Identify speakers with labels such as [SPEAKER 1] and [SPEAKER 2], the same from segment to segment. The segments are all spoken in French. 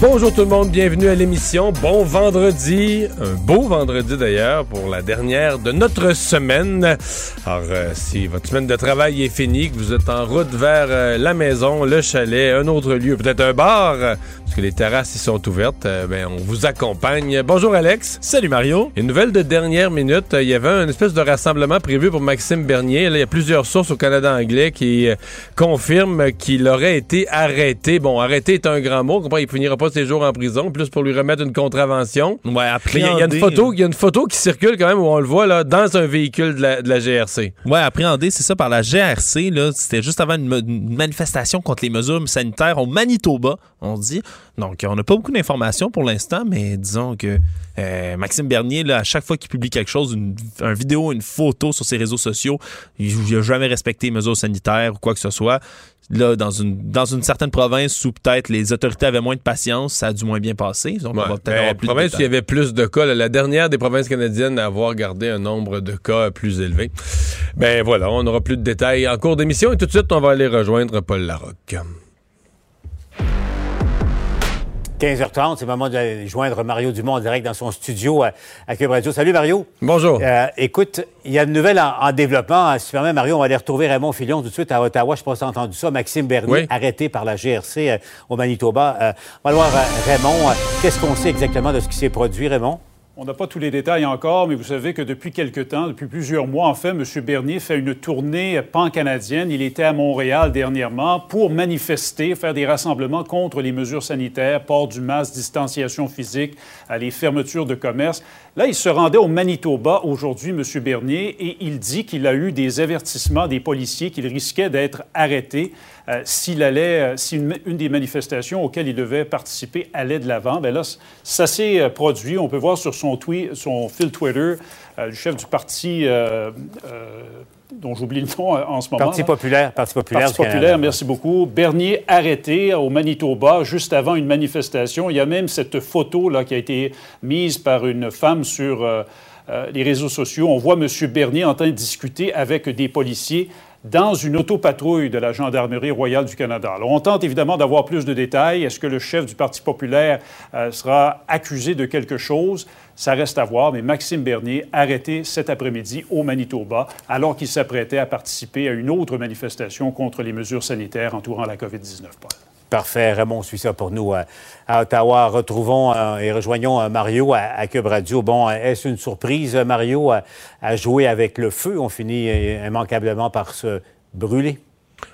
[SPEAKER 1] Bonjour tout le monde, bienvenue à l'émission. Bon vendredi, un beau vendredi d'ailleurs pour la dernière de notre semaine. Alors euh, si votre semaine de travail est finie, que vous êtes en route vers euh, la maison, le chalet, un autre lieu, peut-être un bar, euh, parce que les terrasses y sont ouvertes, ben on vous accompagne. Bonjour Alex.
[SPEAKER 2] Salut Mario.
[SPEAKER 1] Une nouvelle de dernière minute, il y avait une espèce de rassemblement prévu pour Maxime Bernier. Là, il y a plusieurs sources au Canada anglais qui confirment qu'il aurait été arrêté. Bon, arrêté est un grand mot, il finira pas ses jours en prison, plus pour lui remettre une contravention.
[SPEAKER 2] Ouais, après
[SPEAKER 1] il y, a- il y a une photo, il y a une photo qui circule quand même où on le voit là dans un véhicule de la, de la GRC.
[SPEAKER 2] Ouais, appréhendé, c'est ça, par la GRC. Là, c'était juste avant une, manifestation contre les mesures sanitaires au Manitoba, on dit. Donc, on n'a pas beaucoup d'informations pour l'instant, mais disons que euh, Maxime Bernier, là, à chaque fois qu'il publie quelque chose, une, un vidéo, une photo sur ses réseaux sociaux, il n'a jamais respecté les mesures sanitaires ou quoi que ce soit. Là, dans une, dans une certaine province où peut-être les autorités avaient moins de patience, ça a du moins bien passé. Donc, on va peut-être
[SPEAKER 1] Mais
[SPEAKER 2] avoir plus de
[SPEAKER 1] province où il y avait plus de cas, là, la dernière des provinces canadiennes à avoir gardé un nombre de cas plus élevé. Ben voilà, on aura plus de détails en cours d'émission et tout de suite on va aller rejoindre Paul Larocque.
[SPEAKER 3] 15h30, c'est le moment de joindre Mario Dumont en direct dans son studio à, à Cube Radio. Salut Mario.
[SPEAKER 1] Bonjour.
[SPEAKER 3] Euh, écoute, il y a une nouvelle en, en développement. Si tu permets, Mario, on va aller retrouver Raymond Filion tout de suite à Ottawa. Je ne sais pas si tu as entendu ça. Maxime Bernier,
[SPEAKER 1] Oui.
[SPEAKER 3] arrêté par la GRC euh, au Manitoba. Euh, on va voir Raymond. Qu'est-ce qu'on sait exactement de ce qui s'est produit, Raymond?
[SPEAKER 4] On n'a pas tous les détails encore, mais vous savez que depuis quelque temps, depuis plusieurs mois, en fait, M. Bernier fait une tournée pan-canadienne. Il était à Montréal dernièrement pour manifester, faire des rassemblements contre les mesures sanitaires, port du masque, distanciation physique, les fermetures de commerce. Là, il se rendait au Manitoba aujourd'hui, M. Bernier, et il dit qu'il a eu des avertissements des policiers qu'il risquait d'être arrêté euh, s'il allait, euh, si une, une des manifestations auxquelles il devait participer allait de l'avant. Bien là, ça s'est euh, produit. On peut voir sur son, tweet, son fil Twitter euh, du chef du parti, dont j'oublie le nom en ce moment.
[SPEAKER 3] Parti
[SPEAKER 4] là.
[SPEAKER 3] populaire, Parti populaire
[SPEAKER 4] Parti populaire, merci beaucoup. Bernier arrêté au Manitoba juste avant une manifestation. Il y a même cette photo là qui a été mise par une femme sur euh, les réseaux sociaux. On voit M. Bernier en train de discuter avec des policiers dans une autopatrouille de la Gendarmerie royale du Canada. Alors, on tente évidemment d'avoir plus de détails. Est-ce que le chef du Parti populaire euh, sera accusé de quelque chose? Ça reste à voir, mais Maxime Bernier arrêté cet après-midi au Manitoba alors qu'il s'apprêtait à participer à une autre manifestation contre les mesures sanitaires entourant la COVID-19.
[SPEAKER 3] Parfait. Raymond suit ça pour nous euh, à Ottawa. Retrouvons euh, et rejoignons euh, Mario à, Cube Radio. Bon, est-ce une surprise, Mario, à, jouer avec le feu? On finit immanquablement par se brûler.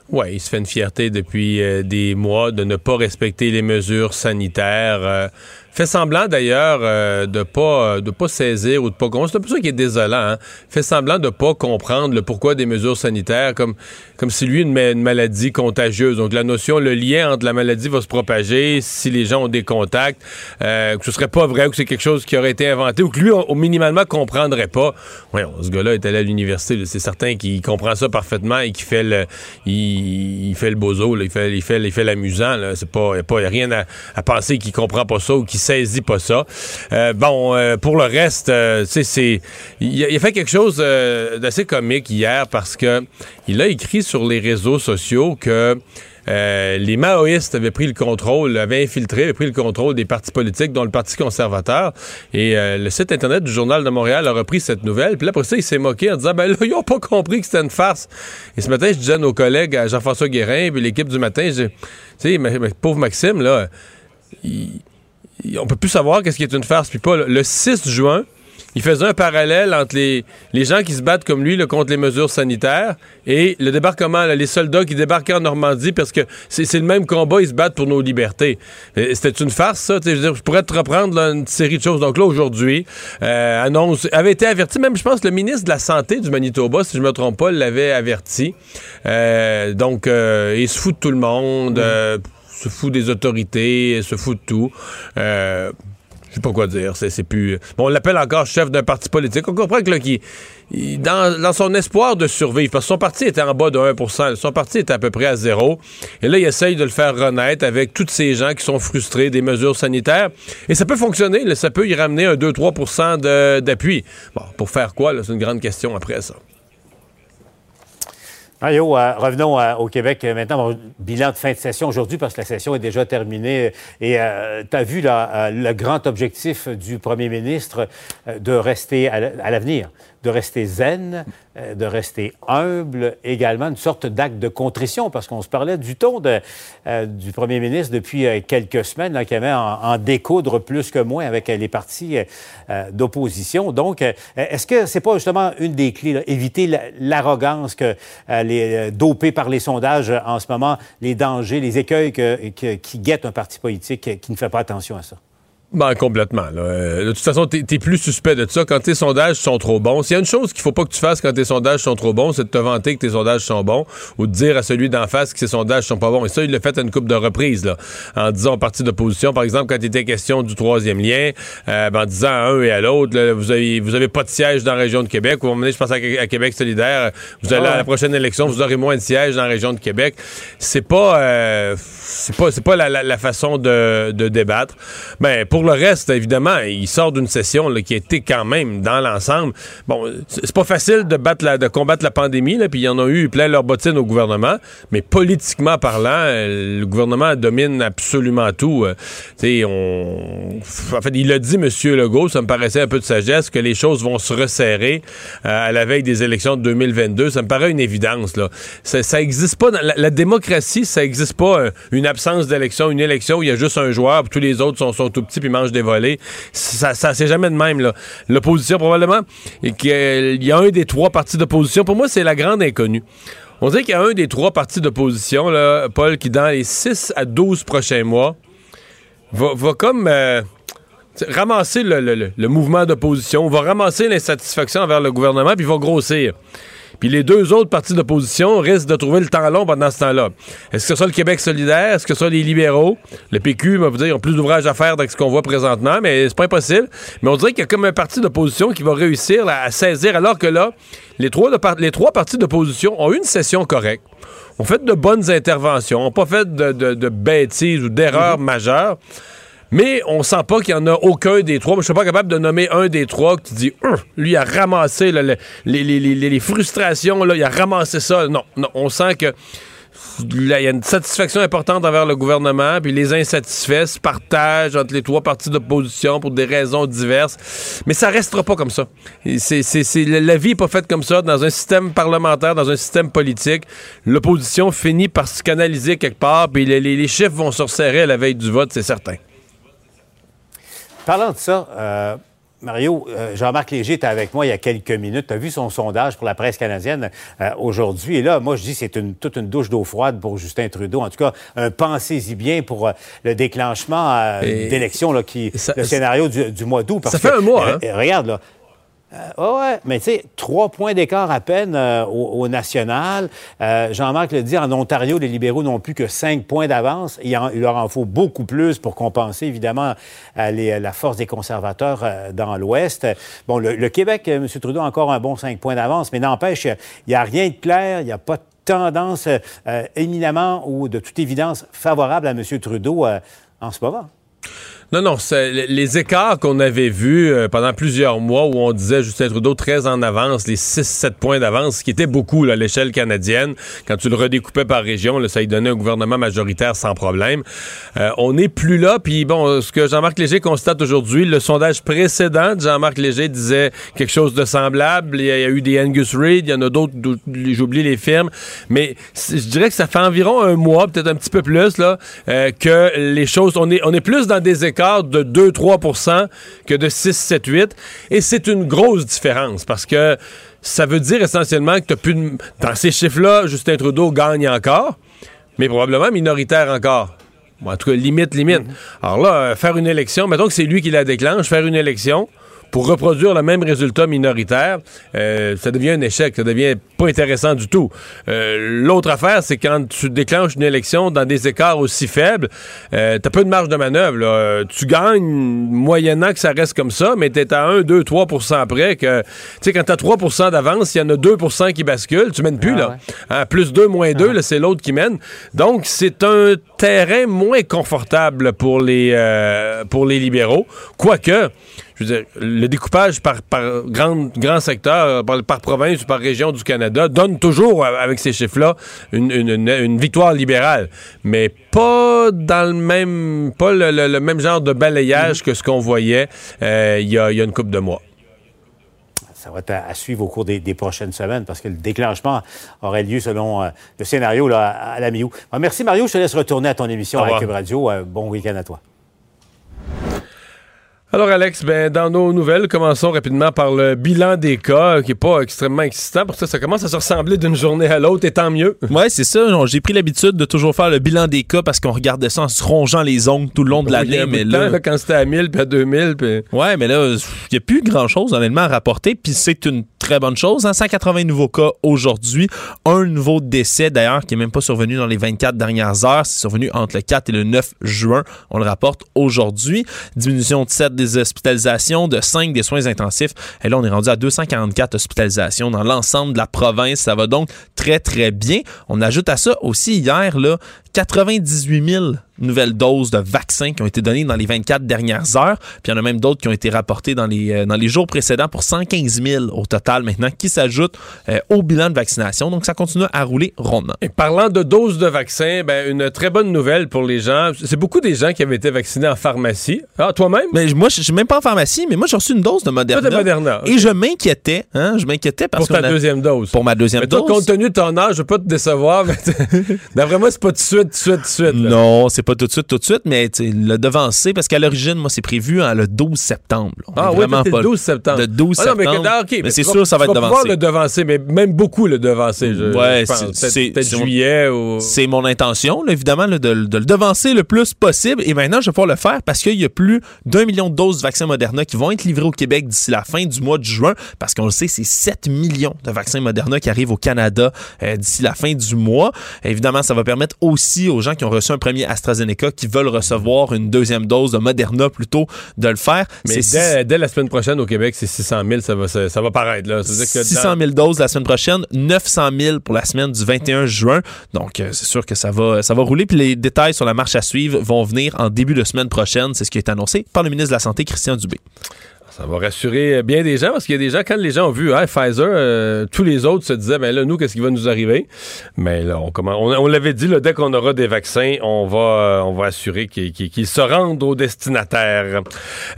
[SPEAKER 1] Ouais, il se fait une fierté depuis des mois de ne pas respecter les mesures sanitaires. Fait semblant d'ailleurs euh, de pas euh, de pas saisir ou de pas comprendre. C'est un peu ça qui est désolant. Hein? Fait semblant de pas comprendre le pourquoi des mesures sanitaires, comme comme si lui une, une maladie contagieuse. Donc la notion, le lien entre la maladie va se propager si les gens ont des contacts, euh, que ce serait pas vrai ou que c'est quelque chose qui aurait été inventé ou que lui, au minimalement, comprendrait pas. Ouais, ce gars-là est allé à l'université. C'est certain qu'il comprend ça parfaitement et qu'il fait le il, il fait le bozo, là. il fait il fait il fait l'amusant. C'est pas y a pas y a rien à, à penser qu'il comprend pas ça ou qu'il saisit pas ça. Euh, bon, euh, pour le reste, euh, tu sais, c'est il, a- fait quelque chose d'assez comique hier parce que il a écrit sur les réseaux sociaux que les maoïstes avaient pris le contrôle, avaient infiltré, avaient pris le contrôle des partis politiques, dont le Parti conservateur. Et le site Internet du Journal de Montréal a repris cette nouvelle. Puis là, après ça, il s'est moqué en disant, ben là, ils n'ont pas compris que c'était une farce. Et ce matin, je disais à nos collègues, à Jean-François Guérin, puis l'équipe du matin, je dis, tu sais, pauvre Maxime, là, il- on peut plus savoir qu'est-ce qui est une farce puis pas. Le 6 juin, il faisait un parallèle entre les, les gens qui se battent comme lui contre les mesures sanitaires et le débarquement, les soldats qui débarquent en Normandie parce que c'est le même combat, ils se battent pour nos libertés. C'était une farce, ça. Je, dire, je, pourrais te reprendre une série de choses. Donc là, aujourd'hui, euh, annonce, avait été averti, même je pense le ministre de la Santé du Manitoba, si je me trompe pas, l'avait averti. Euh, donc, euh, il se fout de tout le monde. Euh, se fout des autorités, se fout de tout. Euh, je sais pas quoi dire. C'est plus. Bon, on l'appelle encore chef d'un parti politique. On comprend que là, qui, dans, dans, son espoir de survivre, parce que son parti était en bas de 1% son parti était à peu près à zéro. Et là, il essaye de le faire renaître avec tous ces gens qui sont frustrés des mesures sanitaires. Et ça peut fonctionner. Ça peut y ramener un 2-3% d'appui. Bon, pour faire quoi? C'est une grande question après ça.
[SPEAKER 3] Mario, euh, revenons euh, au Québec euh, maintenant. bilan de fin de session aujourd'hui parce que la session est déjà terminée. Et tu as vu le grand objectif du premier ministre de rester à l'avenir, de rester zen, euh, de rester humble, également une sorte d'acte de contrition, parce qu'on se parlait du ton de, euh, du premier ministre depuis euh, quelques semaines, là, qui avait en, découdre plus que moins avec les partis d'opposition. Donc, est-ce que c'est pas justement une des clés, là, éviter l'arrogance que les dopés par les sondages en ce moment, les dangers, les écueils qui guettent un parti politique qui ne fait pas attention à ça?
[SPEAKER 1] Ben, complètement. Euh, de toute façon, t'es es plus suspect de ça quand tes sondages sont trop bons. S'il y a une chose qu'il faut pas que tu fasses quand tes sondages sont trop bons, c'est de te vanter que tes sondages sont bons ou de dire à celui d'en face que ses sondages sont pas bons. Et ça, il l'a fait à une coupe de reprises, là, en disant au parti d'opposition, par exemple, quand il était question du troisième lien, euh, ben, en disant à un et à l'autre, vous avez, vous avez pas de siège dans la région de Québec. Vous m'emmenez, je pense, à, Québec solidaire. Vous allez à la prochaine élection, vous aurez moins de sièges dans la région de Québec. C'est pas, euh, c'est pas, c'est pas la, la, façon de, de débattre. Ben, pour le reste, évidemment, il sort d'une session qui a été quand même, dans l'ensemble, bon, c'est pas facile de, battre la, de combattre la pandémie, là, puis il y en a eu plein leur bottine au gouvernement, mais politiquement parlant, euh, le gouvernement domine absolument tout. Euh. En fait, il a dit, M. Legault, ça me paraissait un peu de sagesse, que les choses vont se resserrer euh, à la veille des élections de 2022. Ça me paraît une évidence. Là. Ça, ça existe pas. La, démocratie, ça existe pas une absence d'élection, une élection où il y a juste un joueur, puis tous les autres sont, sont tout petits puis des volets. Ça, ça c'est jamais de même. L'opposition, probablement, et qu'il y a un des trois partis d'opposition. Pour moi, c'est la grande inconnue. On dirait qu'il y a un des trois partis d'opposition, Paul, qui dans les 6 à 12 prochains mois va, comme euh, ramasser le, mouvement d'opposition, va ramasser l'insatisfaction envers le gouvernement, puis va grossir. Puis les deux autres partis d'opposition risquent de trouver le temps long pendant ce temps-là. Est-ce que soit le Québec solidaire? Est-ce que ce soit les libéraux? Le PQ, on va vous dire, ils ont plus d'ouvrage à faire avec ce qu'on voit présentement, mais c'est pas impossible. Mais on dirait qu'il y a comme un parti d'opposition qui va réussir à saisir, alors que là, les trois, les trois partis d'opposition ont eu une session correcte, ont fait de bonnes interventions, ont pas fait de, bêtises ou d'erreurs mm-hmm. majeures. Mais on sent pas qu'il y en a aucun des trois. je suis pas capable de nommer un des trois qui dit, hum, lui, a ramassé les, frustrations, là, il a ramassé ça. Non, non, on sent que il y a une satisfaction importante envers le gouvernement, puis les insatisfaits se partagent entre les trois partis d'opposition pour des raisons diverses. Mais ça restera pas comme ça. C'est, la vie n'est pas faite comme ça. Dans un système parlementaire, dans un système politique, l'opposition finit par se canaliser quelque part, puis les, les chiffres vont se resserrer à la veille du vote, c'est certain.
[SPEAKER 3] Parlant de ça, euh, Mario, euh, Jean-Marc Léger était avec moi il y a quelques minutes. Tu as vu son sondage pour la presse canadienne euh, aujourd'hui? Et là, moi, je dis c'est une, toute une douche d'eau froide pour Justin Trudeau. En tout cas, un pensez-y bien pour le déclenchement d'élection, qui, le scénario du, mois d'août.
[SPEAKER 1] Ça fait un mois. Hein?
[SPEAKER 3] Regarde, là. Euh, ouais, mais tu sais, trois points d'écart à peine euh, au, national. Euh, Jean-Marc le dit, en Ontario, les libéraux n'ont plus que cinq points d'avance. Il, leur en faut beaucoup plus pour compenser, évidemment, la force des conservateurs dans l'Ouest. Bon, le, Québec, M. Trudeau encore un bon cinq points d'avance, mais n'empêche, il n'y a rien de clair, il n'y a pas de tendance éminemment ou de toute évidence favorable à M. Trudeau en ce moment.
[SPEAKER 1] Non, non, les écarts qu'on avait vus euh, pendant plusieurs mois où on disait Justin Trudeau très en avance, les 6-7 points d'avance, ce qui était beaucoup à l'échelle canadienne, quand tu le redécoupais par région, là, ça y donnait un gouvernement majoritaire sans problème. Euh, on n'est plus là, puis bon, ce que Jean-Marc Léger constate aujourd'hui, le sondage précédent de Jean-Marc Léger disait quelque chose de semblable. Il y a, eu des Angus Reid, il y en a d'autres, j'oublie les firmes, mais je dirais que ça fait environ un mois, peut-être un petit peu plus, là, euh, que les choses, on est, on est plus dans des écarts écart de 2-3% que de 6, 7, 8. Et c'est une grosse différence parce que ça veut dire essentiellement que tu plus de... Dans ces chiffres-là, Justin Trudeau gagne encore, mais probablement minoritaire encore. en tout cas, limite, limite. Mm-hmm. Alors là, euh, faire une élection, mettons que c'est lui qui la déclenche, faire une élection, pour reproduire le même résultat minoritaire, euh, ça devient un échec, ça devient pas intéressant du tout. Euh, l'autre affaire, c'est quand tu déclenches une élection dans des écarts aussi faibles, euh, t'as peu de marge de manœuvre. Tu gagnes moyennant que ça reste comme ça, mais t'es à 1, 2, 3 près que, tu sais, quand t'as 3% d'avance, il y en a 2% qui basculent, tu mènes plus, ah là. Hein, plus 2, moins 2, ah. c'est l'autre qui mène. Donc, c'est un terrain moins confortable pour les, pour les libéraux. Quoique, je veux dire, le découpage par, grand, grand secteur, par, province ou par région du Canada, donne toujours, euh, avec ces chiffres-là, une, victoire libérale. Mais pas dans le même, pas le, même genre de balayage que ce qu'on voyait euh, il y, a, une couple de mois
[SPEAKER 3] ça va être à, suivre au cours des, prochaines semaines parce que le déclenchement aurait lieu selon euh, le scénario là, à, la mi-août. merci Mario, je te laisse retourner à ton émission avec Cube Radio. bon week-end à toi.
[SPEAKER 1] Alors Alex, ben, dans nos nouvelles, commençons rapidement par le bilan des cas, qui est pas extrêmement excitant. Pour ça, ça commence à se ressembler d'une journée à l'autre, et tant mieux.
[SPEAKER 2] Ouais, c'est ça. J'ai pris l'habitude de toujours faire le bilan des cas parce qu'on regardait ça en se rongeant les ongles tout le long de l'année.
[SPEAKER 1] mais là, quand c'était à 1000 puis à 2000. Puis...
[SPEAKER 2] Ouais, mais là, il n'y a plus grand-chose, honnêtement, à rapporter. Puis c'est une très bonne chose. 180 hein. nouveaux cas aujourd'hui. Un nouveau décès, d'ailleurs, qui n'est même pas survenu dans les 24 dernières heures. C'est survenu entre le 4 et le 9 juin. On le rapporte aujourd'hui. Diminution de 7 des hospitalisations, de 5 des soins intensifs. Et là, on est rendu à 244 hospitalisations dans l'ensemble de la province. Ça va donc très, très bien. On ajoute à ça aussi hier, là, 98 000 nouvelles doses de vaccins qui ont été données dans les 24 dernières heures. Puis il y en a même d'autres qui ont été rapportées dans les, euh, dans les jours précédents pour 115 000 au total maintenant qui s'ajoutent euh, au bilan de vaccination. Donc ça continue à rouler rondement.
[SPEAKER 1] Et parlant de doses de vaccins, ben, une très bonne nouvelle pour les gens. C'est beaucoup des gens qui avaient été vaccinés en pharmacie. Ah, toi-même?
[SPEAKER 2] Mais moi, je suis même pas en pharmacie, mais moi, j'ai reçu une dose de Moderna.
[SPEAKER 1] de Moderna.
[SPEAKER 2] Et je m'inquiétais. Hein, je m'inquiétais parce
[SPEAKER 1] que. Pour ta deuxième dose.
[SPEAKER 2] Pour ma deuxième dose.
[SPEAKER 1] compte tenu de ton âge, je veux pas te décevoir, mais d'après moi, c'est pas de suite, tout de suite.
[SPEAKER 2] Non, c'est pas tout de suite, tout de suite, mais le devancer, parce qu'à l'origine, moi, c'est prévu hein, le 12 septembre.
[SPEAKER 1] ah oui, le 12 septembre.
[SPEAKER 2] Le 12
[SPEAKER 1] ah,
[SPEAKER 2] septembre.
[SPEAKER 1] Ah, mais, c'est sûr, ça va être devancé. pouvoir le devancer, mais même beaucoup le devancer. Je, ouais, c'est peut-être juillet ou.
[SPEAKER 2] C'est mon intention, évidemment, de, le devancer le plus possible. Et maintenant, je vais pouvoir le faire parce qu'il y a plus d'un million de doses de vaccins Moderna qui vont être livrés au Québec d'ici la fin du mois de juin, parce qu'on le sait, c'est 7 millions de vaccins Moderna qui arrivent au Canada euh, d'ici la fin du mois. Évidemment, ça va permettre aussi aux gens qui ont reçu un premier AstraZeneca qui veulent recevoir une deuxième dose de Moderna plutôt de le faire.
[SPEAKER 1] Mais dès, la semaine prochaine au Québec, c'est 600 000, ça va, ça, va paraître. Là.
[SPEAKER 2] 600 000 doses la semaine prochaine, 900 000 pour la semaine du 21 juin. Donc, euh, c'est sûr que ça va, ça va rouler. Puis les détails sur la marche à suivre vont venir en début de semaine prochaine. C'est ce qui est annoncé par le ministre de la Santé, Christian Dubé.
[SPEAKER 1] Ça va rassurer bien des gens parce qu'il y a des gens, quand les gens ont vu Pfizer, euh, tous les autres se disaient, ben là, nous, qu'est-ce qui va nous arriver? Mais là, on, on, l'avait dit, dès qu'on aura des vaccins, on va, euh, on va assurer qu'ils se rendent aux destinataires.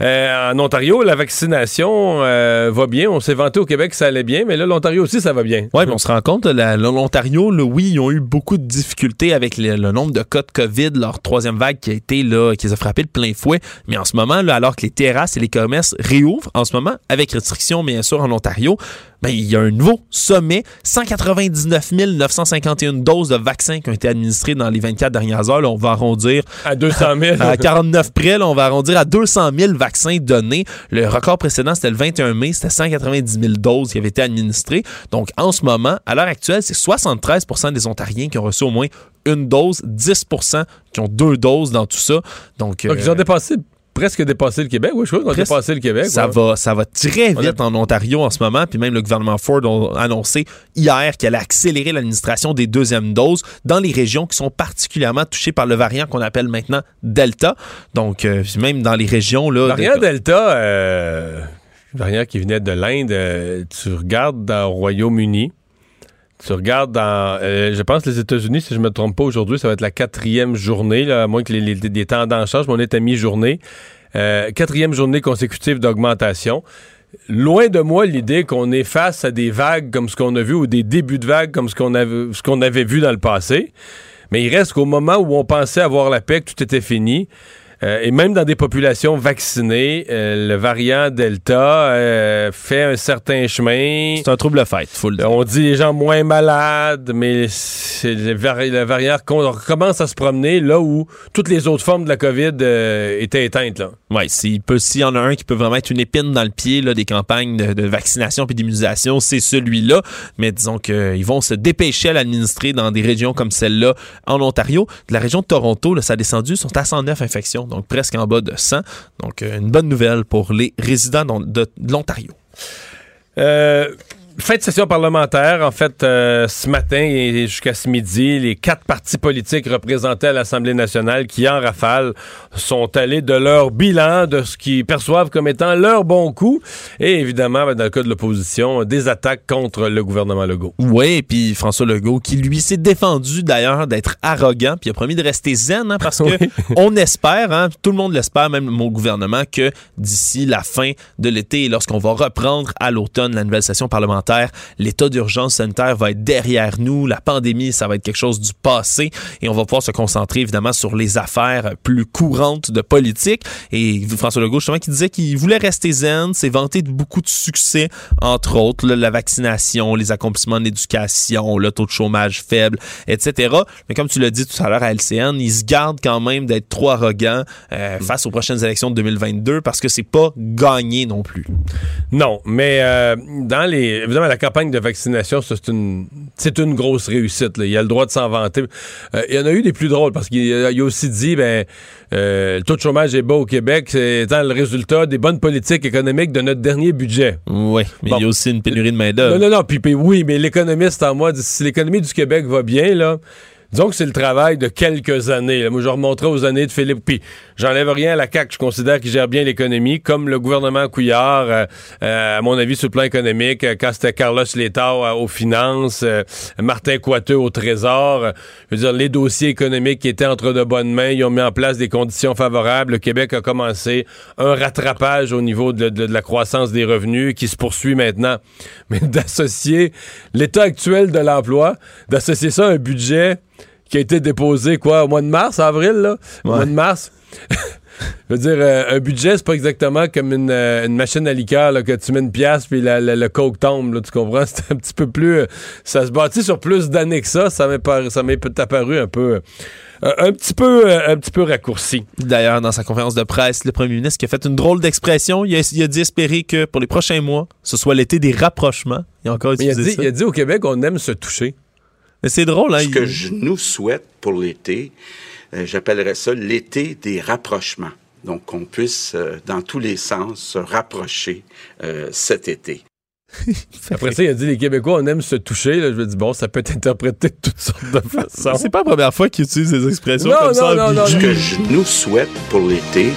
[SPEAKER 1] Euh, en Ontario, la vaccination va bien. On s'est vanté au Québec que ça allait bien, mais là, l'Ontario aussi, ça va bien.
[SPEAKER 2] Oui, mais on se rend compte, l'Ontario, oui, ils ont eu beaucoup de difficultés avec le, nombre de cas de COVID, leur troisième vague qui a été là, qui les a frappés de plein fouet. Mais en ce moment, là, alors que les terrasses et les commerces réouvrent, en ce moment, avec restrictions bien sûr en Ontario, ben, il y a un nouveau sommet. 199 951 doses de vaccins qui ont été administrées dans les 24 dernières heures. on va arrondir
[SPEAKER 1] à 200 000.
[SPEAKER 2] à 49 près, on va arrondir à 200 000 vaccins donnés. Le record précédent, c'était le 21 mai, c'était 190 000 doses qui avaient été administrées. Donc, en ce moment, à l'heure actuelle, c'est 73% des Ontariens qui ont reçu au moins une dose, 10% qui ont deux doses dans tout ça. Donc,
[SPEAKER 1] Donc ils ont euh, dépassé presque dépassé le Québec. Oui, je crois qu'on a dépassé le Québec.
[SPEAKER 2] Ça, va, ça va très vite en Ontario en ce moment. Puis même le gouvernement Ford a annoncé hier qu'elle allait accélérer l'administration des deuxièmes doses dans les régions qui sont particulièrement touchées par le variant qu'on appelle maintenant Delta. Donc, euh, même dans les régions... Là,
[SPEAKER 1] variant Delta, euh, variant qui venait de l'Inde, euh, tu regardes dans le Royaume-Uni, tu regardes dans, euh, je pense les États-Unis, si je me trompe pas aujourd'hui, ça va être la quatrième journée, là, à moins que les, les, tendances changent, mais on est à mi-journée. Euh, quatrième journée consécutive d'augmentation. Loin de moi l'idée qu'on est face à des vagues comme ce qu'on a vu ou des débuts de vagues comme ce qu'on avait, ce qu'on avait vu dans le passé. Mais il reste qu'au moment où on pensait avoir la paix, que tout était fini, Euh, et même dans des populations vaccinées, euh, le variant Delta euh, fait un certain chemin.
[SPEAKER 2] C'est un trouble fête, faut le dire.
[SPEAKER 1] On dit les gens moins malades, mais le, vari- le variant con- commence à se promener là où toutes les autres formes de la COVID euh, étaient éteintes. Là.
[SPEAKER 2] Ouais, s'il y en a un qui peut vraiment être une épine dans le pied là, des campagnes de, de vaccination puis d'immunisation, c'est celui-là. Mais disons qu'ils vont se dépêcher à l'administrer dans des régions comme celle-là en Ontario. De la région de Toronto, là, ça a descendu, sont à 109 infections, donc presque en bas de 100. Donc, euh, une bonne nouvelle pour les résidents de l'Ontario.
[SPEAKER 1] Euh, fin de session parlementaire, en fait, euh, ce matin et jusqu'à ce midi, les quatre partis politiques représentés à l'Assemblée nationale qui, en rafale, sont allés de leur bilan, de ce qu'ils perçoivent comme étant leur bon coup, et évidemment, ben, dans le cas de l'opposition, des attaques contre le gouvernement Legault.
[SPEAKER 2] Oui, puis François Legault, qui lui s'est défendu d'ailleurs d'être arrogant, puis a promis de rester zen, hein, parce que
[SPEAKER 1] Oui.
[SPEAKER 2] on espère, hein, tout le monde l'espère, même mon gouvernement, que d'ici la fin de l'été, et lorsqu'on va reprendre à l'automne la nouvelle session parlementaire, l'état d'urgence sanitaire va être derrière nous, la pandémie, ça va être quelque chose du passé, et on va pouvoir se concentrer évidemment sur les affaires plus courantes de politique. Et François Legault, justement, qui disait qu'il voulait rester zen, s'est vanté de beaucoup de succès, entre autres, là, la vaccination, les accomplissements en éducation, le taux de chômage faible, etc. Mais comme tu l'as dit tout à l'heure à LCN, il se garde quand même d'être trop arrogant euh, face aux prochaines élections de 2022 parce que c'est pas gagné non plus.
[SPEAKER 1] Non, mais euh, dans les évidemment la campagne de vaccination, c'est une c'est une grosse réussite. là. Il a le droit de s'en vanter. Euh, il y en a eu des plus drôles parce qu'il a, aussi dit ben euh, le taux de chômage est bas au Québec, c'est étant le résultat des bonnes politiques économiques de notre dernier budget.
[SPEAKER 2] Oui, mais
[SPEAKER 1] Bon.
[SPEAKER 2] il y a aussi une pénurie de
[SPEAKER 1] Non,
[SPEAKER 2] main-d'œuvre.
[SPEAKER 1] non, non. Puis, puis oui, mais l'économiste en moi dit si l'économie du Québec va bien, là. Disons que c'est le travail de quelques années. là. Moi, je remonterai aux années de Philippe. Puis, j'enlève rien à la CAQ. Je considère qu'il gère bien l'économie, comme le gouvernement Couillard, euh, euh, à mon avis, sur le plan économique, euh, quand c'était Carlos Letao euh, aux finances, euh, Martin Coiteux au Trésor. je veux dire, les dossiers économiques qui étaient entre de bonnes mains, ils ont mis en place des conditions favorables. Le Québec a commencé un rattrapage au niveau de, de- de la croissance des revenus qui se poursuit maintenant. Mais d'associer l'état actuel de l'emploi, d'associer ça à un budget qui a été déposé, quoi, au mois de mars, avril, là? Au mois de mars. Je veux dire, euh, un budget, c'est pas exactement comme une, euh, une machine à liqueur là, que tu mets une pièce puis la- la- le coke tombe, là, tu comprends? C'est un petit peu plus... euh, ça se bâtit sur plus d'années que ça. Ça m'est par- ça m'est apparu un peu... euh, un petit peu, euh, un petit peu raccourci.
[SPEAKER 2] D'ailleurs, dans sa conférence de presse, le premier ministre qui a fait une drôle d'expression, il a, il a dit espérer que pour les prochains mois, ce soit l'été des rapprochements. Il a encore
[SPEAKER 1] il a, dit,
[SPEAKER 2] ça.
[SPEAKER 1] il a dit au Québec, on aime se toucher.
[SPEAKER 2] Mais c'est drôle, hein?
[SPEAKER 5] Ce
[SPEAKER 2] il-
[SPEAKER 5] que je nous souhaite pour l'été, j'appellerais ça l'été des rapprochements. Donc, qu'on puisse, euh, dans tous les sens, se rapprocher euh, cet été.
[SPEAKER 1] Après ça, il a dit les Québécois, on aime se toucher. Là, je me dis, bon, ça peut être interprété de toutes sortes de façons.
[SPEAKER 2] C'est pas la première fois qu'il utilise des expressions
[SPEAKER 1] Non,
[SPEAKER 2] comme
[SPEAKER 1] non,
[SPEAKER 2] ça.
[SPEAKER 1] non,
[SPEAKER 2] en
[SPEAKER 1] non,
[SPEAKER 5] Ce que je nous souhaite pour l'été, euh,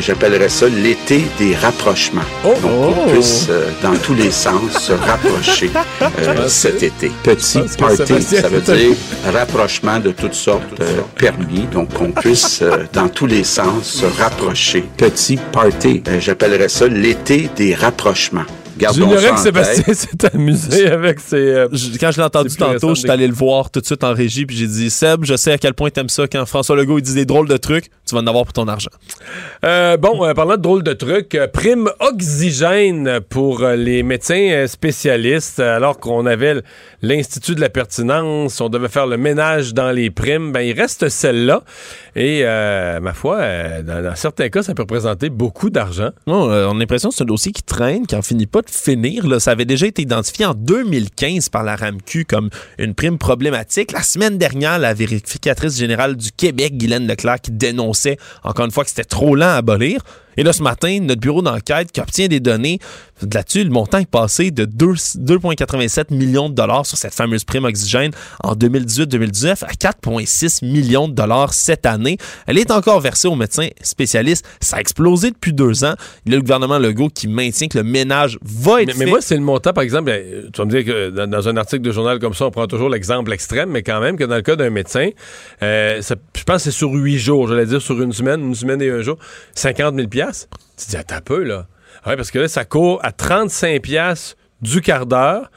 [SPEAKER 5] j'appellerais ça l'été des rapprochements.
[SPEAKER 1] Oh!
[SPEAKER 5] Donc, qu'on puisse, euh, dans tous les sens, se rapprocher euh, cet été. Petit party, ça veut dire rapprochement de toutes sortes euh, permis. Donc, qu'on puisse, euh, dans tous les sens, se rapprocher. Petit party, euh, j'appellerais ça l'été des rapprochements. Gardons
[SPEAKER 1] J'ignorais
[SPEAKER 5] ça
[SPEAKER 1] que
[SPEAKER 5] en
[SPEAKER 1] Sébastien s'est amusé avec ses. euh,
[SPEAKER 2] Je- quand je l'ai entendu tantôt, je suis allé le voir tout de suite en régie, puis j'ai dit Seb, je sais à quel point t'aimes ça quand François Legault il dit des drôles de trucs, tu vas en avoir pour ton argent.
[SPEAKER 1] Euh, bon, euh, parlant de drôles de trucs, euh, prime oxygène pour euh, les médecins euh, spécialistes, alors qu'on avait l'Institut de la pertinence, on devait faire le ménage dans les primes, ben il reste celle-là. Et euh, ma foi, euh, dans, dans certains cas, ça peut représenter beaucoup d'argent.
[SPEAKER 2] Non, euh, on a l'impression que c'est un dossier qui traîne, qui en finit pas de finir. Ça avait déjà été identifié en 2015 par la RAMQ comme une prime problématique. La semaine dernière, la vérificatrice générale du Québec, Guylaine Leclerc, qui dénonçait encore une fois que c'était trop lent à abolir. Et là, ce matin, notre bureau d'enquête qui obtient des données là-dessus, le montant est passé de 2 2,87 millions de dollars sur cette fameuse prime oxygène en 2018-2019 à 4,6 millions de dollars cette année. Elle est encore versée aux médecins spécialistes. Ça a explosé depuis deux ans. Il y a le gouvernement Legault qui maintient que le ménage va être
[SPEAKER 1] Mais,
[SPEAKER 2] fait.
[SPEAKER 1] mais moi, c'est le montant, par exemple, euh, tu vas me dire que dans, dans un article de journal comme ça, on prend toujours l'exemple extrême, mais quand même que dans le cas d'un médecin, euh, ça- je pense que c'est sur huit jours, j'allais dire sur une semaine, une semaine et un jour, 50 000 Tu te dis, attends un peu, là. Ouais, parce que là, ça court à 35 piastres du quart d'heure.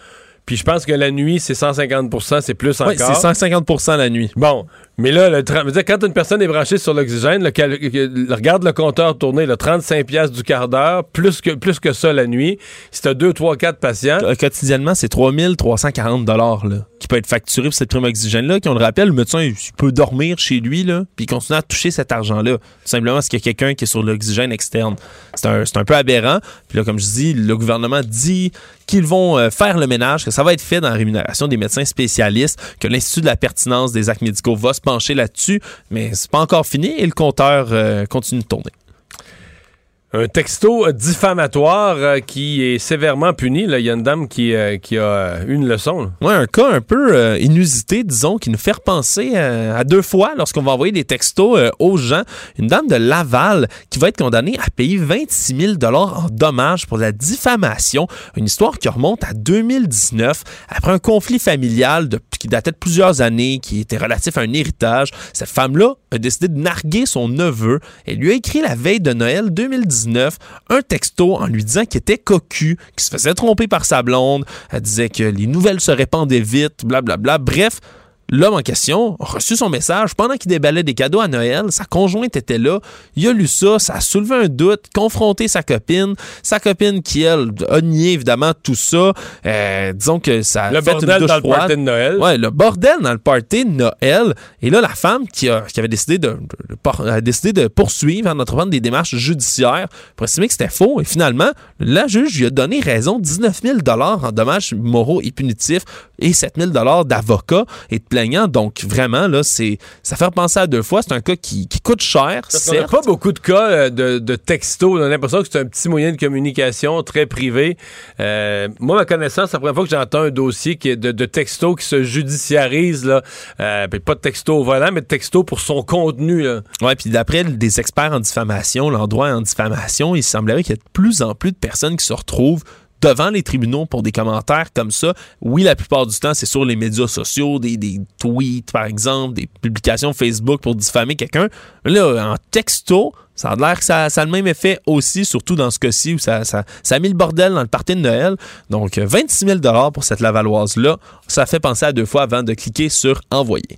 [SPEAKER 1] Puis je pense que la nuit, c'est 150 c'est plus encore.
[SPEAKER 2] C'est 150% la nuit.
[SPEAKER 1] Bon, Mais là, le, quand une personne est branchée sur l'oxygène, regarde le compteur tourner, le 35 piastres du quart d'heure, plus que, plus que ça la nuit. Si t'as 2, 3, 4 patients,
[SPEAKER 2] Euh, Quotidiennement, c'est 3340 dollars qui peut être facturé pour cette prime oxygène-là. Qui, on le rappelle, le médecin peut dormir chez lui, là, puis il continue à toucher cet argent-là. Tout simplement parce qu'il y a quelqu'un qui est sur l'oxygène externe. C'est un, un peu aberrant. Puis là, comme je dis, le gouvernement dit qu'ils vont euh, faire le ménage, que ça va être fait dans la rémunération des médecins spécialistes, que l'Institut de la pertinence des actes médicaux va se pencher là-dessus, mais c'est pas encore fini et le compteur euh, continue de tourner.
[SPEAKER 1] Un texto diffamatoire euh, qui est sévèrement puni. Il y a une dame qui, euh, qui a euh, eu une leçon. là.
[SPEAKER 2] Ouais, un cas un peu euh, inusité, disons, qui nous fait repenser à deux fois lorsqu'on va envoyer des textos aux gens. Une dame de Laval qui va être condamnée à payer 26 000 en dommages pour la diffamation. Une histoire qui remonte à 2019 après un conflit familial qui datait de plusieurs années, qui était relatif à un héritage. Cette femme-là a décidé de narguer son neveu et lui a écrit la veille de Noël 2019 un texto en lui disant qu'il était cocu, qu'il se faisait tromper par sa blonde. Elle disait que les nouvelles se répandaient vite, blablabla. Bref, L'homme en question a reçu son message pendant qu'il déballait des cadeaux à Noël. Sa conjointe était là. Il a lu ça, ça a soulevé un doute, confronté sa copine. Sa copine qui, elle, a nié évidemment tout ça. Euh, disons que ça a
[SPEAKER 1] Le
[SPEAKER 2] fait une
[SPEAKER 1] bordel
[SPEAKER 2] douche
[SPEAKER 1] dans le party de Noël.
[SPEAKER 2] Ouais, le bordel dans le party de Noël. Et là, la femme qui, a- qui avait décidé de, de- de por- a décidé de poursuivre en entreprendre des démarches judiciaires pour estimer que c'était faux. Et finalement, la juge lui a donné raison 19 000 en dommages moraux et punitifs et 7 000 d'avocats et de Donc, vraiment, là, c'est, ça fait repenser à deux fois. C'est un cas qui, qui coûte cher,
[SPEAKER 1] qu'on n'a
[SPEAKER 2] certes.
[SPEAKER 1] pas beaucoup de cas euh, de, de textos. On a l'impression que c'est un petit moyen de communication très privé. Euh, moi, ma connaissance, c'est la première fois que j'entends un dossier qui est de, de textos qui se judiciarise. Là. Euh, pas de texto au volant, mais de texto pour son contenu.
[SPEAKER 2] Ouais, puis d'après des experts en diffamation, l'endroit en diffamation, il semblerait qu'il y ait de plus en plus de personnes qui se retrouvent devant les tribunaux pour des commentaires comme ça. Oui, la plupart du temps, c'est sur les médias sociaux, des, tweets, par exemple, des publications Facebook pour diffamer quelqu'un. Là, en texto, ça a l'air que ça, a le même effet aussi, surtout dans ce cas-ci où ça, a mis le bordel dans le party de Noël. Donc, euh, 26 000 pour cette Lavalloise-là, ça fait penser à deux fois avant de cliquer sur Envoyer.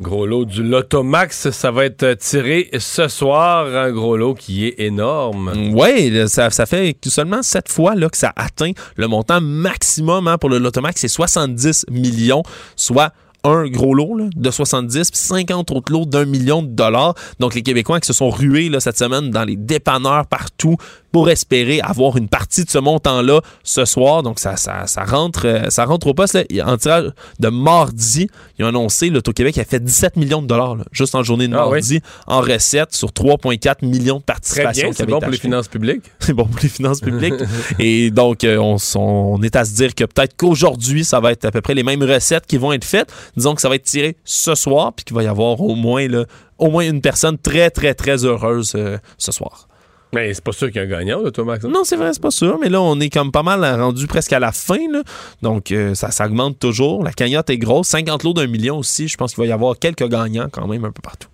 [SPEAKER 1] Gros lot du Lotomax, ça va être tiré ce soir. Un gros lot qui est énorme.
[SPEAKER 2] Oui, ça, ça fait seulement sept fois là, que ça atteint le montant maximum hein, pour le Lotomax, c'est 70 millions, soit un gros lot de 70 puis 50 autres lots d'un million de dollars. Donc les Québécois qui se sont rués là, cette semaine dans les dépanneurs partout pour espérer avoir une partie de ce montant-là ce soir. Donc ça, ça, ça rentre euh, ça rentre au poste. Là. En tirage de mardi, ils ont annoncé l'Auto-Québec a fait 17 millions de dollars là, juste en journée de
[SPEAKER 1] Ah oui?
[SPEAKER 2] mardi en recettes sur 3,4 millions de
[SPEAKER 1] Très
[SPEAKER 2] participations.
[SPEAKER 1] c'est bon pour les finances publiques.
[SPEAKER 2] c'est bon pour les finances publiques. Et donc, euh, on, est à se dire que peut-être qu'aujourd'hui, ça va être à peu près les mêmes recettes qui vont être faites. Disons que ça va être tiré ce soir, puis qu'il va y avoir au moins, là, au moins une personne très, très, très heureuse euh, ce soir.
[SPEAKER 1] Mais c'est pas sûr qu'il y a un gagnant, Lotomax. hein?
[SPEAKER 2] Non, c'est vrai, c'est pas sûr, mais là, on est comme pas mal rendu presque à la fin. là. Donc, euh, ça, ça augmente toujours. La cagnotte est grosse. 50 lots d'un million aussi. Je pense qu'il va y avoir quelques gagnants quand même un peu partout.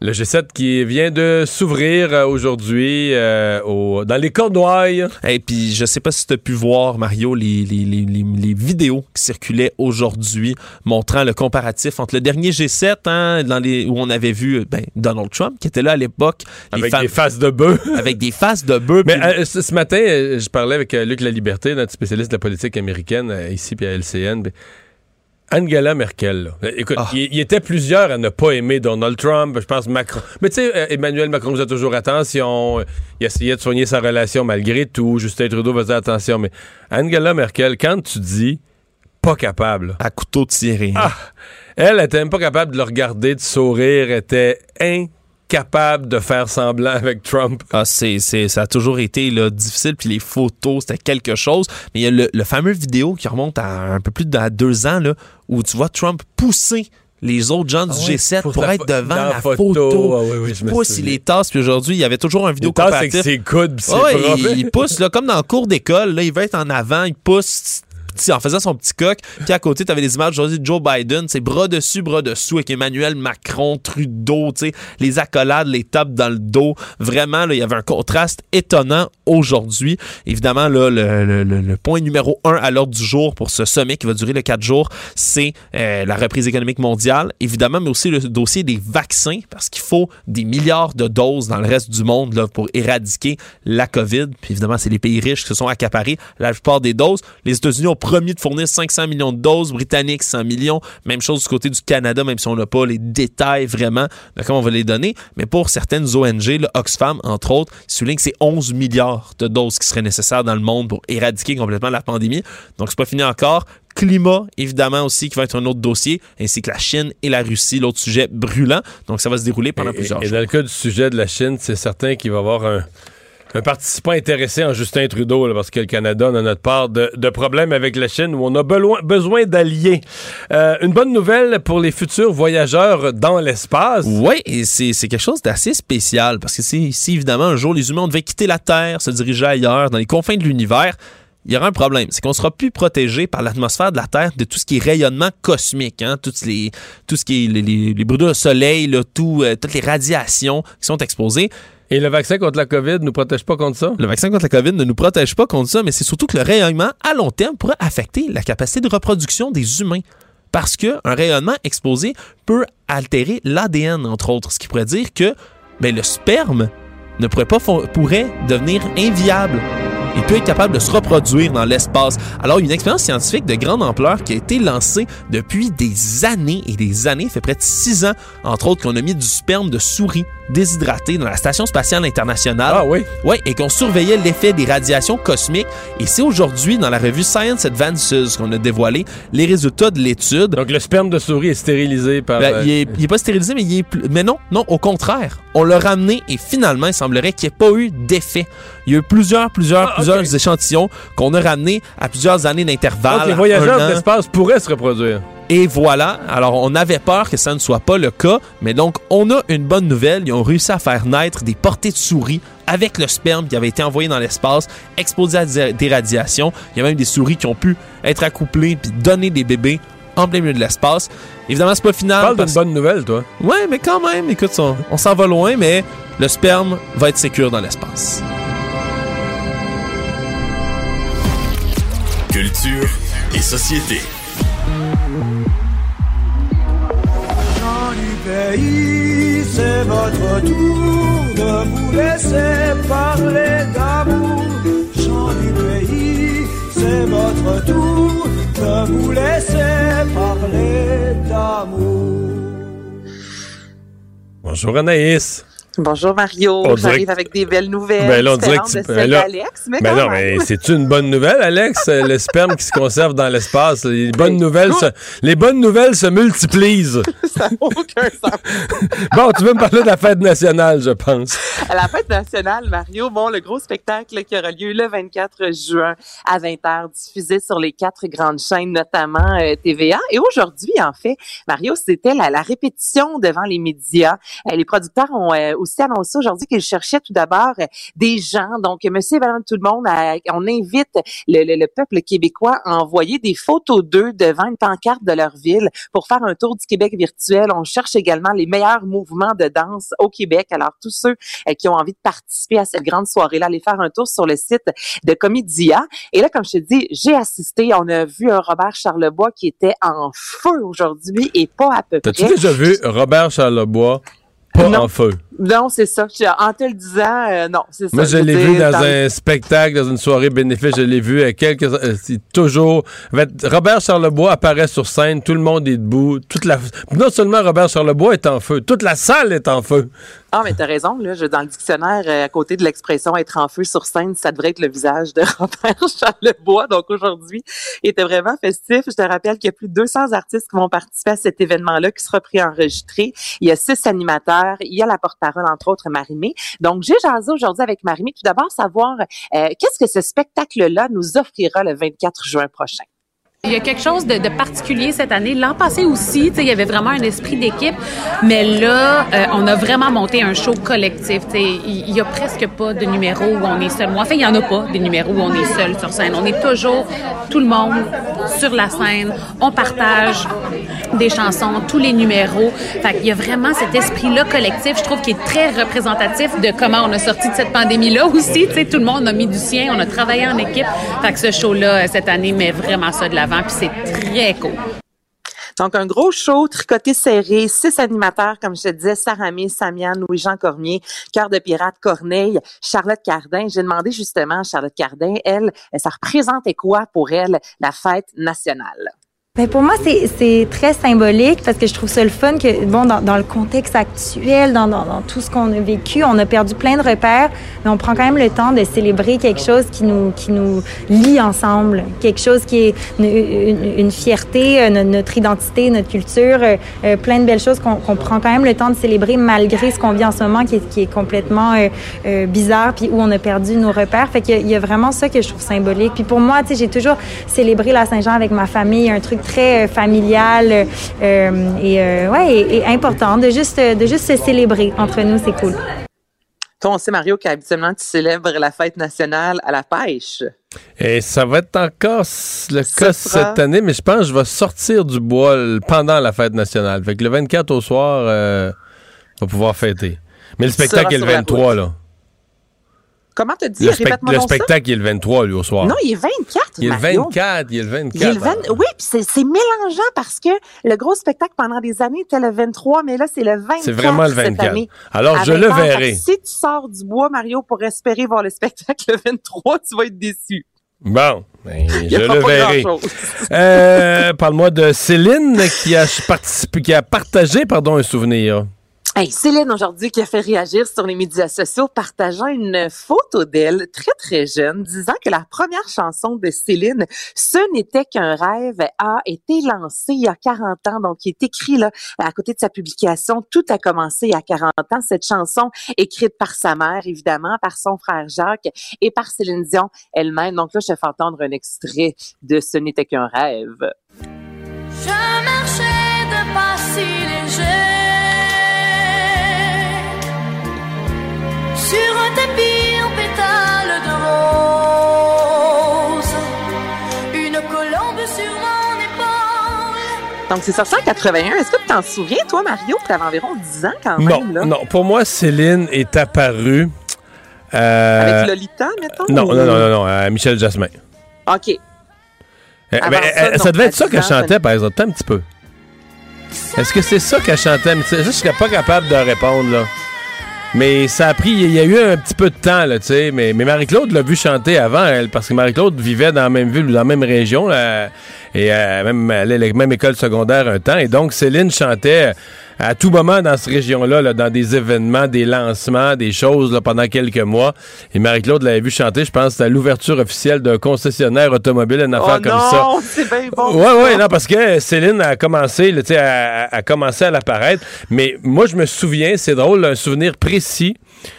[SPEAKER 1] Le G7 qui vient de s'ouvrir euh, aujourd'hui euh, au- dans les Cornouailles.
[SPEAKER 2] Et puis, je sais pas si tu as pu voir, Mario, les, les- les- les- vidéos qui circulaient aujourd'hui montrant le comparatif entre le dernier G7, hein, dans les, où on avait vu ben, Donald Trump, qui était là à l'époque,
[SPEAKER 1] Avec des faces de bœuf.
[SPEAKER 2] avec des faces de bœuf.
[SPEAKER 1] Mais euh, ce, ce matin, euh, je parlais avec euh, Luc Laliberté, notre spécialiste de la politique américaine, ici, puis à LCN. puis Angela Merkel, là. Écoute,
[SPEAKER 2] Ah.
[SPEAKER 1] il, il était plusieurs à ne pas aimer Donald Trump. Je pense Macron. Mais tu sais, euh, Emmanuel Macron faisait toujours attention. Il essayait de soigner sa relation malgré tout. Justin Trudeau faisait attention. Mais Angela Merkel, quand tu dis pas capable,
[SPEAKER 2] à couteau tiré.
[SPEAKER 1] Ah! elle était même pas capable de le regarder, de sourire, était incapable de faire semblant avec Trump.
[SPEAKER 2] Ah, c'est, c'est- ça a toujours été là, difficile, puis les photos, c'était quelque chose. Mais il y a le, le fameux vidéo qui remonte à un peu plus de à deux ans, là, où tu vois Trump pousser les autres gens du
[SPEAKER 1] Ah oui,
[SPEAKER 2] G7
[SPEAKER 1] pour
[SPEAKER 2] être devant la
[SPEAKER 1] la
[SPEAKER 2] photo.
[SPEAKER 1] photo. Ah oui, oui, je
[SPEAKER 2] il pousse, il les tasse, puis aujourd'hui, il y avait toujours un vidéo
[SPEAKER 1] Il tasse avec
[SPEAKER 2] comparatif.
[SPEAKER 1] ses coudes ses
[SPEAKER 2] Ah il pousse là, comme dans le cours d'école, là, il veut être en avant, il pousse. En faisant son petit coq. Puis à côté, tu avais les images de Joe Biden, c'est bras dessus, bras dessous avec Emmanuel Macron, Trudeau, les accolades, les tapes dans le dos. Vraiment, il y avait un contraste étonnant aujourd'hui. Évidemment, là, le, le, le, point numéro un à l'ordre du jour pour ce sommet qui va durer le quatre jours, c'est euh, la reprise économique mondiale, évidemment, mais aussi le dossier des vaccins, parce qu'il faut des milliards de doses dans le reste du monde là, pour éradiquer la COVID. Puis évidemment, c'est les pays riches qui se sont accaparés la plupart des doses. Les États-Unis ont promis de fournir 500 millions de doses, Britanniques 100 millions. Même chose du côté du Canada, même si on n'a pas les détails vraiment de comment on va les donner. Mais pour certaines ONG, le Oxfam, entre autres, souligne que c'est 11 milliards de doses qui seraient nécessaires dans le monde pour éradiquer complètement la pandémie. Donc, c'est pas fini encore climat, évidemment, aussi, qui va être un autre dossier, ainsi que la Chine et la Russie, l'autre sujet brûlant. Donc, ça va se dérouler pendant plusieurs jours.
[SPEAKER 1] Et dans le cas du sujet de la Chine, c'est certain qu'il va y avoir un, un participant intéressé en Justin Trudeau, parce que le Canada, a notre part de, problèmes avec la Chine où on a besoin, d'alliés. Euh, une bonne nouvelle pour les futurs voyageurs dans l'espace.
[SPEAKER 2] Oui, c'est quelque chose d'assez spécial parce que si, évidemment un jour les humains devaient quitter la Terre, se diriger ailleurs, dans les confins de l'univers, il y aura un problème. C'est qu'on sera plus protégé par l'atmosphère de la Terre de tout ce qui est rayonnement cosmique, hein, toutes les, tout ce qui est les, les, les brûlures de soleil, tout, euh, toutes les radiations qui sont exposées.
[SPEAKER 1] Et le vaccin contre la COVID ne nous protège pas contre ça?
[SPEAKER 2] Le vaccin contre la COVID ne nous protège pas contre ça, mais c'est surtout que le rayonnement à long terme pourrait affecter la capacité de reproduction des humains. Parce qu'un rayonnement exposé peut altérer l'ADN, entre autres, ce qui pourrait dire que ben, le sperme ne pourrait pas pourrait devenir inviable il peut être capable de se reproduire dans l'espace. Alors, une expérience scientifique de grande ampleur qui a été lancée depuis des années et des années, fait près de six ans, entre autres, qu'on a mis du sperme de souris déshydraté dans la Station spatiale internationale.
[SPEAKER 1] Ah oui?
[SPEAKER 2] Oui, et qu'on surveillait l'effet des radiations cosmiques. Et c'est aujourd'hui, dans la revue Science Advances, qu'on a dévoilé les résultats de l'étude.
[SPEAKER 1] Donc, le sperme de souris est stérilisé par...
[SPEAKER 2] Ben, il, est, pas stérilisé, mais il est... Mais non, non, au contraire. On l'a ramené et finalement, il semblerait qu'il n'y ait pas eu d'effet. Il y a eu plusieurs, plusieurs, ah, plusieurs échantillons qu'on a ramenés à plusieurs années d'intervalle. Donc,
[SPEAKER 1] les voyageurs de l'espace pourraient se reproduire.
[SPEAKER 2] Et voilà, alors on avait peur que ça ne soit pas le cas, mais donc on a une bonne nouvelle, ils ont réussi à faire naître des portées de souris avec le sperme qui avait été envoyé dans l'espace, exposé à des radiations. Il y a même des souris qui ont pu être accouplées puis donner des bébés en plein milieu de l'espace. Évidemment, c'est pas final.
[SPEAKER 1] Parle d'une bonne nouvelle, toi.
[SPEAKER 2] Ouais, mais quand même, écoute, on, on s'en va loin, mais le sperme va être sécure dans l'espace.
[SPEAKER 6] Culture et société.
[SPEAKER 7] Pays, c'est votre tour de vous laisser parler d'amour. Chant du pays, c'est votre tour de vous laisser parler d'amour.
[SPEAKER 1] Bonjour Anaïs.
[SPEAKER 8] Bonjour Mario, j'arrive avec des belles nouvelles. Ben là, on dirait que tu... ben là... Alex, mais
[SPEAKER 1] ben non, mais c'est une bonne nouvelle, Alex, le sperme qui se conserve dans l'espace. Les bonnes nouvelles, se... les bonnes nouvelles se multiplient.
[SPEAKER 8] Ça n'a aucun sens.
[SPEAKER 1] bon, tu veux me parler de la fête nationale, je pense.
[SPEAKER 8] À la fête nationale, Mario, bon, le gros spectacle qui aura lieu le 24 juin à 20h, diffusé sur les quatre grandes chaînes, notamment euh, TVA. Et aujourd'hui, en fait, Mario, c'était la, la, répétition devant les médias. Euh, les producteurs ont euh, aussi annoncé aujourd'hui qu'ils cherchaient tout d'abord euh, des gens. Donc, Monsieur et Madame tout le monde, on invite le, peuple québécois à envoyer des photos d'eux devant une pancarte de leur ville pour faire un tour du Québec virtuel. On cherche également les meilleurs mouvements de danse au Québec. Alors, tous ceux euh, qui ont envie de participer à cette grande soirée-là, aller faire un tour sur le site de Comédia. Et là, comme je te dis, j'ai assisté. On a vu un Robert Charlebois qui était en feu aujourd'hui et pas à peu près.
[SPEAKER 1] T'as-tu déjà vu Robert Charlebois pas en feu?
[SPEAKER 8] Non, c'est ça. En te le disant, euh, non, c'est ça.
[SPEAKER 1] Moi, je l'ai vu dans, un spectacle, dans une soirée bénéfice. Je l'ai vu à quelques. Euh, c'est toujours. Robert Charlebois apparaît sur scène, tout le monde est debout. Toute la... Non seulement Robert Charlebois est en feu, toute la salle est en feu.
[SPEAKER 8] Ah, mais t'as raison, là. Je, dans le dictionnaire, euh, à côté de l'expression être en feu sur scène, ça devrait être le visage de Robert Charlebois. Donc aujourd'hui, il était vraiment festif. Je te rappelle qu'il y a plus de 200 artistes qui vont participer à cet événement-là qui sera enregistré. Il y a six animateurs. Il y a la porte entre autres Marimé. Donc, j'ai jasé aujourd'hui avec Marimé. Tout d'abord, savoir euh, qu'est-ce que ce spectacle-là nous offrira le 24 juin prochain?
[SPEAKER 9] Il y a quelque chose de, de particulier cette année. L'an passé aussi, il y avait vraiment un esprit d'équipe, mais là, euh, on a vraiment monté un show collectif. Il y a presque pas de numéro où on est seul. Moi, en fait, il y en a pas des numéros où on est seul sur scène. On est toujours tout le monde sur la scène. On partage des chansons, tous les numéros. Fait il y a vraiment cet esprit-là collectif, je trouve, qui est très représentatif de comment on a sorti de cette pandémie-là aussi. sais, tout le monde a mis du sien, on a travaillé en équipe. Fait que ce show-là, cette année, met vraiment ça de l'avant puis c'est très cool.
[SPEAKER 8] Donc, un gros show, tricoté serré, six animateurs, comme je te disais, Sarah May, Samian, Louis-Jean Cormier, Cœur de pirate, Corneille, Charlotte Cardin. J'ai demandé justement à Charlotte Cardin, elle, ça représentait quoi pour elle, la fête nationale?
[SPEAKER 10] Ben pour moi, c'est très symbolique parce que je trouve ça le fun que, bon, dans, dans le contexte actuel, dans, dans, dans tout ce qu'on a vécu, on a perdu plein de repères, mais on prend quand même le temps de célébrer quelque chose qui nous, qui nous lie ensemble, quelque chose qui est une, une, fierté, euh, notre, identité, notre culture, euh, euh, plein de belles choses qu'on qu prend quand même le temps de célébrer malgré ce qu'on vit en ce moment qui est, qui est complètement euh, bizarre, puis où on a perdu nos repères. Fait qu'il y, y, a vraiment ça que je trouve symbolique. Puis pour moi, tu sais, j'ai toujours célébré la Saint-Jean avec ma famille, un truc très euh, familial euh, et, euh, ouais, et, et, important de juste, de juste se célébrer entre nous, c'est cool.
[SPEAKER 8] Toi, on sait, Mario, qu'habituellement, tu célèbres la fête nationale à la pêche.
[SPEAKER 1] Et ça va être encore le cas cette année, mais je pense que je vais sortir du bois pendant la fête nationale. Fait que le 24 au soir, euh, on va pouvoir fêter. Mais le spectacle est le 23, là.
[SPEAKER 8] Comment t'as dit?
[SPEAKER 1] Le, spect le spectacle, il est le 23, lui, au soir.
[SPEAKER 8] Non, il est 24,
[SPEAKER 1] Il est le 24, il est le 24.
[SPEAKER 8] Il est le 20... Oui, puis c'est mélangeant parce que le gros spectacle pendant des années était le 23, mais là, c'est le 24
[SPEAKER 1] C'est vraiment le 24.
[SPEAKER 8] Année,
[SPEAKER 1] Alors, je le verrai.
[SPEAKER 8] Si tu sors du bois, Mario, pour espérer voir le spectacle le 23, tu vas être déçu.
[SPEAKER 1] Bon, ben, je le verrai. Euh, Parle-moi de Céline qui a participé, qui a partagé, pardon, un souvenir.
[SPEAKER 8] Hey, Céline aujourd'hui qui a fait réagir sur les médias sociaux partageant une photo d'elle très très jeune disant que la première chanson de Céline Ce n'était qu'un rêve a été lancée il y a 40 ans. Donc qui est écrit là à côté de sa publication tout a commencé il y a 40 ans. Cette chanson écrite par sa mère évidemment par son frère Jacques et par Céline Dion elle-même. Donc là je fais entendre un extrait de Ce n'était qu'un rêve.
[SPEAKER 11] Je marchais de pas si
[SPEAKER 8] Donc, c'est sorti en 81. Est-ce que tu t'en souviens, toi, Mario? Tu avais environ 10 ans quand même.
[SPEAKER 1] Non,
[SPEAKER 8] là?
[SPEAKER 1] non. Pour moi, Céline est apparue. Euh...
[SPEAKER 8] Avec Lolita, mettons?
[SPEAKER 1] Non, ou... non, non, non, non, euh, Michel Jasmin.
[SPEAKER 8] OK.
[SPEAKER 1] Euh, ben, ça, ça, devait être ça qu'elle chantait, par exemple. un petit peu. Est-ce que c'est ça qu'elle chantait? Ça, je serais pas capable de répondre, là. Mais ça a pris, il y a eu un petit peu de temps, là, tu sais. Mais, mais Marie-Claude l'a vu chanter avant, elle, parce que Marie-Claude vivait dans la même ville ou dans la même région, là, et euh, même allait à la même école secondaire un temps. Et donc, Céline chantait à tout moment dans cette région-là, là, dans des événements, des lancements, des choses là, pendant quelques mois. Et Marie-Claude l'avait vu chanter, je pense, à l'ouverture officielle d'un concessionnaire automobile, une affaire
[SPEAKER 8] oh
[SPEAKER 1] comme
[SPEAKER 8] non,
[SPEAKER 1] ça.
[SPEAKER 8] c'est bien bon.
[SPEAKER 1] Ouais, ouais, non, parce que Céline a commencé, tu sais, a, a commencé à l'apparaître. Mais moi, je me souviens, c'est drôle, un souvenir précis.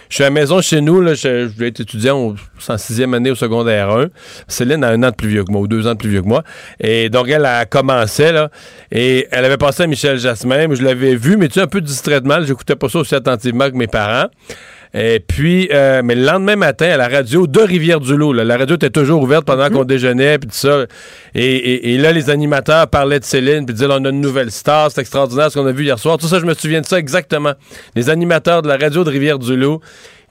[SPEAKER 1] Je suis à la maison chez nous, je, je vais être étudiant en sixième année au secondaire 1. Céline a un an de plus vieux que moi, ou deux ans de plus vieux que moi. Et donc, elle a commencé, là, et elle avait passé à Michel Jasmin. Je l'avais vu, mais tu sais, un peu distraitement. J'écoutais pas ça aussi attentivement que mes parents. Et puis, euh, mais le lendemain matin, à la radio de Rivière-du-Loup, la radio était toujours ouverte pendant -hmm. qu'on déjeunait, puis tout ça. Et, et, et, là, les animateurs parlaient de Céline, puis disaient, on a une nouvelle star, c'est extraordinaire ce qu'on a vu hier soir. Tout ça, je me souviens de ça exactement. Les animateurs de la radio de Rivière-du-Loup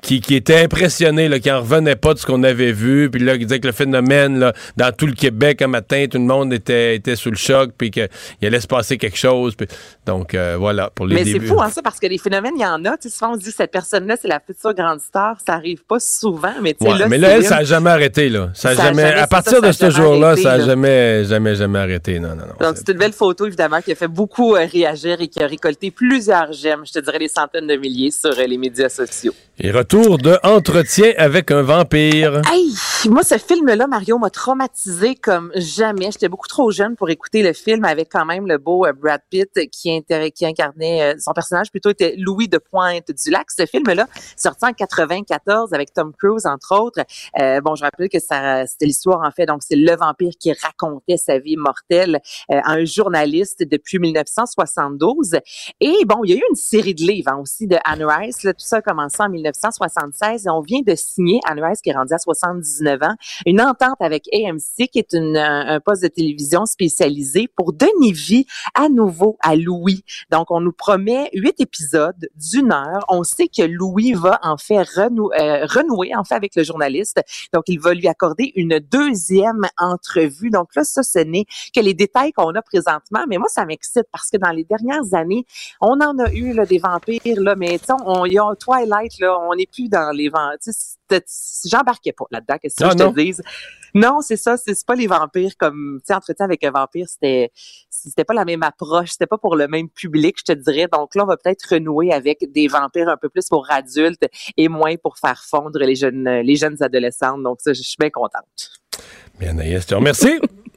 [SPEAKER 1] qui, qui était impressionné, là, qui en revenait pas de ce qu'on avait vu, puis là, qui disait que le phénomène, là, dans tout le Québec, un matin, tout le monde était, était sous le choc, puis qu'il allait se passer quelque chose. Puis, donc, euh, voilà, pour les
[SPEAKER 8] Mais c'est fou, hein, ça, parce que les phénomènes, il y en a. Tu sais, souvent, on se dit, cette personne-là, c'est la future grande star. Ça arrive pas souvent, mais tu sais,
[SPEAKER 1] ouais,
[SPEAKER 8] là,
[SPEAKER 1] mais là, elle, ça a jamais arrêté, là. Ça a
[SPEAKER 8] Ça a
[SPEAKER 1] jamais, à partir
[SPEAKER 8] ça,
[SPEAKER 1] de
[SPEAKER 8] ça
[SPEAKER 1] ce jour-là, ça a
[SPEAKER 8] là.
[SPEAKER 1] jamais, jamais, jamais arrêté. Non, non, non.
[SPEAKER 8] Donc, c'est une belle photo, évidemment, qui a fait beaucoup euh, réagir et qui a récolté plusieurs j'aime, je te dirais des centaines de milliers sur euh, les médias sociaux.
[SPEAKER 1] Et retour de Entretien avec un vampire.
[SPEAKER 8] Hey, moi, ce film-là, Mario, m'a traumatisé comme jamais. J'étais beaucoup trop jeune pour écouter le film avec quand même le beau euh, Brad Pitt qui, inter- qui incarnait, euh, son personnage plutôt était Louis de Pointe-du-Lac. Ce film-là, sorti en 94 avec Tom Cruise, entre autres. Euh, bon, je rappelle que c'était l'histoire, en fait. Donc, c'est le vampire qui racontait sa vie mortelle euh, à un journaliste depuis 1972. Et bon, il y a eu une série de livres hein, aussi de Anne Rice. Là, tout ça a commencé en 1976 et on vient de signer, Anne Rice qui est à 79 ans, une entente avec AMC qui est une, un, un poste de télévision spécialisé pour donner vie à nouveau à Louis. Donc, on nous promet huit épisodes d'une heure. On sait que Louis va en fait renou- euh, renouer en fait avec le journaliste. Donc, il va lui accorder une deuxième entrevue. Donc là, ça, ce n'est que les détails qu'on a présentement. Mais moi, ça m'excite parce que dans les dernières années, on en a eu là, des vampires, là, mais on, y a Twilight, là, on n'est plus dans les vampires. Tu sais, c'était- J'embarquais pas là-dedans, qu'est-ce que
[SPEAKER 1] Ah,
[SPEAKER 8] je
[SPEAKER 1] non?
[SPEAKER 8] te dise? Non, c'est ça, c'est c'est pas les vampires comme, tu sais, entretien avec un vampire, c'était, c'était pas la même approche, c'était pas pour le même public, je te dirais. Donc là, on va peut-être renouer avec des vampires un peu plus pour adultes et moins pour faire fondre les jeunes, les jeunes adolescentes. Donc ça, je suis bien contente.
[SPEAKER 1] Bien, Anaïs, je te remercie.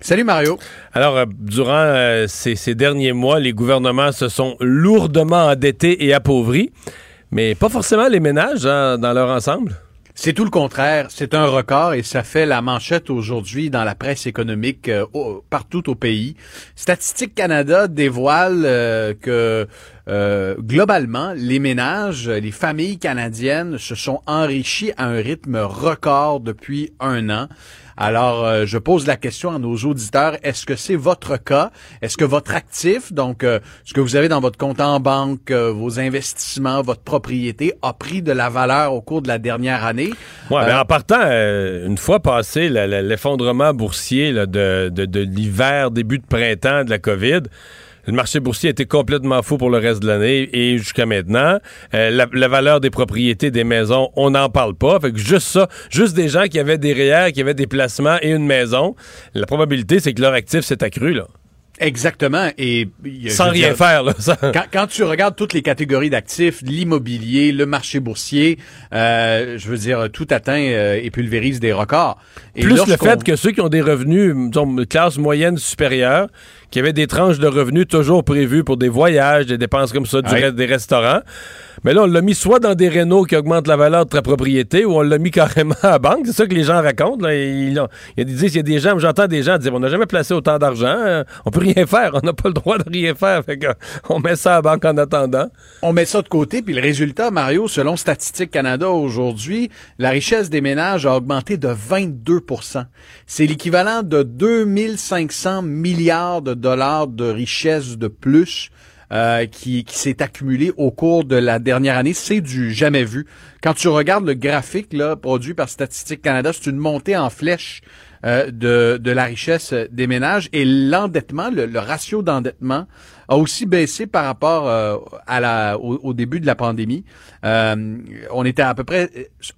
[SPEAKER 12] Salut Mario.
[SPEAKER 1] Alors, euh, durant euh, ces, ces derniers mois, les gouvernements se sont lourdement endettés et appauvris, mais pas forcément les ménages hein, dans leur ensemble.
[SPEAKER 12] C'est tout le contraire. C'est un record et ça fait la manchette aujourd'hui dans la presse économique euh, au- partout au pays. Statistique Canada dévoile euh, que euh, globalement, les ménages, les familles canadiennes se sont enrichis à un rythme record depuis un an. Alors, euh, je pose la question à nos auditeurs, est-ce que c'est votre cas? Est-ce que votre actif, donc euh, ce que vous avez dans votre compte en banque, euh, vos investissements, votre propriété, a pris de la valeur au cours de la dernière année? Euh,
[SPEAKER 1] ben, en partant, euh, une fois passé l'effondrement boursier là, de, de- de l'hiver, début de printemps de la COVID, le marché boursier était complètement fou pour le reste de l'année et jusqu'à maintenant. Euh, la, la valeur des propriétés, des maisons, on n'en parle pas. Fait que juste ça, juste des gens qui avaient des REER, qui avaient des placements et une maison, la probabilité, c'est que leur actif s'est accru. Là.
[SPEAKER 12] Exactement. Et
[SPEAKER 1] Sans rien
[SPEAKER 12] dire,
[SPEAKER 1] faire, là. Ça-
[SPEAKER 12] Quand, quand tu regardes toutes les catégories d'actifs, l'immobilier, le marché boursier, euh, je veux dire, tout atteint euh, et pulvérise des records. Et
[SPEAKER 1] Plus le fait que ceux qui ont des revenus, disons, classe moyenne supérieure, qui avaient des tranches de revenus toujours prévues pour des voyages, des dépenses comme ça, du
[SPEAKER 12] Ouais.
[SPEAKER 1] des restaurants, mais là, on l'a mis soit dans des rénaux qui augmentent la valeur de ta propriété ou on l'a mis carrément à la banque. C'est ça que les gens racontent. Là. Ils, ont- ils disent, il y a des gens, j'entends des gens dire, on n'a jamais placé autant d'argent, euh, on peut rien faire, on n'a pas le droit de rien faire. Fait que, on met ça à la banque en attendant.
[SPEAKER 12] On met ça de côté, puis le résultat, Mario, selon Statistique Canada aujourd'hui, la richesse des ménages a augmenté de 22% C'est l'équivalent de 2500 milliards de dollars de richesse de plus euh, qui, qui s'est accumulé au cours de la dernière année. C'est du jamais vu. Quand tu regardes le graphique là, produit par Statistique Canada, c'est une montée en flèche euh, de, de la richesse des ménages et l'endettement, le, le ratio d'endettement a aussi baissé par rapport euh, à la, au, au début de la pandémie. Euh, on était à peu près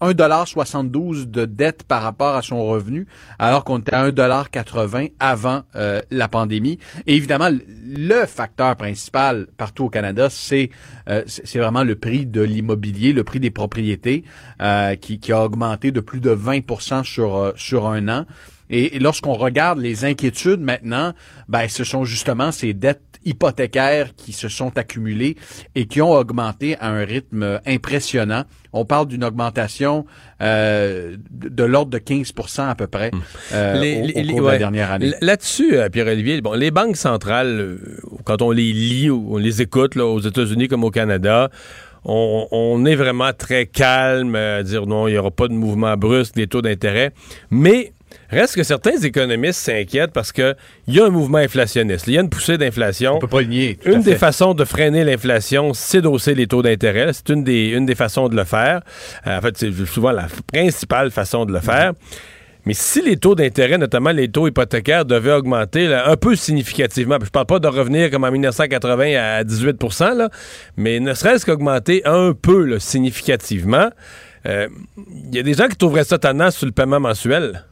[SPEAKER 12] 1,72 de dette par rapport à son revenu, alors qu'on était à 1,80 avant euh, la pandémie. Et évidemment, le facteur principal partout au Canada, c'est euh, c'est vraiment le prix de l'immobilier, le prix des propriétés, euh, qui, qui a augmenté de plus de 20 sur, euh, sur un an. Et, et lorsqu'on regarde les inquiétudes maintenant, ben, ce sont justement ces dettes hypothécaires qui se sont accumulées et qui ont augmenté à un rythme impressionnant. On parle d'une augmentation euh, de, l'ordre de 15% à peu près euh,
[SPEAKER 1] Les-
[SPEAKER 12] au,
[SPEAKER 1] les-
[SPEAKER 12] cours de
[SPEAKER 1] ouais.
[SPEAKER 12] la dernière année.
[SPEAKER 1] Là-dessus, euh, Pierre-Olivier, bon, les banques centrales, euh, quand on les lit ou on les écoute là, aux États-Unis comme au Canada, on, on est vraiment très calme euh, à dire non, il n'y aura pas de mouvement brusque des taux d'intérêt. Mais Reste que certains économistes s'inquiètent parce qu'il y a un mouvement inflationniste. Il y a une poussée d'inflation.
[SPEAKER 12] On peut pas le nier. tout à
[SPEAKER 1] Une des
[SPEAKER 12] fait.
[SPEAKER 1] façons de freiner l'inflation, c'est d'hausser les taux d'intérêt. C'est une des, une des façons de le faire. Euh, en fait, c'est souvent la principale façon de le faire. Mais si les taux d'intérêt, notamment les taux hypothécaires, devaient augmenter là, un peu significativement, puis je parle pas de revenir comme en 1980 à 18 là, mais ne serait-ce qu'augmenter un peu là, significativement, euh, il y a des gens qui trouveraient ça tannant sur le paiement mensuel.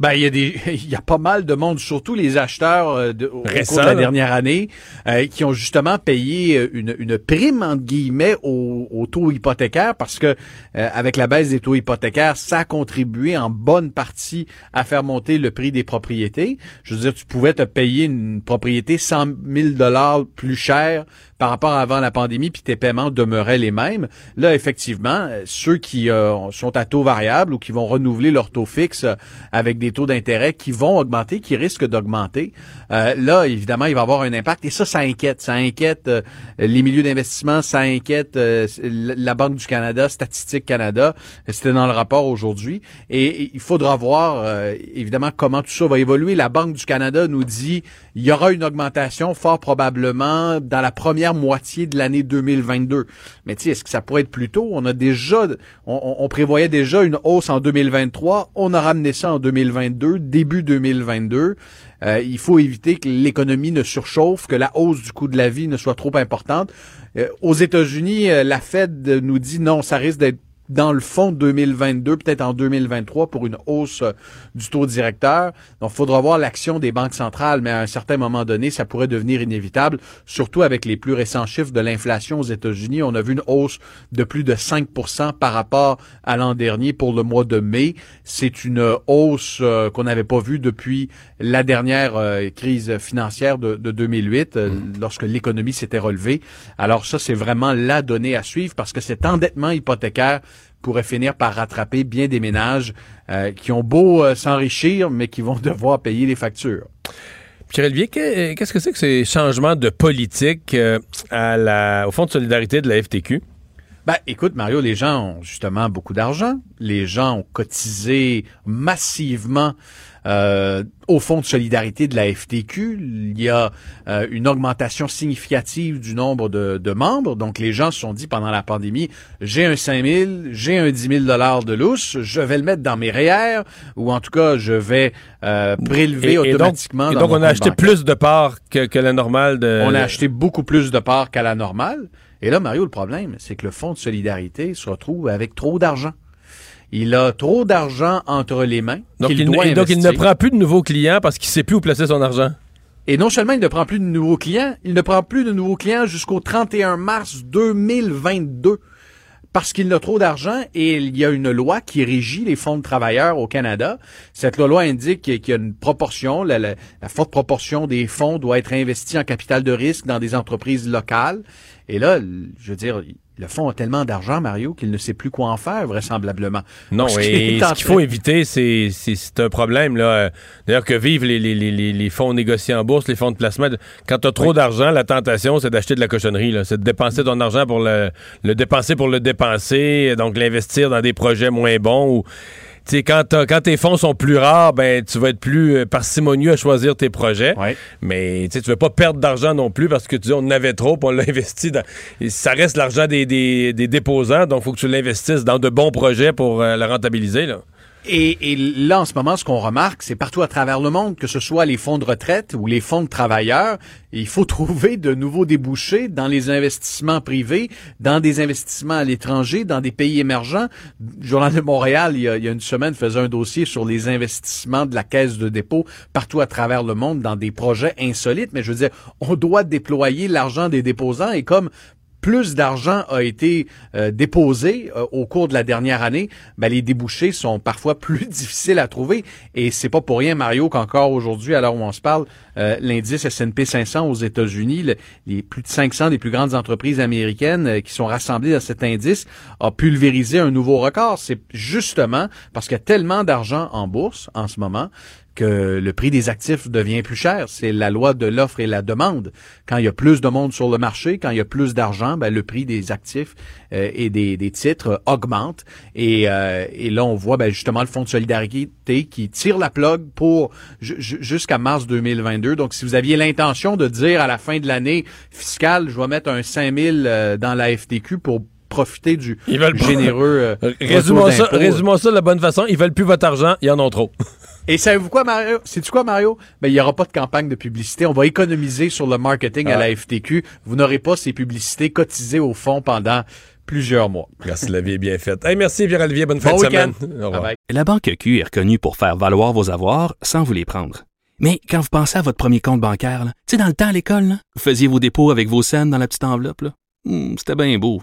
[SPEAKER 12] Ben, il y a des, il y a pas mal de monde, surtout les acheteurs euh, de, au
[SPEAKER 1] Récents,
[SPEAKER 12] cours de la dernière année, euh, qui ont justement payé euh, une, une prime entre guillemets au, au taux hypothécaire parce que euh, avec la baisse des taux hypothécaires, ça a contribué en bonne partie à faire monter le prix des propriétés. Je veux dire, tu pouvais te payer une propriété 100 000 dollars plus cher par rapport à avant la pandémie, puis tes paiements demeuraient les mêmes. Là, effectivement, euh, ceux qui euh, sont à taux variable ou qui vont renouveler leur taux fixe euh, avec des taux d'intérêt qui vont augmenter, qui risquent d'augmenter, euh, là, évidemment, il va avoir un impact. Et ça, ça inquiète. Ça inquiète les milieux d'investissement, ça inquiète la Banque du Canada, Statistique Canada. C'était dans le rapport aujourd'hui. Et, il faudra voir, évidemment, comment tout ça va évoluer. La Banque du Canada nous dit il y aura une augmentation fort probablement dans la première moitié de l'année 2022. Mais tu sais, est-ce que ça pourrait être plus tôt? On a déjà, on, on- prévoyait déjà une hausse en 2023. On a ramené ça en 2022, début 2022. Euh, il faut éviter que l'économie ne surchauffe, que la hausse du coût de la vie ne soit trop importante. Euh, aux États-Unis, euh, la Fed nous dit non, ça risque d'être dans le fond 2022, peut-être en 2023 pour une hausse euh, du taux directeur. Donc, il faudra voir l'action des banques centrales, mais à un certain moment donné, ça pourrait devenir inévitable, surtout avec les plus récents chiffres de l'inflation aux États-Unis. On a vu une hausse de plus de 5% par rapport à l'an dernier pour le mois de mai. C'est une hausse euh, qu'on n'avait pas vue depuis la dernière euh, crise financière de, de 2008, euh, lorsque l'économie s'était relevée. Alors ça, c'est vraiment la donnée à suivre parce que cet endettement hypothécaire pourrait finir par rattraper bien des ménages euh, qui ont beau euh, s'enrichir, mais qui vont devoir payer les factures.
[SPEAKER 1] Pierre-Olivier, que- qu'est-ce que c'est que ces changements de politique euh, à la, au Fonds de solidarité de la FTQ?
[SPEAKER 12] Ben, écoute, Mario, les gens ont justement beaucoup d'argent. Les gens ont cotisé massivement euh, au Fonds de solidarité de la FTQ. Il y a euh, une augmentation significative du nombre de, de membres. Donc, les gens se sont dit pendant la pandémie, j'ai un 5 000, j'ai un 10 000 dollars de lousse, je vais le mettre dans mes REER, ou en tout cas, je vais euh, prélever
[SPEAKER 1] Et- et donc-
[SPEAKER 12] automatiquement
[SPEAKER 1] Et donc,
[SPEAKER 12] mon
[SPEAKER 1] on a acheté
[SPEAKER 12] bancaire.
[SPEAKER 1] plus de parts que, que la normale de.
[SPEAKER 12] On a acheté beaucoup plus de parts qu'à la normale. Et là, Mario, le problème, c'est que le Fonds de solidarité se retrouve avec trop d'argent. Il a trop d'argent entre les mains.
[SPEAKER 1] Donc, il,
[SPEAKER 12] doit
[SPEAKER 1] et donc, il ne prend plus de nouveaux clients parce qu'il ne sait plus où placer son argent.
[SPEAKER 12] Et non seulement il ne prend plus de nouveaux clients, il ne prend plus de nouveaux clients jusqu'au 31 mars 2022 parce qu'il a trop d'argent et il y a une loi qui régit les fonds de travailleurs au Canada. Cette loi indique qu'il y a une proportion, la, la- la forte proportion des fonds doit être investie en capital de risque dans des entreprises locales. Et là, je veux dire, le fonds a tellement d'argent, Mario, qu'il ne sait plus quoi en faire, vraisemblablement.
[SPEAKER 1] Non,
[SPEAKER 12] Donc, ce qu'il
[SPEAKER 1] et ce faut éviter, c'est c'est- c'est un problème. là. D'ailleurs, que vivent les, les, les, les- fonds négociés en bourse, les fonds de placement? Quand tu as trop d'argent, la tentation, c'est d'acheter de la cochonnerie. là. C'est de dépenser ton argent pour le, le dépenser pour le dépenser, donc l'investir dans des projets moins bons. Ou, sais, quand, tes fonds sont plus rares, ben tu vas être plus euh, parcimonieux à choisir tes projets. Mais tu tu veux pas perdre d'argent non plus parce que tu dis on en avait trop, puis on l'a investi dans. et ça reste l'argent des, des, des déposants, donc il faut que tu l'investisses dans de bons projets pour euh, le rentabiliser. Là.
[SPEAKER 12] Et, et là, en ce moment, ce qu'on remarque, c'est partout à travers le monde, que ce soit les fonds de retraite ou les fonds de travailleurs, il faut trouver de nouveaux débouchés dans les investissements privés, dans des investissements à l'étranger, dans des pays émergents. Le Journal de Montréal, il y, a, il y a une semaine, faisait un dossier sur les investissements de la caisse de dépôt partout à travers le monde dans des projets insolites. Mais je veux dire, on doit déployer l'argent des déposants et comme plus d'argent a été euh, déposé euh, au cours de la dernière année, ben, les débouchés sont parfois plus difficiles à trouver. Et c'est pas pour rien, Mario, qu'encore aujourd'hui, à l'heure où on se parle, euh, l'indice S&P 500 aux États-Unis, le- les plus de 500 des plus grandes entreprises américaines euh, qui sont rassemblées dans cet indice, a pulvérisé un nouveau record. C'est justement parce qu'il y a tellement d'argent en bourse en ce moment que le prix des actifs devient plus cher. C'est la loi de l'offre et la demande. Quand il y a plus de monde sur le marché, quand il y a plus d'argent, ben, le prix des actifs euh, et des, des, titres augmente. Et, euh, et là, on voit ben, justement le Fonds de solidarité qui tire la plug pour jusqu'à mars 2022. Donc, si vous aviez l'intention de dire à la fin de l'année fiscale, je vais mettre un 5000 euh, dans la FTQ pour profiter du,
[SPEAKER 1] Ils veulent
[SPEAKER 12] généreux. Euh,
[SPEAKER 1] résumons, ça, résumons ça de la bonne façon. Ils veulent plus votre argent, ils en ont trop.
[SPEAKER 12] Et savez-vous quoi, Mario? C'est-tu quoi, Mario? Ben, il n'y aura pas de campagne de publicité. On va économiser sur le marketing à la FTQ. Vous n'aurez pas ces publicités cotisées au fond pendant plusieurs mois.
[SPEAKER 1] Merci, la vie est bien faite. Hey, merci, Pierre-Olivier. Bonne fin de semaine.
[SPEAKER 13] La Banque Q est reconnue pour faire valoir vos avoirs sans vous les prendre. Mais quand vous pensez à votre premier compte bancaire, tu sais, dans le temps à l'école, vous faisiez vos dépôts avec vos scènes dans la petite enveloppe. Hmm, c'était bien beau.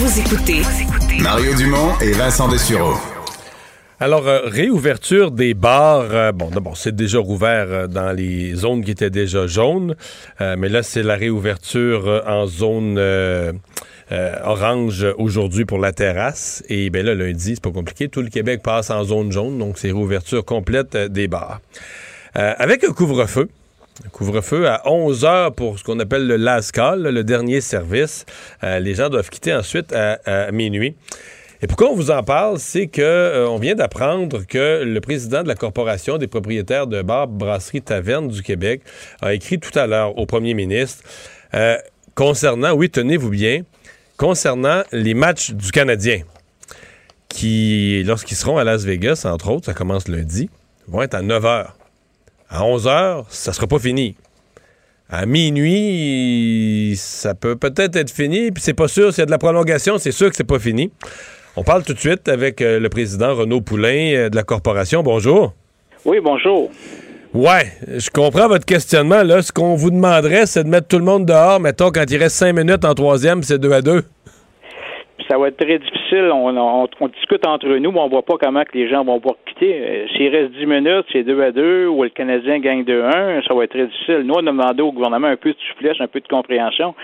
[SPEAKER 14] Vous écoutez
[SPEAKER 6] Mario Dumont et Vincent Dessureau.
[SPEAKER 1] Alors, euh, réouverture des bars. euh, bon, d'abord, c'est déjà rouvert euh, dans les zones qui étaient déjà jaunes. Euh, mais là, c'est la réouverture euh, en zone euh, euh, orange aujourd'hui pour la terrasse. Et bien là, lundi, c'est pas compliqué. Tout le Québec passe en zone jaune. Donc, c'est réouverture complète euh, des bars. Euh, avec un couvre-feu. Couvre-feu à 11 heures pour ce qu'on appelle le last call, le dernier service. Euh, les gens doivent quitter ensuite à, à minuit. Et pourquoi on vous en parle, c'est que euh, on vient d'apprendre que le président de la Corporation des propriétaires de bars, brasseries, tavernes du Québec a écrit tout à l'heure au premier ministre euh, concernant, oui, tenez-vous bien, concernant les matchs du Canadien, qui, lorsqu'ils seront à Las Vegas, entre autres, ça commence lundi, vont être à 9 heures. À 11 heures, ça sera pas fini. À minuit, ça peut peut-être être fini, puis c'est pas sûr. S'il y a de la prolongation, c'est sûr que c'est pas fini. On parle tout de suite avec euh, le président Renaud Poulain euh, de la corporation. Bonjour.
[SPEAKER 15] Oui, bonjour.
[SPEAKER 1] Ouais, je comprends votre questionnement. Là, ce qu'on vous demanderait, c'est de mettre tout le monde dehors. Mettons, quand il reste cinq minutes en troisième, c'est deux à deux.
[SPEAKER 15] Ça va être très difficile. On, on- discute entre nous, mais on voit pas comment que les gens vont pouvoir quitter. Euh, S'il reste 10 minutes, c'est 2 à 2, ou le Canadien gagne 2-1, ça va être très difficile. Nous, on a demandé au gouvernement un peu de souplesse, un peu de compréhension.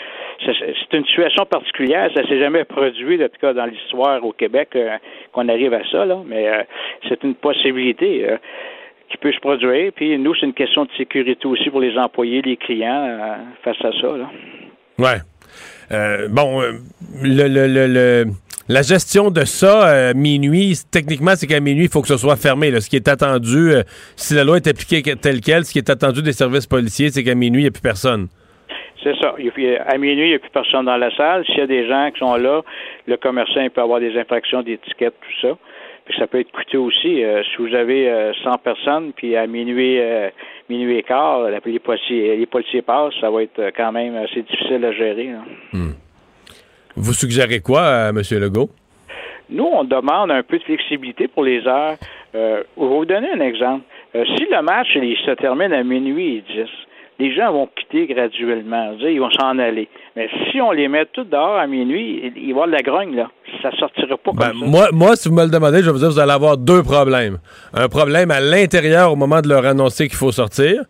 [SPEAKER 15] C'est une situation particulière. Ça s'est jamais produit, en tout cas, dans l'histoire au Québec, euh, qu'on arrive à ça, là. Mais euh, c'est une possibilité. qui peut se produire. Puis nous, c'est une question de sécurité aussi pour les employés, les clients face à ça. Là.
[SPEAKER 1] Ouais. Euh, bon, euh, le, le- le- la gestion de ça, euh, minuit, techniquement, c'est qu'à minuit, il faut que ce soit fermé. Ce qui est attendu, euh, si la loi est appliquée telle quelle, ce qui est attendu des services policiers, c'est qu'à minuit, il n'y a plus personne.
[SPEAKER 15] C'est ça. À minuit, il n'y a plus personne dans la salle. S'il y a des gens qui sont là, le commerçant il peut avoir des infractions d'étiquette, tout ça. Puis ça peut être coûteux aussi. Si vous avez euh, 100 personnes, puis à minuit, minuit et quart, la- les policiers, les policiers passent, ça va être euh, quand même assez difficile à gérer. là.
[SPEAKER 1] Vous suggérez quoi à M. Legault?
[SPEAKER 15] Nous, on demande un peu de flexibilité pour les heures. Euh, je vais vous donner un exemple. Euh, si le match il se termine à minuit et 10, les gens vont quitter graduellement. Ils vont s'en aller. Mais si on les met tous dehors à minuit, il va y avoir de la grogne, là. Ça sortira pas comme
[SPEAKER 1] Ben,
[SPEAKER 15] ça.
[SPEAKER 1] moi, moi, si vous me le demandez, je vais vous dire, vous allez avoir deux problèmes. Un problème à l'intérieur au moment de leur annoncer qu'il faut sortir,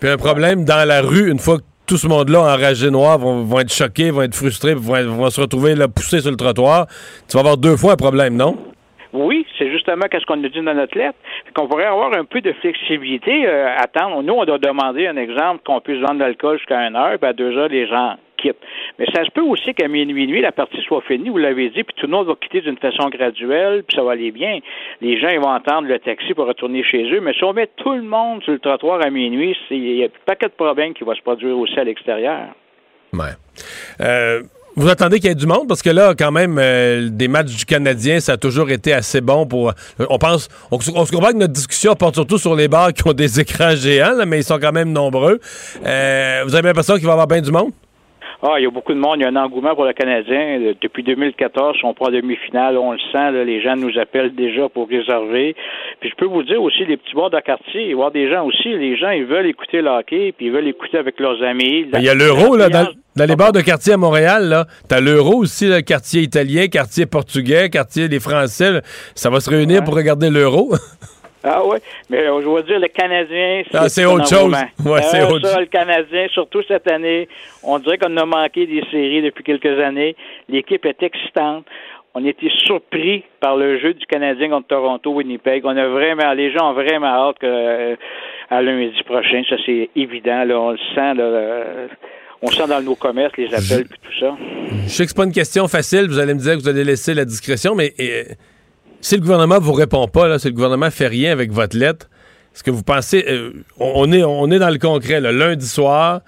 [SPEAKER 1] puis un problème dans la rue une fois que tout ce monde-là enragé noir vont, vont être choqués, vont être frustrés, vont, vont se retrouver là, poussés sur le trottoir. Tu vas avoir deux fois un problème, non?
[SPEAKER 15] Oui, c'est justement qu'est-ce qu'on a dit dans notre lettre. Qu'on pourrait avoir un peu de flexibilité, euh, attendre. Nous, on doit demander un exemple qu'on puisse vendre de l'alcool jusqu'à une heure, puis à deux heures, les gens quittent. Mais ça se peut aussi qu'à minuit, nuit, la partie soit finie, vous l'avez dit, puis tout le monde va quitter d'une façon graduelle, puis ça va aller bien. Les gens, ils vont entendre le taxi pour retourner chez eux, mais si on met tout le monde sur le trottoir à minuit, il y a un paquet de problèmes qui vont se produire aussi à l'extérieur.
[SPEAKER 1] Ouais. Euh, vous attendez qu'il y ait du monde? Parce que là, quand même, euh, des matchs du Canadien, ça a toujours été assez bon pour. euh, on pense, on, se comprend que notre discussion porte surtout sur les bars qui ont des écrans géants, mais ils sont quand même nombreux. Euh, vous avez l'impression qu'il va y avoir bien du monde?
[SPEAKER 15] Ah, il y a beaucoup de monde, il y a un engouement pour le Canadien. Euh, Depuis 2014, on prend demi-finale, on le sent, là, les gens nous appellent déjà pour réserver. Puis je peux vous dire aussi, les petits bars de quartier, il y avoir des gens aussi, les gens, ils veulent écouter le hockey, puis ils veulent écouter avec leurs amis.
[SPEAKER 1] Ben, Il y a l'euro, là, dans, dans les bars de quartier à Montréal, là. T'as l'euro aussi, le quartier italien, quartier portugais, quartier des Français. là. Ça va se réunir pour regarder l'euro.
[SPEAKER 15] Ah oui, mais je veux dire, le Canadien,
[SPEAKER 1] Ah, c'est
[SPEAKER 15] un
[SPEAKER 1] autre chose. Ouais,
[SPEAKER 15] Euh,
[SPEAKER 1] c'est autre
[SPEAKER 15] ça,
[SPEAKER 1] chose.
[SPEAKER 15] le Canadien, surtout cette année, on dirait qu'on a manqué des séries depuis quelques années. L'équipe est excitante. On était surpris par le jeu du Canadien contre Toronto, Winnipeg. On a vraiment, les gens ont vraiment hâte que, euh, à lundi prochain. Ça, c'est évident. Là, on le sent. Là, euh, on sent dans nos commerces les appels et tout ça.
[SPEAKER 1] Je sais que c'est pas une question facile. Vous allez me dire que vous allez laisser la discrétion, mais euh, si le gouvernement vous répond pas, si le gouvernement fait rien avec votre lettre, est-ce que vous pensez, euh, on, est, on est dans le concret, lundi soir,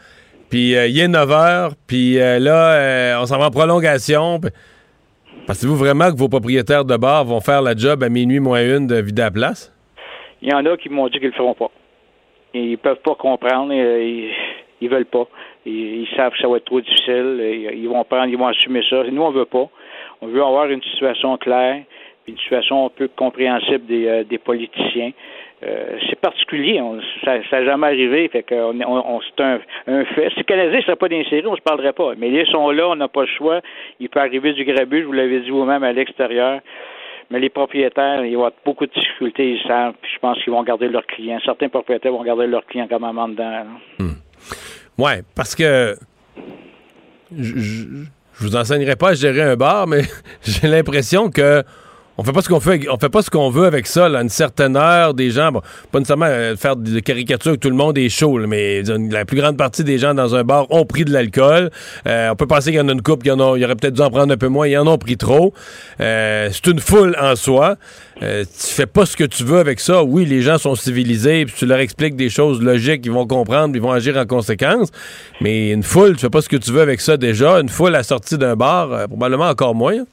[SPEAKER 1] puis euh, il est 9 heures, puis euh, là, on s'en va en prolongation. Pensez-vous vraiment que vos propriétaires de bar vont faire la job à minuit moins une de vider la place?
[SPEAKER 15] Il y en a qui m'ont dit qu'ils le feront pas. Ils peuvent pas comprendre. Ils, ils veulent pas. Ils, savent que ça va être trop difficile. Ils vont prendre, ils vont assumer ça. Nous, on veut pas. On veut avoir une situation claire, une situation un peu compréhensible des, euh, politiciens. Euh, c'est particulier, ça n'a jamais arrivé, fait que on, on- on- c'est un, fait. Si le Canadien ne serait pas d'insérer, on ne se parlerait pas. Mais ils sont là, on n'a pas le choix. Il peut arriver du grabuge, vous l'avez dit vous-même, à l'extérieur. Mais les propriétaires, ils vont avoir beaucoup de difficultés, ils savent. Puis je pense qu'ils vont garder leurs clients. Certains propriétaires vont garder leurs clients comme un dedans. là.
[SPEAKER 1] Ouais, parce que je, je, je vous enseignerai pas à gérer un bar, mais j'ai l'impression que on fait pas ce qu'on fait, pas ce qu'on veut avec ça. Là, une certaine heure, des gens, bon, pas nécessairement euh, faire des caricatures que tout le monde est chaud, mais la plus grande partie des gens dans un bar ont pris de l'alcool. Euh, on peut penser qu'il y en a une coupe, il y en a, il y aurait peut-être dû en prendre un peu moins, ils en ont pris trop. Euh, c'est une foule en soi. Tu fais pas ce que tu veux avec ça. Oui, les gens sont civilisés, puis tu leur expliques des choses logiques, ils vont comprendre, ils vont agir en conséquence. Mais une foule, tu fais pas ce que tu veux avec ça déjà. Une foule à la sortie d'un bar, probablement encore moins.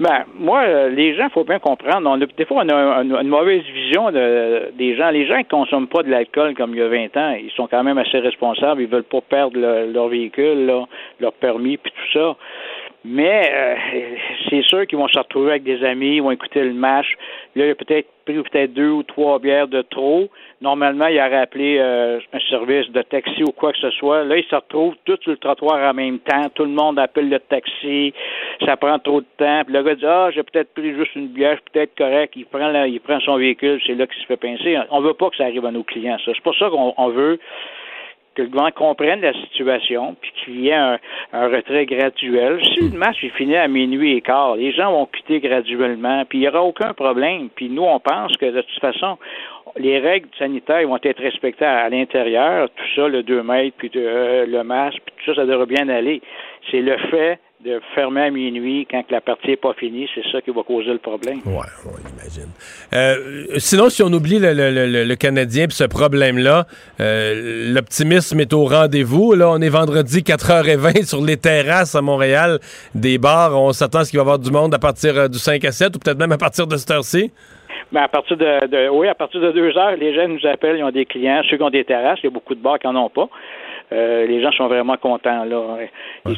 [SPEAKER 15] Ben, moi, euh, les gens, faut bien comprendre. On a- des fois, on a un- une mauvaise vision de- des gens. Les gens qui consomment pas de l'alcool comme il y a 20 ans, ils sont quand même assez responsables. Ils veulent pas perdre le- leur véhicule, là, leur permis, puis tout ça. Mais euh, c'est sûr qu'ils vont se retrouver avec des amis, ils vont écouter le match. Là, il a peut-être pris peut-être deux ou trois bières de trop. Normalement, il aurait appelé euh, un service de taxi ou quoi que ce soit. Là, ils se retrouvent tous sur le trottoir en même temps. Tout le monde appelle le taxi. Ça prend trop de temps. Puis le gars dit Ah, j'ai peut-être pris juste une bière, peut-être correct. Il prend, il prend son véhicule, c'est là qu'il se fait pincer. On veut pas que ça arrive à nos clients, ça. C'est pour ça qu'on on veut que le gouvernement comprenne la situation, puis qu'il y ait un, un retrait graduel. Si le match est fini à minuit et quart, les gens vont quitter graduellement, puis il n'y aura aucun problème. Puis nous, on pense que de toute façon, les règles sanitaires vont être respectées à, à l'intérieur, tout ça, le 2 mètres, puis de- euh, le masque, puis tout ça, ça devrait bien aller. C'est le fait de fermer à minuit quand que la partie n'est pas finie, c'est ça qui va causer le problème.
[SPEAKER 1] Ouais, on imagine. Euh, sinon, si on oublie le, le- le- le Canadien puis ce problème-là, euh, l'optimisme est au rendez-vous. Là, on est vendredi 4h20 sur les terrasses à Montréal des bars. On s'attend à ce qu'il va y avoir du monde à partir euh, du 5 à 7 ou peut-être même à partir de cette heure-ci.
[SPEAKER 15] Mais à partir de, de- oui, à partir de deux heures, les gens nous appellent, ils ont des clients, ceux qui ont des terrasses, il y a beaucoup de bars qui n'en ont pas. Euh, les gens sont vraiment contents là.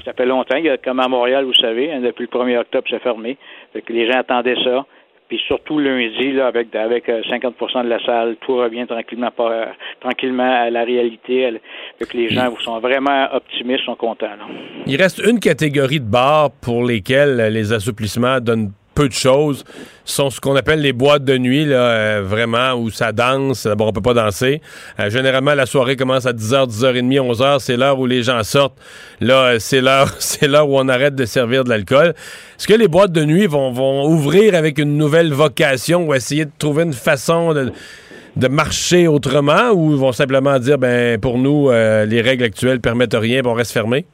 [SPEAKER 15] Ça fait longtemps, il y a, comme à Montréal, vous savez, hein, depuis le 1er octobre, c'est fermé. Fait que les gens attendaient ça. Puis surtout lundi, là, avec, avec euh, 50% de la salle, tout revient tranquillement, pas, euh, tranquillement à la réalité. Fait que les gens sont vraiment optimistes, sont contents. Là.
[SPEAKER 1] Il reste une catégorie de bars pour lesquels euh, les assouplissements donnent peu de choses. Sont ce qu'on appelle les boîtes de nuit, là, euh, vraiment, où ça danse. D'abord, on peut pas danser. Euh, généralement, la soirée commence à 10h, 10h30, 11h. C'est l'heure où les gens sortent. Là, euh, c'est l'heure, c'est l'heure où on arrête de servir de l'alcool. Est-ce que les boîtes de nuit vont, ouvrir avec une nouvelle vocation ou essayer de trouver une façon de marcher autrement ou vont simplement dire ben pour nous les règles actuelles permettent rien, puis on reste fermé?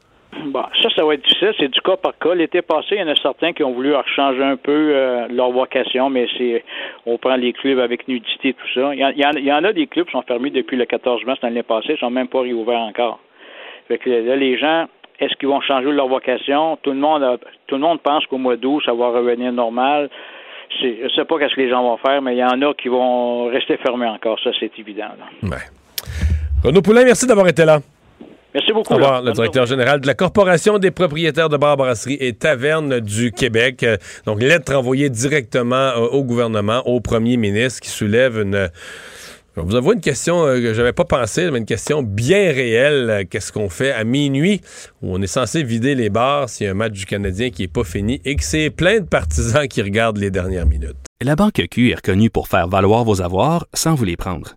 [SPEAKER 15] Bon, ça, ça va être difficile. C'est du cas par cas. L'été passé, il y en a certains qui ont voulu changer un peu euh, leur vocation, mais c'est on prend les clubs avec nudité, tout ça. Il y, en, a des clubs qui sont fermés depuis le 14 mars l'année passée, ils sont même pas réouverts encore. Fait que là, les gens, est-ce qu'ils vont changer leur vocation? Tout le monde a- tout le monde pense qu'au mois d'août, ça va revenir normal. Je sais pas qu'est-ce que les gens vont faire, mais il y en a qui vont rester fermés encore. Ça, c'est évident.
[SPEAKER 1] Renaud Poulain, merci d'avoir été là.
[SPEAKER 15] Merci beaucoup.
[SPEAKER 1] Au
[SPEAKER 15] là.
[SPEAKER 1] revoir, le directeur général de la Corporation des propriétaires de bars, brasseries et tavernes du Québec. Euh, Donc, lettre envoyée directement euh, au gouvernement, au premier ministre, qui soulève une... Je vais vous avouer une question euh, que j'avais pas pensé, mais une question bien réelle. Qu'est-ce qu'on fait à minuit où on est censé vider les bars s'il y a un match du Canadien qui est pas fini et que c'est plein de partisans qui regardent les dernières minutes?
[SPEAKER 13] La Banque Q est reconnue pour faire valoir vos avoirs sans vous les prendre.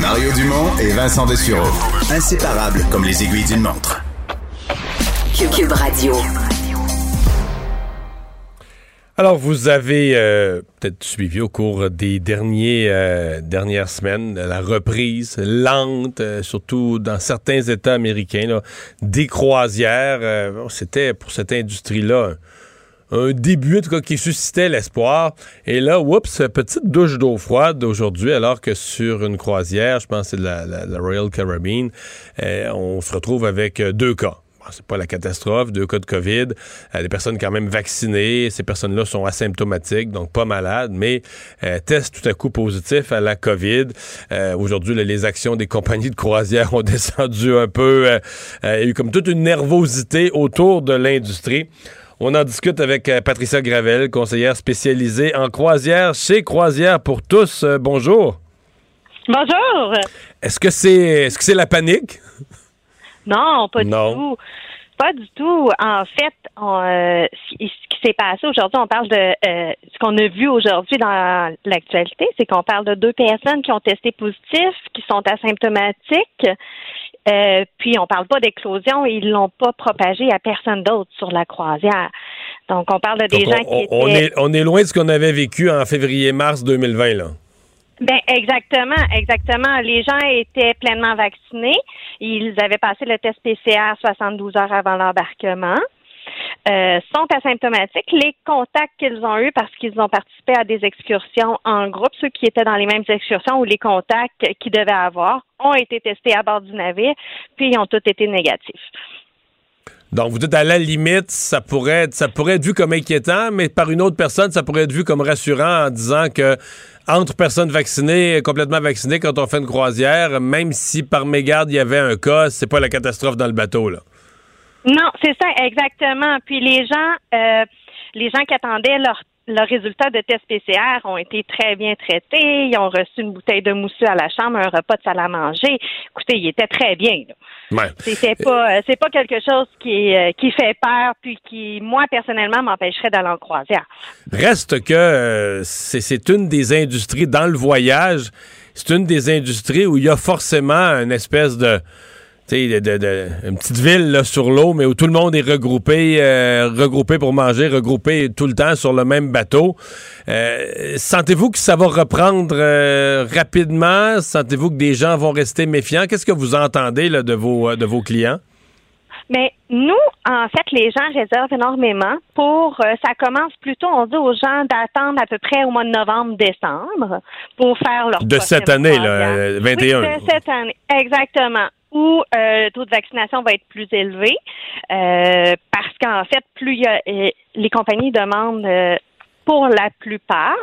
[SPEAKER 6] Mario Dumont et Vincent Dessureau. Inséparables comme les aiguilles d'une montre.
[SPEAKER 14] Cube Radio.
[SPEAKER 1] Alors, vous avez euh, peut-être suivi au cours des derniers, euh, dernières semaines la reprise lente, euh, surtout dans certains États américains, là, des croisières. Euh, C'était pour cette industrie-là un, début, en cas, qui suscitait l'espoir. Et là, oups, petite douche d'eau froide aujourd'hui, alors que sur une croisière, je pense que c'est la, la- Royal Caribbean, euh, on se retrouve avec euh, deux cas. C'est pas la catastrophe, deux cas de COVID, euh, des personnes quand même vaccinées, ces personnes-là sont asymptomatiques, donc pas malades, mais euh, testent tout à coup positifs à la COVID. Aujourd'hui, les actions des compagnies de croisière ont descendu un peu. il y a eu comme toute une nervosité autour de l'industrie. On en discute avec euh, Patricia Gravel, conseillère spécialisée en croisière chez Croisière pour tous. Euh, bonjour.
[SPEAKER 16] Bonjour.
[SPEAKER 1] Est-ce que c'est est-ce que c'est la panique?
[SPEAKER 16] Non, pas
[SPEAKER 1] Non.
[SPEAKER 16] du tout. Pas du tout. En fait, on, euh, ce qui ce qui s'est passé aujourd'hui, on parle de euh, ce qu'on a vu aujourd'hui dans l'actualité, c'est qu'on parle de deux personnes qui ont testé positif, qui sont asymptomatiques. Euh, puis on parle pas d'éclosion ils l'ont pas propagé à personne d'autre sur la croisière. Donc on parle de des
[SPEAKER 1] Donc,
[SPEAKER 16] gens
[SPEAKER 1] on,
[SPEAKER 16] qui
[SPEAKER 1] on
[SPEAKER 16] étaient
[SPEAKER 1] est, on est loin de ce qu'on avait vécu en février-mars 2020, là.
[SPEAKER 16] Ben exactement, exactement. Les gens étaient pleinement vaccinés. Ils avaient passé le test PCR 72 heures avant l'embarquement. Euh, sont asymptomatiques. Les contacts qu'ils ont eus parce qu'ils ont participé à des excursions en groupe, ceux qui étaient dans les mêmes excursions ou les contacts qu'ils devaient avoir, ont été testés à bord du navire, puis ils ont tous été négatifs.
[SPEAKER 1] Donc, vous dites à la limite, ça pourrait, être, ça pourrait être vu comme inquiétant, mais par une autre personne, ça pourrait être vu comme rassurant en disant que entre personnes vaccinées, complètement vaccinées, quand on fait une croisière, même si par mégarde il y avait un cas, c'est pas la catastrophe dans le bateau, là.
[SPEAKER 16] Non, c'est ça, exactement. Puis les gens, euh, les gens qui attendaient leur leurs résultats de test PCR ont été très bien traités. Ils ont reçu une bouteille de mousseux à la chambre, un repas de salle à manger. Écoutez, ils étaient très bien. là.
[SPEAKER 1] Ouais.
[SPEAKER 16] C'était pas, euh, c'est pas quelque chose qui, euh, qui fait peur, puis qui, moi personnellement, m'empêcherait d'aller en croisière.
[SPEAKER 1] Reste que euh, c'est c'est une des industries dans le voyage, c'est une des industries où il y a forcément une espèce de de, de- de- une petite ville là, sur l'eau, mais où tout le monde est regroupé, euh, regroupé pour manger, regroupé tout le temps sur le même bateau. Euh, Sentez-vous que ça va reprendre euh, rapidement? Sentez-vous que des gens vont rester méfiants? Qu'est-ce que vous entendez là, de, vos, euh, de vos clients?
[SPEAKER 16] Mais nous, en fait, les gens réservent énormément pour, euh, ça commence plutôt, on dit aux gens d'attendre à peu près au mois de novembre, décembre pour faire leur
[SPEAKER 1] De cette année, là,
[SPEAKER 16] croisière.
[SPEAKER 1] euh, 21.
[SPEAKER 16] Oui, de cette année, exactement. Où euh, le taux de vaccination va être plus élevé euh, parce qu'en fait, plus y a, euh, les compagnies demandent pour la plupart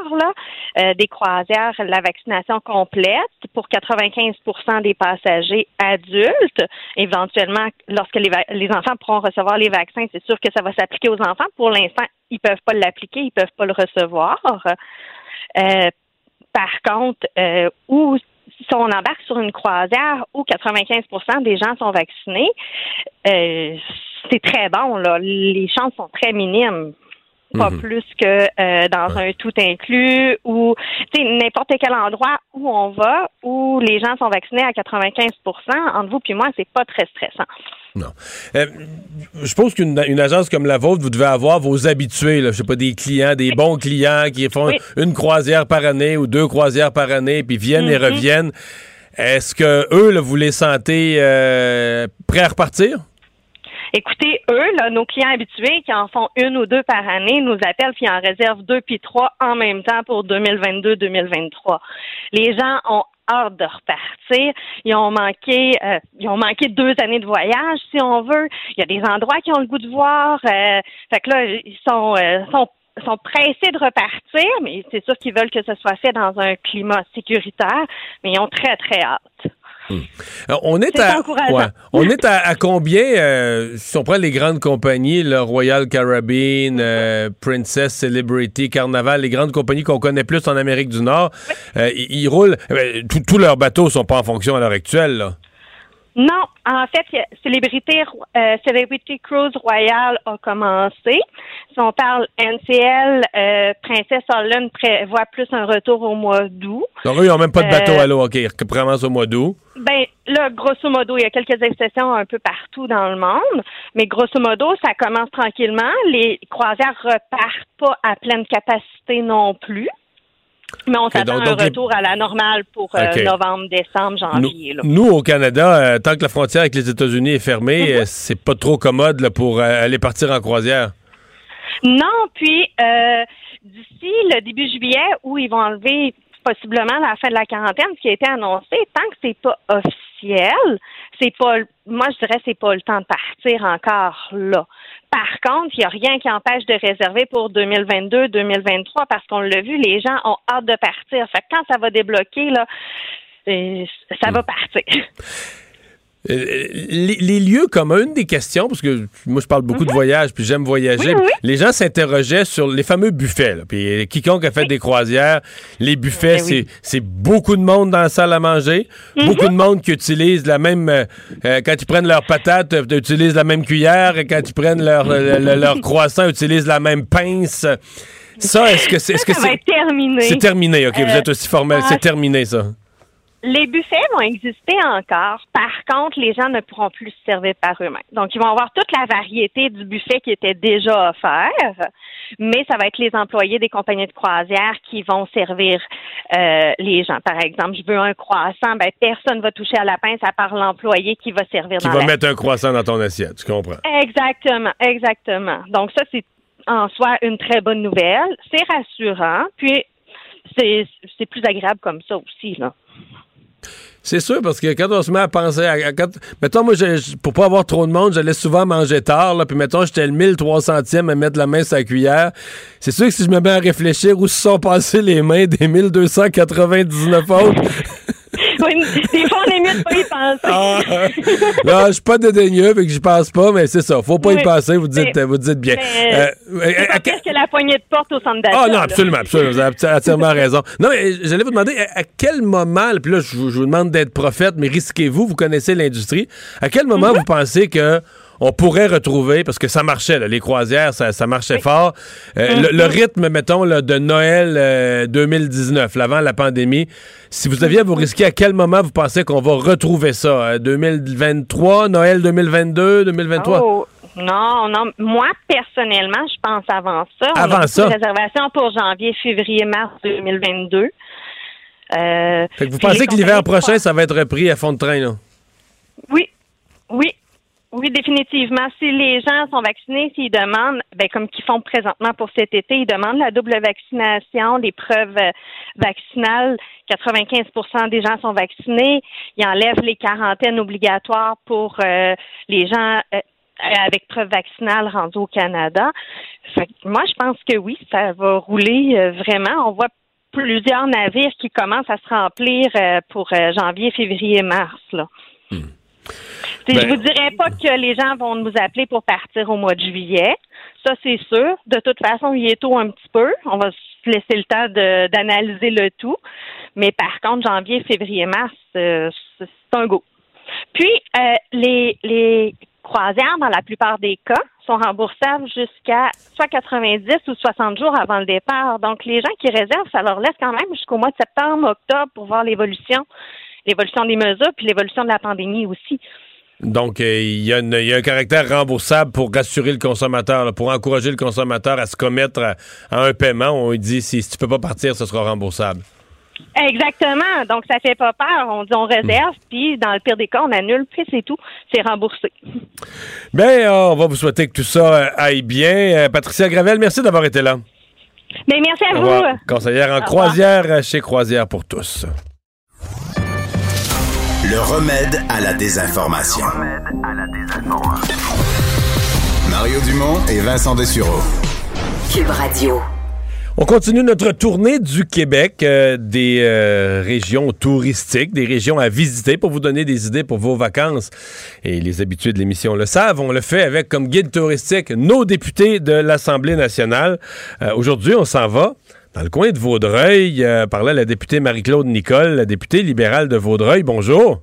[SPEAKER 16] des croisières la vaccination complète pour 95% des passagers adultes. Éventuellement, lorsque les, les enfants pourront recevoir les vaccins, c'est sûr que ça va s'appliquer aux enfants. Pour l'instant, ils peuvent pas l'appliquer, ils peuvent pas le recevoir. Par contre, où si on embarque sur une croisière où 95% des gens sont vaccinés, euh, c'est très bon. Là. Les chances sont très minimes. Pas
[SPEAKER 1] Mhm.
[SPEAKER 16] plus que euh, dans un tout inclus ou tu sais, n'importe quel endroit où on va où les gens sont vaccinés à 95% entre vous puis moi, c'est pas très stressant.
[SPEAKER 1] Non. Euh, je suppose qu'une une agence comme la vôtre, vous devez avoir vos habitués, là, je sais pas, des clients, des bons clients qui font
[SPEAKER 16] Oui.
[SPEAKER 1] une croisière par année ou deux croisières par année, puis viennent et
[SPEAKER 16] Mhm.
[SPEAKER 1] reviennent. Est-ce que eux, là, vous les sentez euh, prêts à repartir?
[SPEAKER 16] Écoutez, eux, là, nos clients habitués qui en font une ou deux par année nous appellent puis en réservent deux puis trois en même temps pour 2022-2023. Les gens ont hâte de repartir. Ils ont manqué, euh, ils ont manqué deux années de voyage, si on veut. Il y a des endroits qui ont le goût de voir. Euh, fait que là, ils sont, euh, sont sont pressés de repartir, mais c'est sûr qu'ils veulent que ce soit fait dans un climat sécuritaire, mais ils ont très, très hâte.
[SPEAKER 1] Euh, on est, à, ouais. on est à, à combien, euh, si on prend les grandes compagnies, le Royal Caribbean, euh, Princess, Celebrity, Carnaval, les grandes compagnies qu'on connaît plus en Amérique du Nord, euh, ils, roulent, euh, tous- tous leurs bateaux sont pas en fonction à l'heure actuelle. Là.
[SPEAKER 16] Non, en fait, il y a- Célébrité, euh, Celebrity Cruise Royal a commencé. Si on parle NCL, euh, Princesse Holland prévoit plus un retour au mois d'août.
[SPEAKER 1] Donc eux, ils n'ont même pas de bateau
[SPEAKER 16] Euh,
[SPEAKER 1] à l'eau, OK, ils au mois d'août.
[SPEAKER 16] Ben là, grosso modo, il y a quelques exceptions un peu partout dans le monde, mais grosso modo, ça commence tranquillement. Les croisières repartent pas à pleine capacité non plus. Mais on s'attend à un
[SPEAKER 1] les-
[SPEAKER 16] retour à la normale pour euh, novembre, décembre,
[SPEAKER 1] Nous,
[SPEAKER 16] janvier. là.
[SPEAKER 1] nous, au Canada, euh, tant que la frontière avec les États-Unis est fermée, euh, c'est pas trop commode là, pour aller partir en croisière.
[SPEAKER 16] Non, puis euh, d'ici le début juillet, où ils vont enlever possiblement la fin de la quarantaine, ce qui a été annoncé, tant que c'est pas officiel, c'est pas, moi je dirais c'est pas le temps de partir encore là. Par contre, il n'y a rien qui empêche de réserver pour 2022-2023 parce qu'on l'a vu, les gens ont hâte de partir. Fait que quand ça va débloquer, là, euh, ça va partir.
[SPEAKER 1] Euh, les, les lieux communs, une des questions, parce que moi je parle beaucoup de voyage, puis j'aime voyager.
[SPEAKER 16] Mhm. Oui, oui.
[SPEAKER 1] Les gens s'interrogeaient sur les fameux buffets. là. Puis euh, quiconque a fait des croisières, les buffets,
[SPEAKER 16] Ben
[SPEAKER 1] c'est beaucoup de monde dans la salle à manger,
[SPEAKER 16] Mhm.
[SPEAKER 1] beaucoup de monde qui utilise la même euh, quand ils prennent leurs patates, euh, utilisent la même cuillère, et quand ils prennent leur euh, le- leur croissant, utilisent la même pince. Ça, est-ce que c'est
[SPEAKER 16] va
[SPEAKER 1] c'est
[SPEAKER 16] terminé.
[SPEAKER 1] c'est terminé Ok, vous êtes aussi formel,
[SPEAKER 16] ah,
[SPEAKER 1] c'est terminé ça.
[SPEAKER 16] Les buffets vont exister encore. Par contre, les gens ne pourront plus se servir par eux-mêmes. Donc, ils vont avoir toute la variété du buffet qui était déjà offert, mais ça va être les employés des compagnies de croisière qui vont servir euh, les gens. Par exemple, je veux un croissant, ben personne va toucher à la pince à part l'employé qui va servir
[SPEAKER 1] Qui
[SPEAKER 16] dans
[SPEAKER 1] va
[SPEAKER 16] la
[SPEAKER 1] mettre un croissant dans ton assiette, tu comprends?
[SPEAKER 16] Exactement, exactement. Donc ça, c'est en soi une très bonne nouvelle. C'est rassurant, puis c'est c'est plus agréable comme ça aussi, là.
[SPEAKER 1] C'est sûr, parce que quand on se met à penser à. mettons, moi, je- je- pour pas avoir trop de monde, j'allais souvent manger tard, là, puis mettons, j'étais le 1300e à mettre la main sur la cuillère. C'est sûr que si je me mets à réfléchir où se sont passées les mains des 1299 autres.
[SPEAKER 16] Des fois, on est mieux de pas y penser.
[SPEAKER 1] Ah, là, je suis pas dédaigneux, fait que j'y pense pas, mais c'est ça. Faut pas y penser, vous dites,
[SPEAKER 16] Mais-
[SPEAKER 1] vous dites bien.
[SPEAKER 16] mais,
[SPEAKER 1] Euh,
[SPEAKER 16] C'est pas pire que la poignée de porte au centre d'achat.
[SPEAKER 1] Ah non, absolument, absolument. Vous avez entièrement raison. Non, mais j'allais vous demander à, à quel moment, puis là, je, vous- je vous demande d'être prophète, mais risquez-vous, vous connaissez l'industrie. À quel moment
[SPEAKER 16] Mhm.
[SPEAKER 1] vous pensez que on pourrait retrouver, parce que ça marchait, là, les croisières, ça, ça marchait fort. Euh, le, le
[SPEAKER 16] Mhm.
[SPEAKER 1] rythme, mettons, là, de Noël euh, 2019, là, avant la pandémie, si vous aviez à vous risquer, à quel moment vous pensez qu'on va retrouver ça? Euh, 2023, Noël 2022, 2023?
[SPEAKER 16] Oh, non, non. Moi, personnellement, je pense avant ça. On a
[SPEAKER 1] Avant
[SPEAKER 16] beaucoup
[SPEAKER 1] ça?
[SPEAKER 16] de réservations pour janvier, février, mars 2022. Euh,
[SPEAKER 1] Fait que vous pensez que l'hiver prochain, ça va être repris à fond de train, là?
[SPEAKER 16] Oui, oui, définitivement. Si les gens sont vaccinés, s'ils demandent, ben, comme qu'ils font présentement pour cet été, ils demandent la double vaccination, les preuves euh, vaccinales. 95% des gens sont vaccinés. Ils enlèvent les quarantaines obligatoires pour euh, les gens euh, avec preuve vaccinale rendus au Canada. Fait que moi, je pense que oui, ça va rouler vraiment. On voit plusieurs navires qui commencent à se remplir pour janvier, février, mars. Là. Puis Je
[SPEAKER 1] Ben-
[SPEAKER 16] vous dirais pas que les gens vont nous appeler pour partir au mois de juillet. Ça, c'est sûr. De toute façon, il est tôt un petit peu. On va se laisser le temps d'analyser le tout. Mais par contre, janvier, février, mars, euh, c'est c'est un go. Puis, euh, les, les croisières, dans la plupart des cas, sont remboursables jusqu'à soit 90 ou 60 jours avant le départ. Donc, les gens qui réservent, ça leur laisse quand même jusqu'au mois de septembre, octobre pour voir l'évolution, l'évolution des mesures, puis l'évolution de la pandémie aussi.
[SPEAKER 1] Donc, euh, il y, a y un caractère remboursable pour rassurer le consommateur, là, pour encourager le consommateur à se commettre à, à un paiement. On lui dit, si, si tu peux pas partir, ce sera remboursable.
[SPEAKER 16] Exactement. Donc, ça fait pas peur. On dit on réserve, puis dans le pire des cas, on annule, puis c'est tout. C'est remboursé.
[SPEAKER 1] Bien, on va vous souhaiter que tout ça euh, aille bien. Euh, Patricia Gravel, merci d'avoir été là.
[SPEAKER 16] Mais merci à vous.
[SPEAKER 1] Conseillère en croisière euh, chez Croisière pour tous.
[SPEAKER 6] Le remède à la désinformation. Mario Dumont et Vincent Dessureau.
[SPEAKER 14] Cube Radio.
[SPEAKER 1] On continue notre tournée du Québec, euh, des euh, régions touristiques, des régions à visiter pour vous donner des idées pour vos vacances. Et les habitués de l'émission le savent, on le fait avec comme guide touristique nos députés de l'Assemblée nationale. Euh, Aujourd'hui, on s'en va dans le coin de Vaudreuil, euh, par là la députée Marie-Claude Nicole, la députée libérale de Vaudreuil. Bonjour.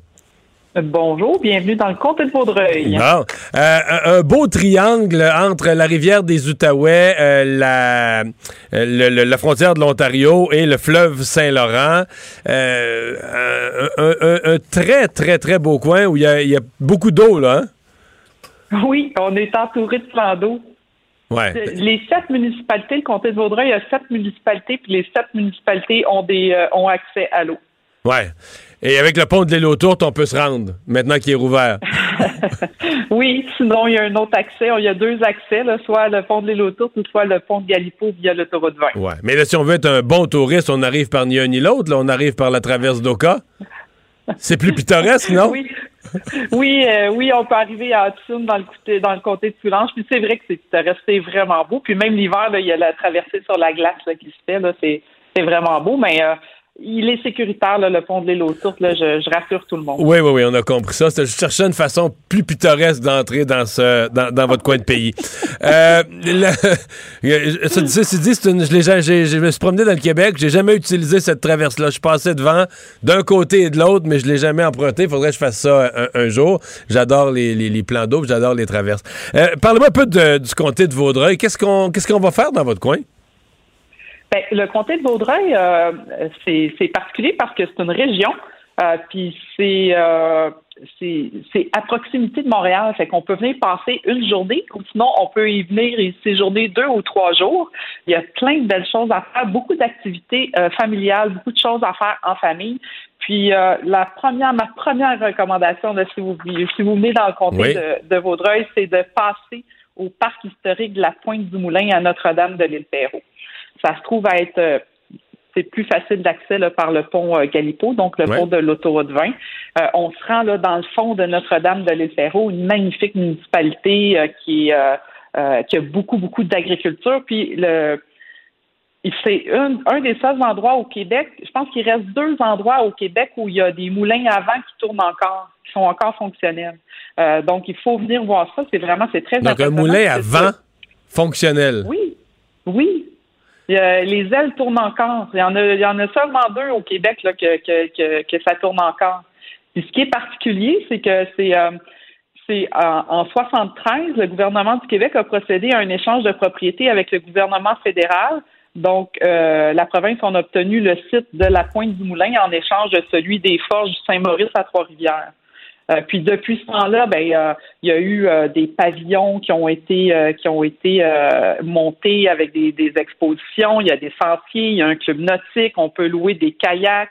[SPEAKER 17] Bonjour, bienvenue dans le comté de Vaudreuil.
[SPEAKER 1] Bon. Euh, un, beau triangle entre la rivière des Outaouais, euh, la, euh, le- le- la frontière de l'Ontario et le fleuve Saint-Laurent. Euh, un, un- un- un très, très, très beau coin où il y a, il y a beaucoup d'eau, là. hein?
[SPEAKER 17] Oui, on est entouré de plans d'eau.
[SPEAKER 1] Ouais.
[SPEAKER 17] Les sept municipalités, le comté de Vaudreuil a sept municipalités, puis les sept municipalités ont des euh, ont accès à l'eau.
[SPEAKER 1] Ouais. Et avec le pont de l'île aux Tourtes, on peut se rendre, maintenant qu'il est rouvert.
[SPEAKER 17] Oui, sinon il y a un autre accès. Il y a deux accès, là, soit le pont de l'île aux Tourtes ou soit le pont de Galipo via l'autoroute 20.
[SPEAKER 1] Ouais. Mais là, si on veut être un bon touriste, on arrive par ni un ni l'autre. Là, on arrive par la traverse d'Oka. C'est plus pittoresque, non?
[SPEAKER 17] Oui. Oui, euh, oui, on peut arriver à Hudson dans le côté, dans le comté de Soulanges. Puis c'est vrai que c'est resté vraiment beau. Puis même l'hiver, il y a la traversée sur la glace là, qui se fait. Là, c'est, c'est vraiment beau, mais euh, il est sécuritaire, là, le pont de l'île aux. Là, je, je rassure tout le monde.
[SPEAKER 1] Oui, oui, oui, on a compris ça. Je cherchais une façon plus pittoresque d'entrer dans ce dans, dans votre coin de pays. Euh, ceci dit, une- je, me suis promené dans le Québec. J'ai jamais utilisé cette traverse-là. Je passais devant d'un côté et de l'autre, mais je l'ai jamais emprunté. Il faudrait que je fasse ça un, un jour. J'adore les, les- les plans d'eau, j'adore les traverses. Euh, Parlez-moi un peu de- du comté de Vaudreuil. Qu'est-ce qu'on qu'est-ce qu'on va faire dans votre coin?
[SPEAKER 17] Ben, le comté de Vaudreuil, euh, c'est c'est particulier parce que c'est une région, euh, puis c'est euh, c'est c'est à proximité de Montréal, fait qu'on peut venir passer une journée, ou sinon on peut y venir et séjourner deux ou trois jours. Il y a plein de belles choses à faire, beaucoup d'activités euh, familiales, beaucoup de choses à faire en famille. Puis euh, la première, ma première recommandation, là, si vous si vous venez dans le comté
[SPEAKER 18] Oui.
[SPEAKER 17] de, de Vaudreuil, c'est de passer au parc historique de la Pointe du Moulin à Notre-Dame de l'île Perrot. Ça se trouve à être euh, c'est plus facile d'accès par le pont euh, Galipo, donc le
[SPEAKER 18] Ouais.
[SPEAKER 17] pont de l'autoroute 20. Euh, on se rend là dans le fond de Notre-Dame de l'île une magnifique municipalité euh, qui, euh, a beaucoup, beaucoup d'agriculture. Puis le c'est un, un des seuls endroits au Québec, je pense qu'il reste deux endroits au Québec où il y a des moulins à vent qui tournent encore, qui sont encore fonctionnels. Donc, il faut venir voir ça. C'est vraiment, c'est très
[SPEAKER 1] Donc, un moulin à vent fonctionnel.
[SPEAKER 17] oui, oui. Les ailes tournent encore. Il y en a, seulement deux au Québec là, que, ça tourne encore. Puis ce qui est particulier, c'est que c'est euh, c'est en, en 73, le gouvernement du Québec a procédé à un échange de propriété avec le gouvernement fédéral. Donc, euh, la province a obtenu le site de la Pointe du Moulin en échange de celui des Forges Saint-Maurice à Trois-Rivières. Euh, puis depuis ce temps-là, ben il y a eu euh, des pavillons qui ont été euh, qui ont été euh, montés avec des, des expositions. Il y a des sentiers, il y a un club nautique, on peut louer des kayaks,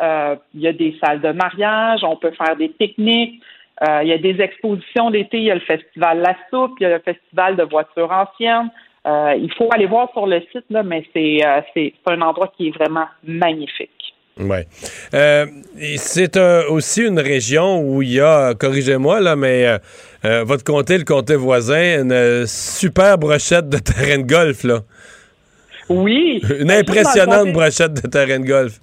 [SPEAKER 17] euh, il y a des salles de mariage, on peut faire des pique-niques. Il y a des expositions l'été, il y a le festival La Soupe, il y a le festival de voitures anciennes. Il faut aller voir sur le site là, mais c'est c'est un endroit qui est vraiment magnifique.
[SPEAKER 1] Oui. Euh, c'est un- aussi une région où il y a, corrigez-moi là, mais euh, euh, votre comté, le comté voisin, une super brochette de terrain de golf, là.
[SPEAKER 17] Oui.
[SPEAKER 1] Une
[SPEAKER 17] Ben,
[SPEAKER 1] impressionnante
[SPEAKER 17] comté-
[SPEAKER 1] brochette de terrain de golf.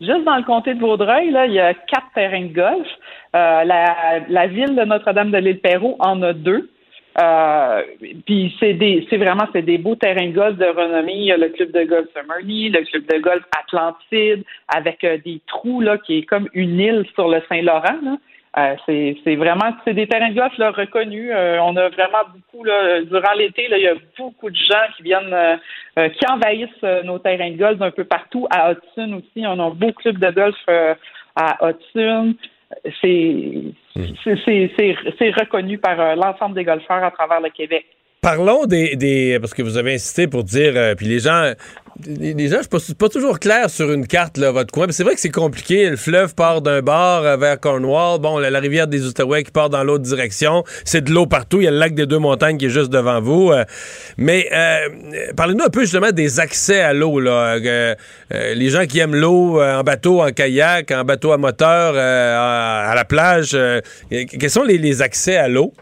[SPEAKER 17] Juste dans le comté de Vaudreuil, là, il y a quatre terrains de golf. Euh, la, la ville de Notre-Dame de l'île Perrot en a deux. Euh, puis c'est des, c'est vraiment c'est des beaux terrains de golf de renommée. Il y a le club de golf Summerly, le club de golf Atlantide, avec euh, des trous là qui est comme une île sur le Saint-Laurent. Euh, c'est, vraiment c'est des terrains de golf là, reconnus. Euh, on a vraiment beaucoup là, durant l'été, là, il y a beaucoup de gens qui viennent qui envahissent nos terrains de golf un peu partout. À Hudson aussi, on a un beau club de golf à Hudson. C'est c'est- reconnu par euh, l'ensemble des golfeurs à travers le Québec.
[SPEAKER 1] Parlons des, des- Parce que vous avez insisté pour dire. euh, puis les gens. Les gens, je suis pas, toujours clair sur une carte, là, votre coin. C'est vrai que c'est compliqué. Le fleuve part d'un bord euh, vers Cornwall. Bon, la, rivière des Outaouais qui part dans l'autre direction. C'est de l'eau partout. Il y a le lac des deux montagnes qui est juste devant vous. euh. mais parlez-nous un peu justement des accès à l'eau. Là. Les gens qui aiment l'eau en bateau, en kayak, en bateau à moteur, à, à la plage. quels sont les, les accès à l'eau?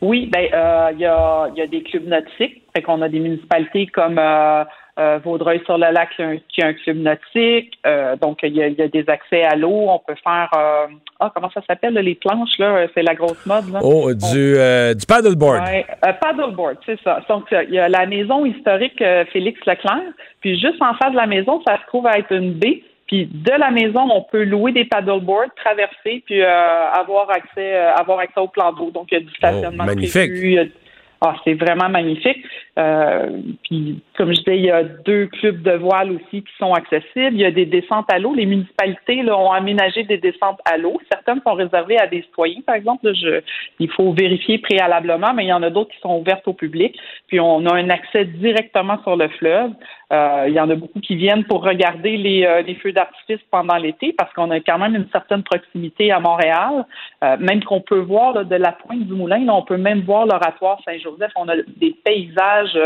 [SPEAKER 17] Oui, ben euh, il y, a, y a des clubs nautiques. Fait qu'on a des municipalités comme euh, euh, Vaudreuil-sur-le-Lac qui a un, qui a un club nautique. Euh, donc il y, a, il y a des accès à l'eau. On peut faire euh, ah comment ça s'appelle les planches là, c'est la grosse mode là.
[SPEAKER 1] Oh, du, euh, du paddleboard.
[SPEAKER 17] Ouais, euh, paddleboard, c'est ça. Donc, il y a la maison historique euh, Félix Leclerc, puis juste en face de la maison, ça se trouve à être une baie. Puis de la maison, on peut louer des paddleboards, traverser, puis euh, avoir accès, euh, avoir accès au plan d'eau. Donc, il y a du stationnement
[SPEAKER 1] magnifique.
[SPEAKER 17] prévu, Ah, c'est vraiment magnifique. Euh, puis, comme je disais, il y a deux clubs de voile aussi qui sont accessibles. Il y a des descentes à l'eau. Les municipalités là, ont aménagé des descentes à l'eau. Certaines sont réservées à des citoyens, par exemple. Là, je- il faut vérifier préalablement, mais il y en a d'autres qui sont ouvertes au public. Puis, on a un accès directement sur le fleuve. Euh, il y en a beaucoup qui viennent pour regarder les, euh, les feux d'artifice pendant l'été parce qu'on a quand même une certaine proximité à Montréal. Euh, même qu'on peut voir là, de la pointe du moulin, là, on peut même voir l'oratoire Saint-Joseph. On a des paysages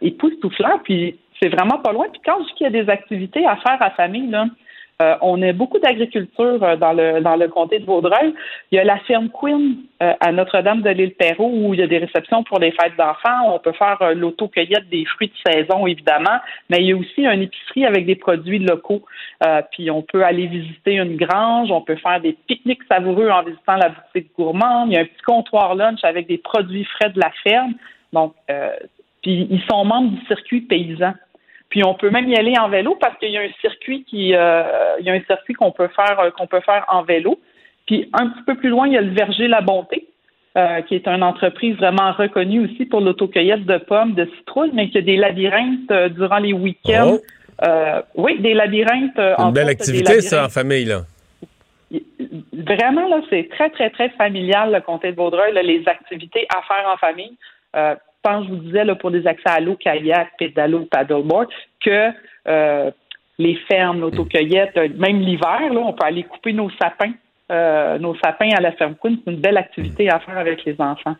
[SPEAKER 17] époustouflants. Puis c'est vraiment pas loin. Puis quand je dis qu'il y a des activités à faire à famille, là, euh, on a beaucoup d'agriculture euh, dans le dans le comté de Vaudreuil. Il y a la ferme Queen euh, à Notre-Dame de l'île Perrault où il y a des réceptions pour les fêtes d'enfants. On peut faire euh, l'autocueillette des fruits de saison, évidemment, mais il y a aussi une épicerie avec des produits locaux. Euh, puis on peut aller visiter une grange, on peut faire des pique-niques savoureux en visitant la boutique gourmande. Il y a un petit comptoir lunch avec des produits frais de la ferme. Donc, puis ils sont membres du circuit paysan. Puis on peut même y aller en vélo parce qu'il y a un circuit qui, euh, il y a un circuit qu'on peut faire euh, qu'on peut faire en vélo. Puis un petit peu plus loin, il y a le Verger La Bonté, euh, qui est une entreprise vraiment reconnue aussi pour l'autocueillette de pommes, de citrouilles, mais qui a des labyrinthes euh, durant les week-ends.
[SPEAKER 1] Oh.
[SPEAKER 17] Oui, des labyrinthes.
[SPEAKER 1] Une
[SPEAKER 17] entre
[SPEAKER 1] belle activité, ça, en famille, là.
[SPEAKER 17] Vraiment, là, c'est très, très, très familial, le comté de Vaudreuil, là, les activités à faire en famille. Euh, pense, je vous disais, là, pour des accès à l'eau, kayak, pédalo, paddleboard, que euh, les fermes, l'autocueillette, euh, même l'hiver, là, on peut aller couper nos sapins. euh, nos sapins à la ferme Queen, c'est une belle activité à faire avec les enfants.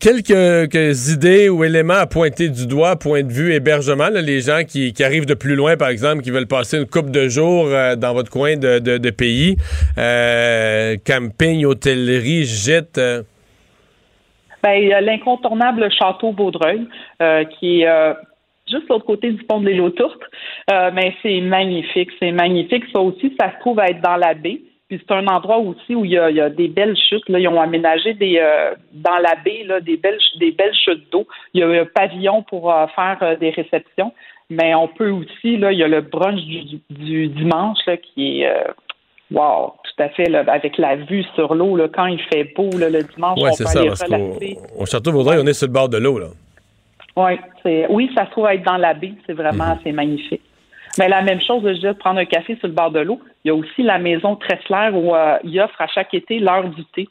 [SPEAKER 1] Quelques, idées ou éléments à pointer du doigt, point de vue hébergement, là, les gens qui, arrivent de plus loin, par exemple, qui veulent passer une coupe de jours dans votre coin de, de- de pays, camping, hôtellerie, gîte.
[SPEAKER 17] Ben, il y a l'incontournable château Vaudreuil, euh, qui est euh, juste l'autre côté du pont de l'île Tourtes. Euh, mais c'est magnifique, c'est magnifique. Ça aussi, ça se trouve à être dans la baie. Puis c'est un endroit aussi où il y a, des belles chutes. Là. Ils ont aménagé des euh, dans la baie là, des belles des belles chutes d'eau. Il y a un pavillon pour faire des réceptions. Mais on peut aussi, là, il y a le brunch du, du dimanche là, qui est wow, tout à fait, là, avec la vue sur l'eau, quand il fait beau là, le dimanche,
[SPEAKER 1] Ouais,
[SPEAKER 17] on
[SPEAKER 1] c'est
[SPEAKER 17] peut
[SPEAKER 1] ça,
[SPEAKER 17] aller
[SPEAKER 1] parce au Château Vaudreuil, on est sur le bord de l'eau, là.
[SPEAKER 17] Ouais, c'est oui, ça se trouve être dans la baie, c'est vraiment
[SPEAKER 1] Mhm.
[SPEAKER 17] c'est magnifique. Mais la même chose, je de prendre un café sur le bord de l'eau. Il y a aussi la maison Tressler où euh, il offre à chaque été l'heure du thé.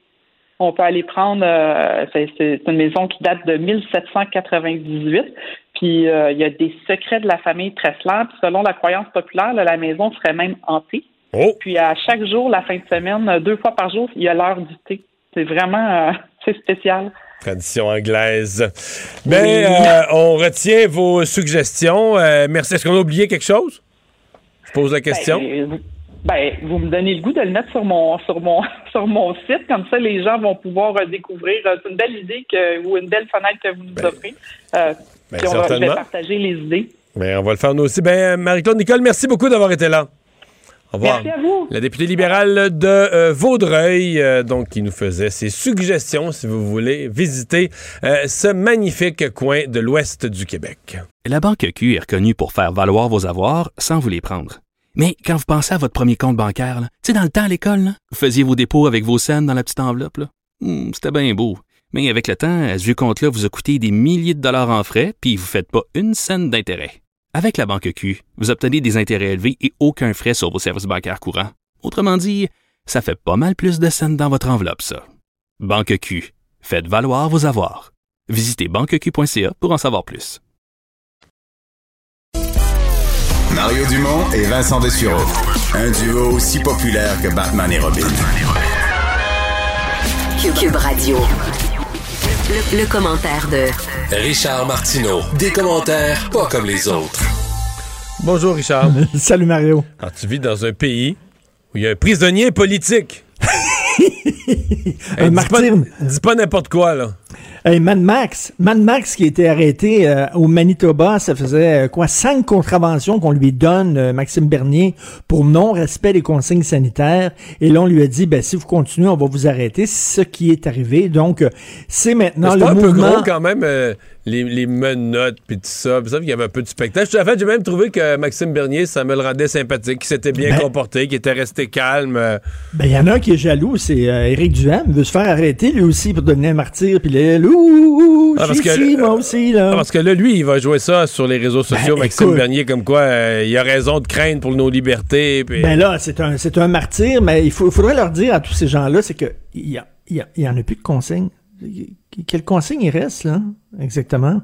[SPEAKER 17] On peut aller prendre, euh, c'est c'est une maison qui date de 1798. Puis euh, il y a des secrets de la famille Tressler. Puis selon la croyance populaire, là, la maison serait même hantée. Puis à chaque jour, la fin de semaine, deux fois par jour, il y a l'heure du thé. C'est vraiment euh, c'est spécial.
[SPEAKER 1] Tradition anglaise. Ben, euh, on retient vos suggestions. Euh, merci. Est-ce qu'on a oublié quelque chose? Je pose la question.
[SPEAKER 17] Ben, vous, ben, vous me donnez le goût de le mettre sur mon sur mon sur mon site, comme ça les gens vont pouvoir découvrir. C'est une belle idée que ou une belle fenêtre que vous nous offrez. Euh,
[SPEAKER 1] ben,
[SPEAKER 17] puis on va, je vais
[SPEAKER 1] certainement.
[SPEAKER 17] partager les idées.
[SPEAKER 1] Ben, on va le faire nous aussi. Ben, Marie-Claude Nicole, merci beaucoup d'avoir été là. Au revoir.
[SPEAKER 17] Merci à vous.
[SPEAKER 1] La députée libérale de euh, Vaudreuil, euh, donc, qui nous faisait ses suggestions, si vous voulez, visiter euh, ce magnifique coin de l'ouest du Québec.
[SPEAKER 13] La Banque Q est reconnue pour faire valoir vos avoirs sans vous les prendre. Mais quand vous pensez à votre premier compte bancaire, là, tu sais, dans le temps à l'école, là, vous faisiez vos dépôts avec vos scènes dans la petite enveloppe. là. Hmm, C'était bien beau. Mais avec le temps, à ce vieux compte-là vous a coûté des milliers de dollars en frais, puis vous ne faites pas une scène d'intérêt. Avec la Banque Q, vous obtenez des intérêts élevés et aucun frais sur vos services bancaires courants. Autrement dit, ça fait pas mal plus de scènes dans votre enveloppe, ça. Banque Q, faites valoir vos avoirs. Visitez banqueq.ca pour en savoir plus.
[SPEAKER 6] Mario Dumont et Vincent Dessureau. Un duo aussi populaire que Batman et Robin.
[SPEAKER 14] Cube Radio. Le, le commentaire de
[SPEAKER 19] Richard Martineau. Des commentaires pas comme les autres.
[SPEAKER 1] Bonjour, Richard.
[SPEAKER 18] Salut, Mario.
[SPEAKER 1] Alors, tu vis dans un pays où il y a un prisonnier politique.
[SPEAKER 18] Un
[SPEAKER 1] Hey, dis
[SPEAKER 18] martyr.
[SPEAKER 1] pas- Dis pas n'importe quoi, là.
[SPEAKER 18] Hey, Mad Max, Mad Max qui a été arrêté euh, au Manitoba, ça faisait euh, quoi cinq contraventions qu'on lui donne, euh, Maxime Bernier, pour non-respect des consignes sanitaires. Et là, on lui a dit, ben si vous continuez, on va vous arrêter. C'est ce qui est arrivé. Donc, euh, c'est maintenant le
[SPEAKER 1] pas un peu
[SPEAKER 18] mouvement.
[SPEAKER 1] gros quand même, les, les menottes puis tout ça. Puis ça, il y avait un peu de spectacle. En fait, j'ai même trouvé que Maxime Bernier, ça me le rendait sympathique, qu'il s'était bien
[SPEAKER 18] Ben-
[SPEAKER 1] comporté, qu'il était resté calme.
[SPEAKER 18] Ben, il y en a un qui est jaloux, c'est Éric Duham. Il veut se faire arrêter lui aussi pour devenir un martyr. Puis
[SPEAKER 1] Ah, parce que-
[SPEAKER 18] moi aussi, là.
[SPEAKER 1] Ah, parce que là, lui, il va jouer ça sur les réseaux sociaux,
[SPEAKER 18] Ben,
[SPEAKER 1] Maxime
[SPEAKER 18] écoute.
[SPEAKER 1] Bernier, comme quoi euh, il a raison de craindre pour nos libertés. puis-
[SPEAKER 18] Ben là, c'est un, c'est un martyr, mais il, faut, il faudrait leur dire à tous ces gens-là, c'est que il y, a- y, a- y en a plus de consignes. Quelle consigne il reste, là? Exactement?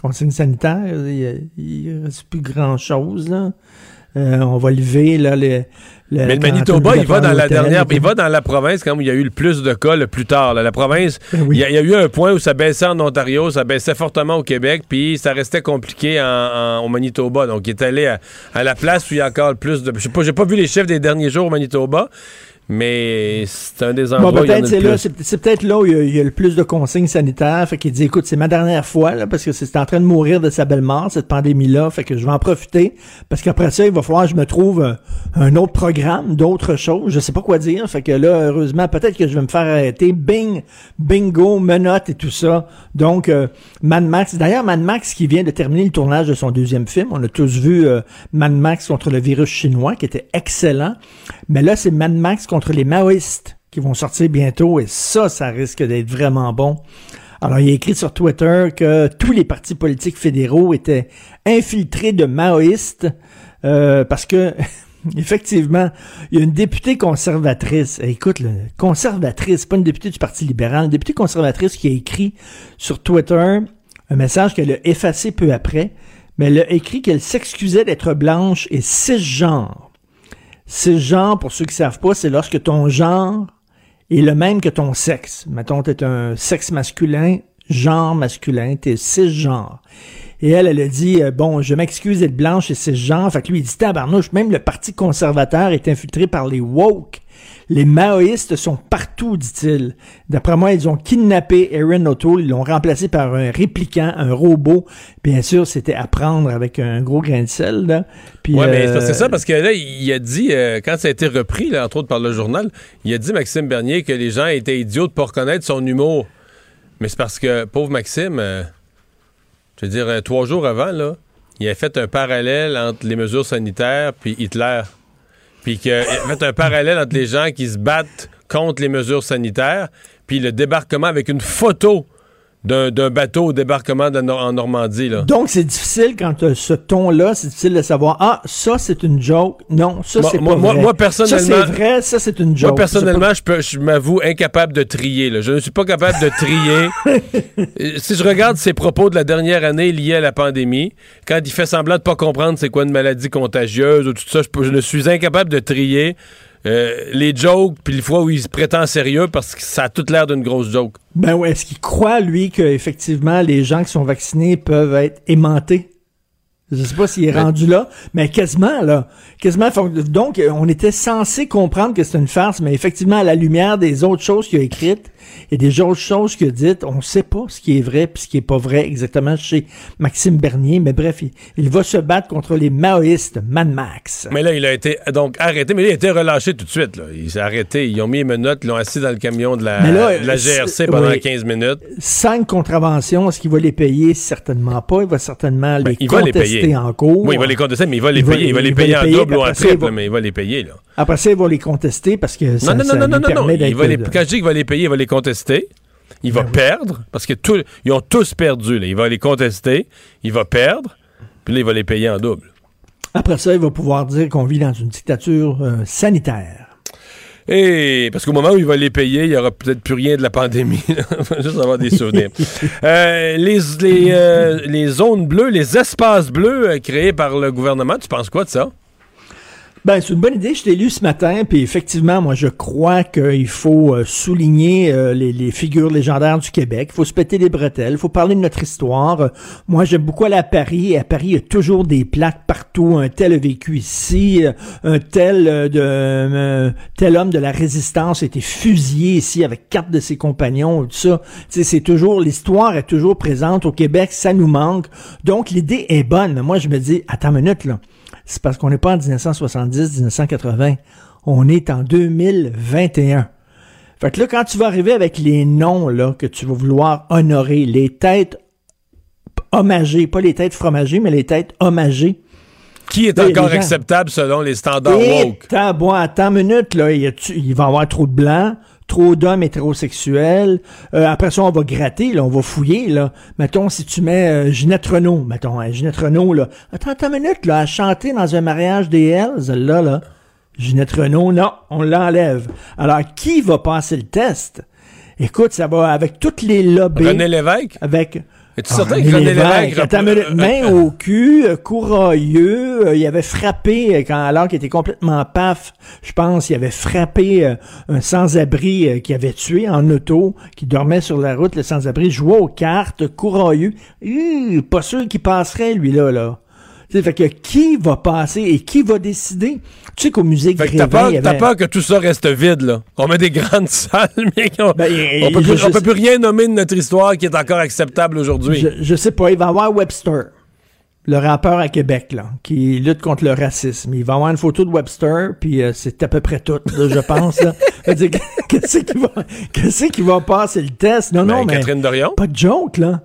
[SPEAKER 18] Consigne sanitaire, il, il reste plus grand-chose, là. Euh, on va lever, là, le...
[SPEAKER 1] Mais le Manitoba, il va dans la dernière, il va dans la province quand il y a eu le plus de cas le plus tard. là. La province,
[SPEAKER 18] Ben
[SPEAKER 1] il y, a- il y a eu un point où ça baissait en Ontario, ça baissait fortement au Québec, puis ça restait compliqué en, en- au Manitoba. Donc, il est allé à, à la place où il y a encore le plus de. Je sais pas, j'ai pas vu les chiffres des derniers jours au Manitoba, mais c'est un des endroits
[SPEAKER 18] peut-être c'est là, peut-être là où il y, a, il y a le plus de consignes sanitaires. Fait qu'il dit, écoute, c'est ma dernière fois, là, parce que c'est en train de mourir de sa belle mort, cette pandémie-là. Fait que je vais en profiter. Parce qu'après ça, il va falloir que je me trouve un, un autre programme, d'autres choses. Je sais pas quoi dire. Fait que là, heureusement, peut-être que je vais me faire arrêter. Bing, bingo, menottes et tout ça. Donc, euh, Mad Max. D'ailleurs, Mad Max qui vient de terminer le tournage de son deuxième film. On a tous vu euh, Mad Max contre le virus chinois, qui était excellent. Mais là, c'est Mad Max contre les maoïstes qui vont sortir bientôt et ça, ça risque d'être vraiment bon. Alors, il a écrit sur Twitter que tous les partis politiques fédéraux étaient infiltrés de maoïstes euh, parce que, effectivement, il y a une députée conservatrice, eh, écoute, conservatrice, pas une députée du Parti libéral, une députée conservatrice qui a écrit sur Twitter un message qu'elle a effacé peu après, mais elle a écrit qu'elle s'excusait d'être blanche et cisgenre. Cisgenre, pour ceux qui savent pas, c'est lorsque ton genre est le même que ton sexe. Mettons, t'es un sexe masculin, genre masculin, t'es cisgenre. Et elle, elle a dit, euh, bon, je m'excuse d'être blanche et cisgenre. Fait que lui, il dit, tabarnouche, même le Parti conservateur est infiltré par les woke. Les maoïstes sont partout, dit-il. D'après moi, ils ont kidnappé Erin O'Toole, ils l'ont remplacé par un répliquant, un robot. Bien sûr, c'était à prendre avec un gros grain de sel, là. Puis,
[SPEAKER 1] Ouais, mais
[SPEAKER 18] euh,
[SPEAKER 1] c'est ça, parce que là, il a dit, euh, quand ça a été repris, là, entre autres par le journal, il a dit, Maxime Bernier, que les gens étaient idiots de pas reconnaître son humour. Mais c'est parce que, pauvre Maxime, euh, je veux dire, euh, trois jours avant, là, il a fait un parallèle entre les mesures sanitaires puis Hitler. Puis qu'il a fait un parallèle entre les gens qui se battent contre les mesures sanitaires puis le débarquement avec une photo d'un bateau au débarquement de en Normandie, là.
[SPEAKER 18] Donc, c'est difficile quand as ce ton-là, c'est difficile de savoir, ah, ça, c'est une joke. Non, ça, c'est pas
[SPEAKER 1] moi-
[SPEAKER 18] vrai.
[SPEAKER 1] moi, personnellement-
[SPEAKER 18] Ça, c'est vrai, ça, c'est une joke.
[SPEAKER 1] Moi, personnellement, je, peux- je m'avoue incapable de trier. là. Je ne suis pas capable de trier. Si je regarde ses propos de la dernière année liés à la pandémie, quand il fait semblant de pas comprendre c'est quoi une maladie contagieuse ou tout ça, je, peux- je ne suis incapable de trier euh, les jokes puis les fois où il se prétend sérieux parce que ça a toute l'air d'une grosse joke.
[SPEAKER 18] Ben ouais, est-ce qu'il croit, lui, que effectivement les gens qui sont vaccinés peuvent être aimantés? Je sais pas s'il est
[SPEAKER 1] Ben-
[SPEAKER 18] rendu là, mais quasiment, là. Quasiment. Donc, on était censé comprendre que c'est une farce, mais effectivement, à la lumière des autres choses qu'il a écrites et des autres choses qu'il a dites, on sait pas ce qui est vrai puis ce qui est pas vrai exactement chez Maxime Bernier. Mais bref, il, il va se battre contre les maoïstes, Mad Max.
[SPEAKER 1] Mais là, il a été donc arrêté, mais là, il a été relâché tout de suite. Là. Il s'est arrêté, ils ont mis les menottes, ils l'ont assis dans le camion de la,
[SPEAKER 18] Mais là,
[SPEAKER 1] de la
[SPEAKER 18] c'est-
[SPEAKER 1] GRC pendant
[SPEAKER 18] oui.
[SPEAKER 1] 15 minutes.
[SPEAKER 18] Cinq contraventions, est-ce qu'il va les payer? Certainement pas. Il va certainement les
[SPEAKER 1] Ben, il va les
[SPEAKER 18] contester
[SPEAKER 1] payer.
[SPEAKER 18] en cours.
[SPEAKER 1] Oui, il va les contester, mais il va les
[SPEAKER 18] Il
[SPEAKER 1] payer.
[SPEAKER 18] les-
[SPEAKER 1] il va les
[SPEAKER 18] va
[SPEAKER 1] payer
[SPEAKER 18] les
[SPEAKER 1] en double ou en triple,
[SPEAKER 18] va-
[SPEAKER 1] mais il va les payer. Là.
[SPEAKER 18] Après ça, il va les contester parce que ça,
[SPEAKER 1] non, non,
[SPEAKER 18] ça
[SPEAKER 1] non, non,
[SPEAKER 18] lui
[SPEAKER 1] non, non,
[SPEAKER 18] permet d'être...
[SPEAKER 1] va les, quand je dis qu'il va les payer, il va les contester. Il va perdre, parce que tout, ils ont tous perdu. Là. Il va les contester, il va perdre, puis là, il va les payer en double.
[SPEAKER 18] Après ça, il va pouvoir dire qu'on vit dans une dictature euh, sanitaire.
[SPEAKER 1] Et parce qu'au moment où il va les payer, il n'y aura peut-être plus rien de la pandémie. Il va juste avoir des souvenirs. Euh, les, les, euh, les zones bleues, les espaces bleus créés par le gouvernement, tu penses quoi de ça?
[SPEAKER 18] Ben, c'est une bonne idée. Je l'ai lu ce matin, puis effectivement, moi, je crois qu'il faut euh, souligner euh, les, figures légendaires du Québec. Il faut se péter les bretelles. Il faut parler de notre histoire. Moi, j'aime beaucoup aller à Paris. Et à Paris, il y a toujours des plaques partout. Un tel a vécu ici. euh, Un tel de tel homme de la résistance a été fusillé ici avec quatre de ses compagnons. Tout ça. C'est toujours l'histoire est toujours présente au Québec. Ça nous manque. Donc, l'idée est bonne. Moi, je me dis, attends une minute là c'est parce qu'on n'est pas en 1970, 1980. On est en 2021. Fait que là, quand tu vas arriver avec les noms là, que tu vas vouloir honorer, les têtes hommagées, pas les têtes fromagées, mais les têtes hommagées.
[SPEAKER 1] Qui est
[SPEAKER 18] Là,
[SPEAKER 1] encore
[SPEAKER 18] gens-
[SPEAKER 1] acceptable selon les standards
[SPEAKER 18] Et
[SPEAKER 1] woke?
[SPEAKER 18] t'as- bon, attends une minute, là, il, y il va y avoir trop de blancs, trop d'hommes hétérosexuels. Euh, après ça, on va gratter, là, on va fouiller, là. Mettons, si tu mets euh, Ginette Renault, mettons, hein, Ginette Renault, là. Attends, attends une minute, là, à chanter dans un mariage des Hells, là, là. Ginette Renault, non, on l'enlève. Alors, qui va passer le test? Écoute, ça va avec toutes les lobbies.
[SPEAKER 1] René Lévesque?
[SPEAKER 18] Avec.
[SPEAKER 1] Es-tu
[SPEAKER 18] Ah,
[SPEAKER 1] certain.
[SPEAKER 18] Attends une minute, main au cul, euh, courailleux, euh, il avait frappé, euh, quand, alors qu'il était complètement paf, je pense, il avait frappé euh, un sans-abri euh, qui avait tué en auto, qui dormait sur la route, le sans-abri, jouait aux cartes, courailleux. Hum, pas sûr qu'il passerait, lui, là, là. Tu sais, fait que qui va passer et qui va décider? Tu sais qu'au musée Grévin,
[SPEAKER 1] t'as peur,
[SPEAKER 18] avait...
[SPEAKER 1] peur que tout ça reste vide, là. On met des grandes salles, mais on,
[SPEAKER 18] Ben,
[SPEAKER 1] on peut,
[SPEAKER 18] je-
[SPEAKER 1] plus,
[SPEAKER 18] je
[SPEAKER 1] on peut plus rien nommer de notre histoire qui est encore acceptable aujourd'hui.
[SPEAKER 18] Je, je sais pas, il va y avoir Webster, le rappeur à Québec, là, qui lutte contre le racisme. Il va y avoir une photo de Webster, puis euh, c'est à peu près tout, là, je pense. Qu'est-ce qui va, qu'est-ce qui va passer? Le test? Non, non,
[SPEAKER 1] Ben,
[SPEAKER 18] mais...
[SPEAKER 1] Catherine Dorion?
[SPEAKER 18] Pas de joke, là.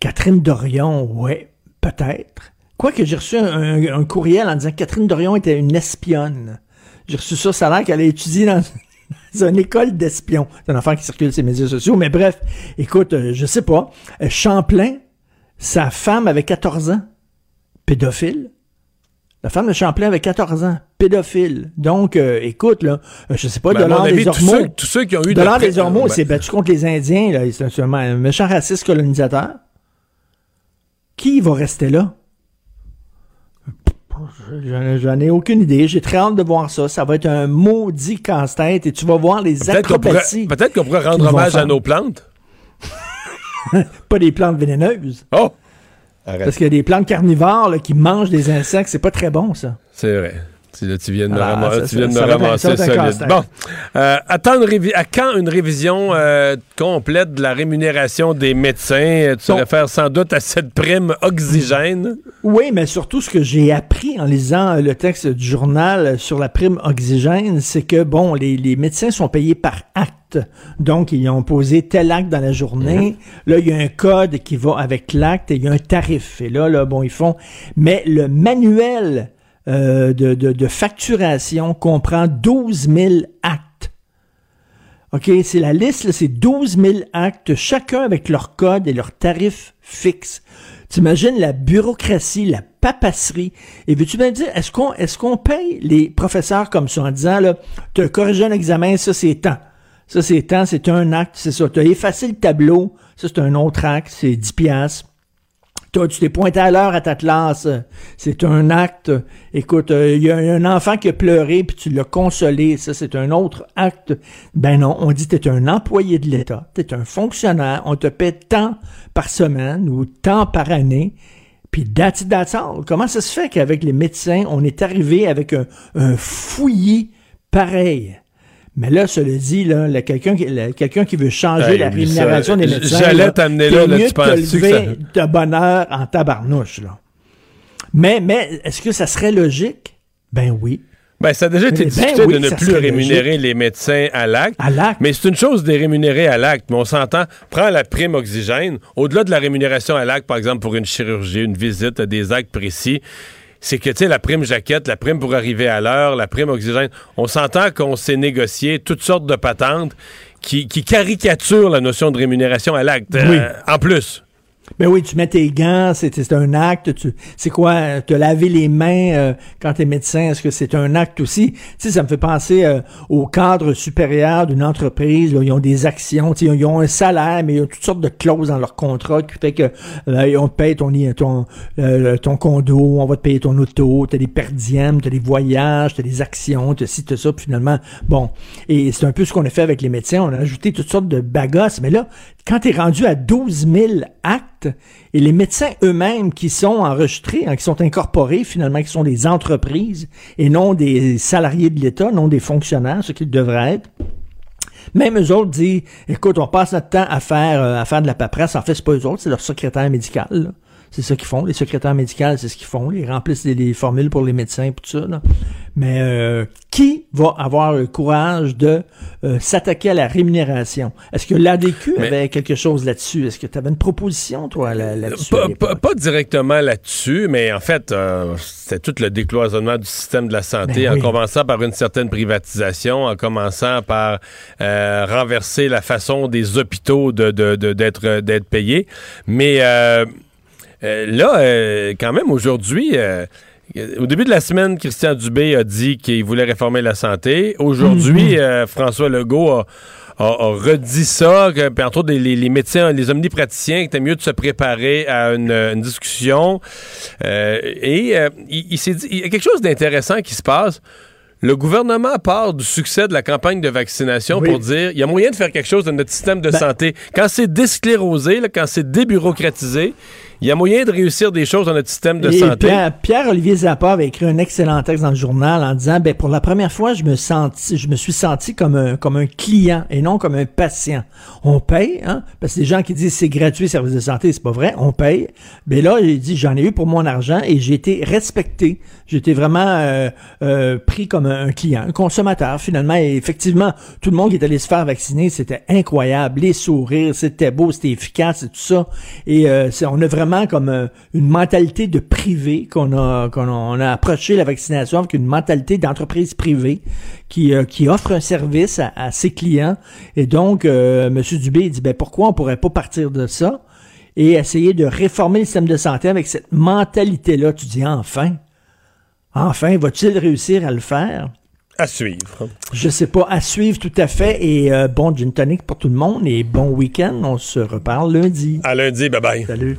[SPEAKER 18] Catherine Dorion, ouais, peut-être. Quoique j'ai reçu un, un- un courriel en disant que Catherine Dorion était une espionne. J'ai reçu ça, ça a l'air qu'elle a étudié dans, dans une école d'espions. C'est un enfant qui circule sur les médias sociaux. Mais bref, écoute, euh, je sais pas. Euh, Champlain, sa femme avait 14 ans, pédophile. La femme de Champlain avait 14 ans, pédophile. Donc, euh, écoute, là, euh, je sais pas,
[SPEAKER 1] Ben, avis,
[SPEAKER 18] des
[SPEAKER 1] tous
[SPEAKER 18] Ormeaux.
[SPEAKER 1] ceux- tous ceux qui ont eu de pré-
[SPEAKER 18] des Ormeaux,
[SPEAKER 1] Ben-
[SPEAKER 18] s'est battu contre les Indiens, là. C'est un méchant raciste colonisateur. Qui va rester là? J'en ai aucune idée. J'ai très hâte de voir ça. Ça va être un maudit casse-tête et tu vas voir les
[SPEAKER 1] Peut-être qu'on pourrait,
[SPEAKER 18] acrobaties.
[SPEAKER 1] peut-être qu'on pourrait rendre hommage à nos plantes.
[SPEAKER 18] Pas des plantes vénéneuses.
[SPEAKER 1] Oh!
[SPEAKER 18] Parce qu'il y a des plantes carnivores là, qui mangent des insectes. C'est pas très bon, ça.
[SPEAKER 1] C'est vrai. Tu, là, tu viens de me,
[SPEAKER 18] ça-
[SPEAKER 1] tu viens de
[SPEAKER 18] un-
[SPEAKER 1] ramasser
[SPEAKER 18] ça
[SPEAKER 1] solide. Bon. Euh, attends une révi- à quand une révision euh, complète de la rémunération des médecins? Tu te réfères sans doute à cette prime oxygène?
[SPEAKER 18] Oui, mais surtout ce que j'ai appris en lisant euh, le texte du journal euh, sur la prime oxygène, c'est que, bon, les, les médecins sont payés par acte. Donc, ils ont posé tel acte dans la journée. Là, il y a un code qui va avec l'acte et il y a un tarif. Et là, là, bon, ils font... Mais le manuel euh, de, de, facturation comprend 12 000 actes. OK, c'est la liste, c'est 12 000 actes, chacun avec leur code et leur tarif fixe. T'imagines la bureaucratie, la papasserie. Et veux-tu bien dire, est-ce qu'on qu'on paye les professeurs comme ça en disant, là, tu as corrigé un examen, ça c'est temps. Ça c'est temps, c'est un acte, c'est ça. Tu as effacé le tableau, ça c'est un autre acte, c'est 10 piastres. Toi, tu t'es pointé à l'heure à ta classe, c'est un acte. Écoute, euh, il y a un enfant qui a pleuré puis tu l'as consolé, ça c'est un autre acte. Ben non, on dit t'es un employé de l'État, t'es un fonctionnaire, on te paie tant par semaine ou tant par année. Puis all. Comment ça se fait qu'avec les médecins, on est arrivé avec un fouillis pareil? Mais là, cela dit, là, là, quelqu'un qui, quelqu'un qui veut changer
[SPEAKER 1] Hey,
[SPEAKER 18] la
[SPEAKER 1] ça.
[SPEAKER 18] rémunération des médecins.
[SPEAKER 1] j'allais t'amener là, là,
[SPEAKER 18] mieux
[SPEAKER 1] tu penses-tu que
[SPEAKER 18] lever de bonheur en tabarnouche, là. Mais, mais, est-ce que ça serait logique? Ben oui.
[SPEAKER 1] Ben, ça a déjà été
[SPEAKER 18] Ben
[SPEAKER 1] discuté
[SPEAKER 18] oui,
[SPEAKER 1] de ne
[SPEAKER 18] ça
[SPEAKER 1] plus rémunérer
[SPEAKER 18] logique.
[SPEAKER 1] les médecins à l'acte.
[SPEAKER 18] À l'acte.
[SPEAKER 1] Mais c'est une chose de les rémunérer à l'acte. Mais on s'entend, prends la prime oxygène. Au-delà de la rémunération à l'acte, par exemple, pour une chirurgie, une visite, des actes précis, c'est que, tu sais, la prime jaquette, la prime pour arriver à l'heure, la prime oxygène, on s'entend qu'on s'est négocié toutes sortes de patentes qui, qui caricaturent la notion de rémunération à l'acte.
[SPEAKER 18] Oui.
[SPEAKER 1] Euh, en plus.
[SPEAKER 18] Ben oui, tu mets tes gants, c'est un acte. Tu, c'est quoi, te laver les mains euh, quand t'es médecin, est-ce que c'est un acte aussi? Tu sais, ça me fait penser euh, au cadre supérieur d'une entreprise. là, ils ont des actions, ils ont un salaire, mais ils ont toutes sortes de clauses dans leur contrat qui fait que euh, on te paye ton, ton, euh, ton condo, on va te payer ton auto, t'as des perdièmes, t'as des voyages, t'as des actions, t'as ci, t'as ça, puis finalement, bon. Et c'est un peu ce qu'on a fait avec les médecins, on a ajouté toutes sortes de bagosses, mais là, quand t'es rendu à 12 000 actes, et les médecins eux-mêmes qui sont enregistrés, hein, qui sont incorporés finalement, qui sont des entreprises et non des salariés de l'État, non des fonctionnaires, ce qu'ils devraient être, même eux autres disent, écoute, on passe notre temps à faire, euh, à faire de la paperasse. En fait, c'est pas eux autres, c'est leur secrétaire médical. C'est ça qu'ils font. Les secrétaires médicaux, c'est ce qu'ils font. Ils remplissent les, les formules pour les médecins et tout ça. là. Mais euh, qui va avoir le courage de euh, s'attaquer à la rémunération? Est-ce que l'ADQ
[SPEAKER 1] Mais-
[SPEAKER 18] avait quelque chose là-dessus? Est-ce que tu avais une proposition, toi, là- là-dessus?
[SPEAKER 1] Pas,
[SPEAKER 18] l'époque?
[SPEAKER 1] pas- pas directement là-dessus, mais en fait, euh, c'était tout le décloisonnement du système de la santé,
[SPEAKER 18] Ben
[SPEAKER 1] en commençant par une certaine privatisation, en commençant par euh, renverser la façon des hôpitaux de, de- de- d'être, d'être payés. Mais euh, là, euh, quand même, aujourd'hui... euh, au début de la semaine, Christian Dubé a dit qu'il voulait réformer la santé. Aujourd'hui, euh, François Legault a, a- a redit ça, que, puis entre autres, les, les médecins, les omnipraticiens, qu'il était mieux de se préparer à une, une discussion. Et il, il s'est dit, il y a quelque chose d'intéressant qui se passe. Le gouvernement part du succès de la campagne de vaccination
[SPEAKER 18] Oui.
[SPEAKER 1] pour dire il y a moyen de faire quelque chose de notre système de
[SPEAKER 18] Ben-
[SPEAKER 1] santé. Quand c'est désclérosé, là, quand c'est débureaucratisé, il y a moyen de réussir des choses dans notre système de
[SPEAKER 18] Et
[SPEAKER 1] santé.
[SPEAKER 18] Pierre- Pierre-Olivier Zappa avait écrit un excellent texte dans le journal en disant ben pour la première fois je me senti je me suis senti comme un comme un client et non comme un patient. On paye hein? Parce que les gens qui disent c'est gratuit service de santé c'est pas vrai on paye. Mais là il dit j'en ai eu pour mon argent et j'ai été respecté. J'ai été vraiment euh, euh, pris comme un, client, un consommateur finalement et effectivement tout le monde qui est allé se faire vacciner c'était incroyable les sourires c'était beau c'était efficace et tout ça et euh, c'est- on a vraiment comme euh, une mentalité de privé qu'on a qu'on a, approché la vaccination avec une mentalité d'entreprise privée qui euh, qui offre un service à, à ses clients et donc euh, monsieur Dubé il dit ben pourquoi on pourrait pas partir de ça et essayer de réformer le système de santé avec cette mentalité là tu dis enfin enfin va-t-il réussir à le faire?
[SPEAKER 1] À suivre.
[SPEAKER 18] je sais pas, à suivre tout à fait. Et euh, bon gin tonic pour tout le monde et bon week-end. On se reparle lundi.
[SPEAKER 1] À lundi, bye bye.
[SPEAKER 18] Salut.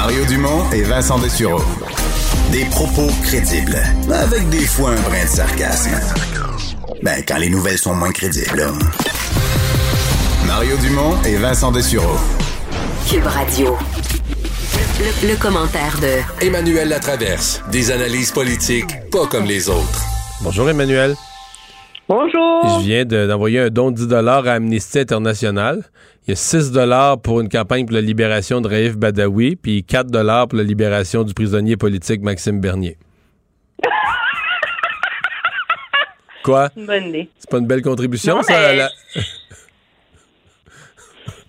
[SPEAKER 6] Mario Dumont et Vincent Dessureau. Des propos crédibles, avec des fois un brin de sarcasme. Ben, quand les nouvelles sont moins crédibles. là. Mario Dumont et Vincent Dessureau.
[SPEAKER 14] Cube Radio. Le, le commentaire de
[SPEAKER 19] Emmanuel Latraverse. Des analyses politiques pas comme les autres.
[SPEAKER 1] Bonjour Emmanuel.
[SPEAKER 17] Bonjour.
[SPEAKER 1] Je viens de- d'envoyer un don de 10 à Amnesty International. Il y a 6 pour une campagne pour la libération de Raif Badawi, puis 4 pour la libération du prisonnier politique Maxime Bernier. Quoi? C'est pas une belle contribution,
[SPEAKER 17] Non,
[SPEAKER 1] ça?
[SPEAKER 17] mais-
[SPEAKER 1] à la-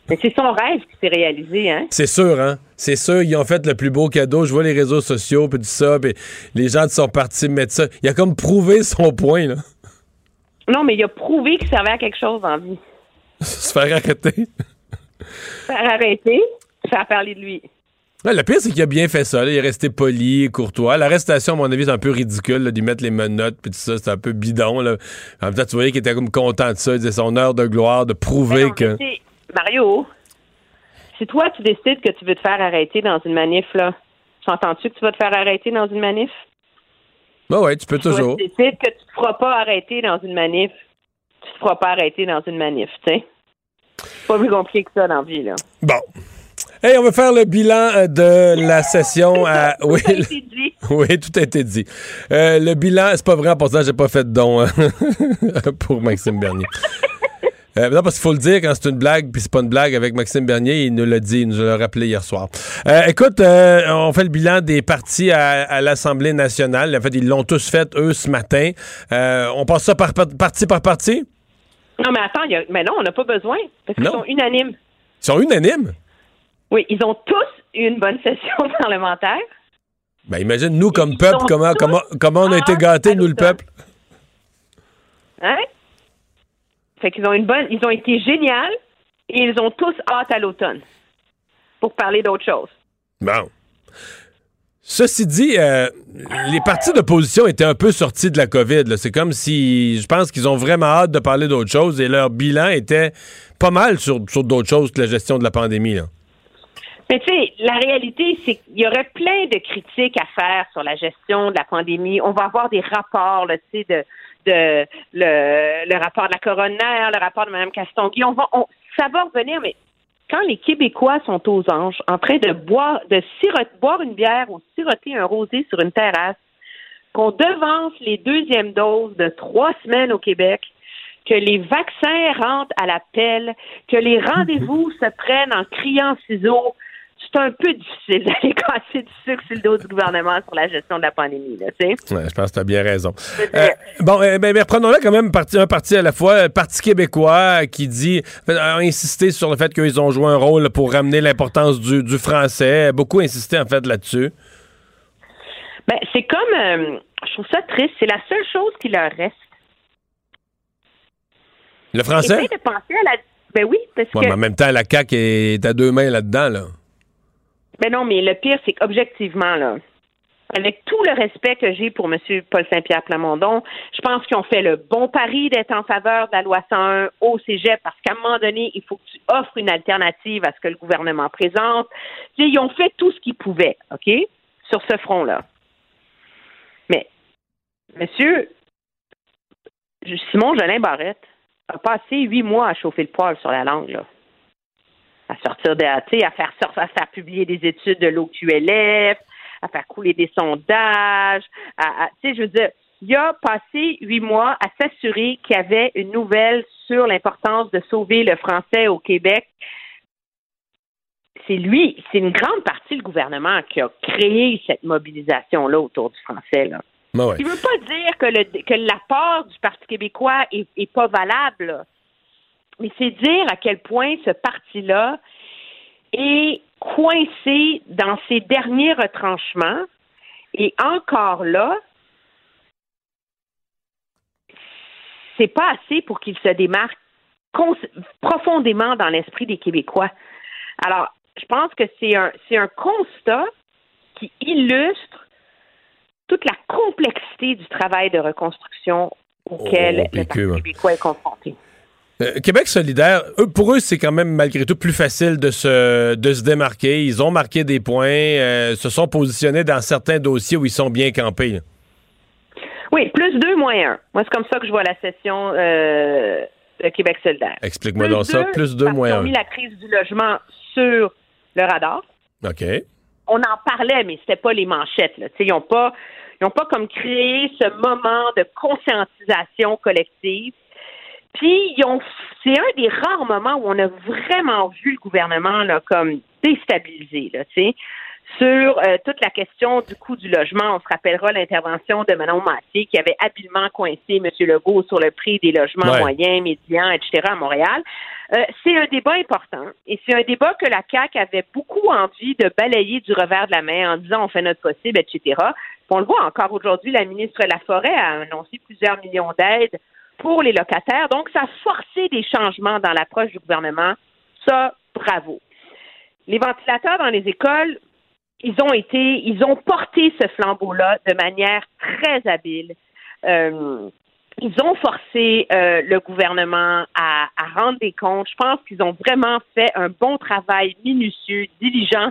[SPEAKER 17] Mais c'est son rêve qui s'est réalisé, hein?
[SPEAKER 1] C'est sûr, hein? C'est sûr, ils ont fait le plus beau cadeau. Je vois les réseaux sociaux, puis tout ça, puis les gens sont partis mettre ça. Il a comme prouvé son point, là.
[SPEAKER 17] Non, mais il a prouvé qu'il servait à quelque chose en vie.
[SPEAKER 1] Se faire arrêter.
[SPEAKER 17] Faire arrêter, faire parler de lui.
[SPEAKER 1] Ouais, le pire, c'est qu'il a bien fait ça. là. Il est resté poli, courtois. L'arrestation, à mon avis, c'est un peu ridicule d'y mettre les menottes puis tout ça. C'est un peu bidon. Là. En même temps, tu voyais qu'il était comme content de ça. Il disait son heure de gloire, de prouver
[SPEAKER 17] Non,
[SPEAKER 1] que...
[SPEAKER 17] Mario, si toi, tu décides que tu veux te faire arrêter dans une manif, là, tu entends-tu que tu vas te faire arrêter dans une manif?
[SPEAKER 1] Ouais, ouais, tu peux toujours.
[SPEAKER 17] tu décides que tu te feras pas arrêter dans une manif, tu te feras pas arrêter dans une manif, tu sais? Pas plus compliqué que ça dans la vie, là.
[SPEAKER 1] Bon. Hey, on va faire le bilan euh, de la session à... Oui,
[SPEAKER 17] Tout a été dit.
[SPEAKER 1] oui, tout a été dit. Euh, le bilan, c'est pas vrai, pour ça, j'ai pas fait de don hein, pour Maxime Bernier. Euh, non, parce qu'il faut le dire quand c'est une blague, puis c'est pas une blague avec Maxime Bernier, il nous l'a dit, il nous l'a rappelé hier soir. Euh, écoute, euh, on fait le bilan des partis à, à l'Assemblée nationale. En fait, ils l'ont tous fait, eux, ce matin. On passe ça par, par- parti par parti?
[SPEAKER 20] Non, mais attends, il y a- mais non, on n'a pas besoin, parce qu'ils sont unanimes.
[SPEAKER 1] Ils sont unanimes?
[SPEAKER 20] Oui, ils ont tous eu une bonne session parlementaire.
[SPEAKER 1] Ben, imagine, nous, comme peuple, comment, comment, comment on a été gâtés, nous, le peuple?
[SPEAKER 20] Hein? Fait qu'ils ont une bonne, ils ont été géniaux et ils ont tous hâte à l'automne pour parler d'autre chose.
[SPEAKER 1] Bon. Ceci dit, euh, les partis d'opposition étaient un peu sortis de la COVID. C'est comme si, je pense qu'ils ont vraiment hâte de parler d'autre chose et leur bilan était pas mal sur, sur d'autres choses que la gestion de la pandémie. là.
[SPEAKER 20] Mais tu sais, la réalité, c'est qu'il y aurait plein de critiques à faire sur la gestion de la pandémie. On va avoir des rapports, tu sais, de, de le, le rapport de la coroner, le rapport de Mme Castonguay. On va, on- ça va revenir, mais quand les Québécois sont aux anges, en train de boire, de siroter, boire une bière ou siroter un rosé sur une terrasse, qu'on devance les deuxièmes doses de trois semaines au Québec, que les vaccins rentrent à la pelle, que les rendez-vous se prennent en criant ciseaux, c'est un peu difficile d'aller casser du sucre sur le dos du gouvernement sur la gestion de la pandémie, là, tu sais.
[SPEAKER 1] Ouais, je pense que tu as bien raison. Euh, bon, euh, ben, mais reprenons-là quand même parti, un parti à la fois. Le Parti québécois qui dit, a insisté sur le fait qu'ils ont joué un rôle pour ramener l'importance du, du français. Beaucoup insisté en fait là-dessus.
[SPEAKER 20] Ben, c'est comme, euh, je trouve ça triste, c'est la seule chose qui leur reste.
[SPEAKER 1] Le français?
[SPEAKER 20] De penser à la... Ben oui, parce
[SPEAKER 1] Ouais,
[SPEAKER 20] que...
[SPEAKER 1] mais en même temps, la CAQ est à deux mains là-dedans. Là.
[SPEAKER 20] Ben non, mais le pire, c'est qu'objectivement, là, avec tout le respect que j'ai pour M. Paul Saint-Pierre Plamondon, je pense qu'ils ont fait le bon pari d'être en faveur de la loi 101 au cégep parce qu'à un moment donné, il faut que tu offres une alternative à ce que le gouvernement présente. Ils ont fait tout ce qu'ils pouvaient, OK, sur ce front-là. Mais, monsieur Simon Jolin Barrette a passé huit mois à chauffer le poil sur la langue, là à sortir de, à faire sortir, à faire publier des études de l'OQLF, à faire couler des sondages, à, à- tu sais, je veux dire, il a passé huit mois à s'assurer qu'il y avait une nouvelle sur l'importance de sauver le français au Québec. C'est lui, c'est une grande partie du gouvernement qui a créé cette mobilisation-là autour du français, là.
[SPEAKER 1] Ben ouais.
[SPEAKER 20] Il veut pas dire que le que l'apport du Parti québécois est, est pas valable, là. Mais c'est dire à quel point ce parti-là est coincé dans ses derniers retranchements et encore là, c'est pas assez pour qu'il se démarque profondément dans l'esprit des Québécois. Alors, je pense que c'est un, c'est un constat qui illustre toute la complexité du travail de reconstruction auquel
[SPEAKER 1] Au
[SPEAKER 20] le Parti
[SPEAKER 1] ouais.
[SPEAKER 20] québécois est confronté.
[SPEAKER 1] Euh, Québec solidaire, eux, pour eux, c'est quand même malgré tout plus facile de se, de se démarquer. Ils ont marqué des points, euh, se sont positionnés dans certains dossiers où ils sont bien campés. là.
[SPEAKER 20] Oui, plus deux, moins un. Moi, c'est comme ça que je vois la session euh, de Québec solidaire.
[SPEAKER 1] Explique-moi donc ça. Plus deux,
[SPEAKER 20] parce qu'ils
[SPEAKER 1] moins
[SPEAKER 20] ont
[SPEAKER 1] un.
[SPEAKER 20] mis la crise du logement sur le radar.
[SPEAKER 1] OK.
[SPEAKER 20] on en parlait, mais c'était pas les manchettes. Là. Ils n'ont pas, ils ont pas comme créé ce moment de conscientisation collective. Puis ils ont, c'est un des rares moments où on a vraiment vu le gouvernement là comme déstabilisé. Là, tu sais. Sur euh, toute la question du coût du logement, on se rappellera l'intervention de Manon Massé qui avait habilement coincé M. Legault sur le prix des logements
[SPEAKER 21] Ouais.
[SPEAKER 20] moyens, médians, etc. à Montréal. Euh, c'est un débat important et c'est un débat que la CAQ avait beaucoup envie de balayer du revers de la main en disant on fait notre possible, etc. Puis on le voit encore aujourd'hui, la ministre Laforêt a annoncé plusieurs millions d'aides pour les locataires. Donc, ça a forcé des changements dans l'approche du gouvernement. Ça, bravo. Les ventilateurs dans les écoles, ils ont été, ils ont porté ce flambeau-là de manière très habile. Euh, ils ont forcé euh, le gouvernement à, à rendre des comptes. Je pense qu'ils ont vraiment fait un bon travail minutieux, diligent,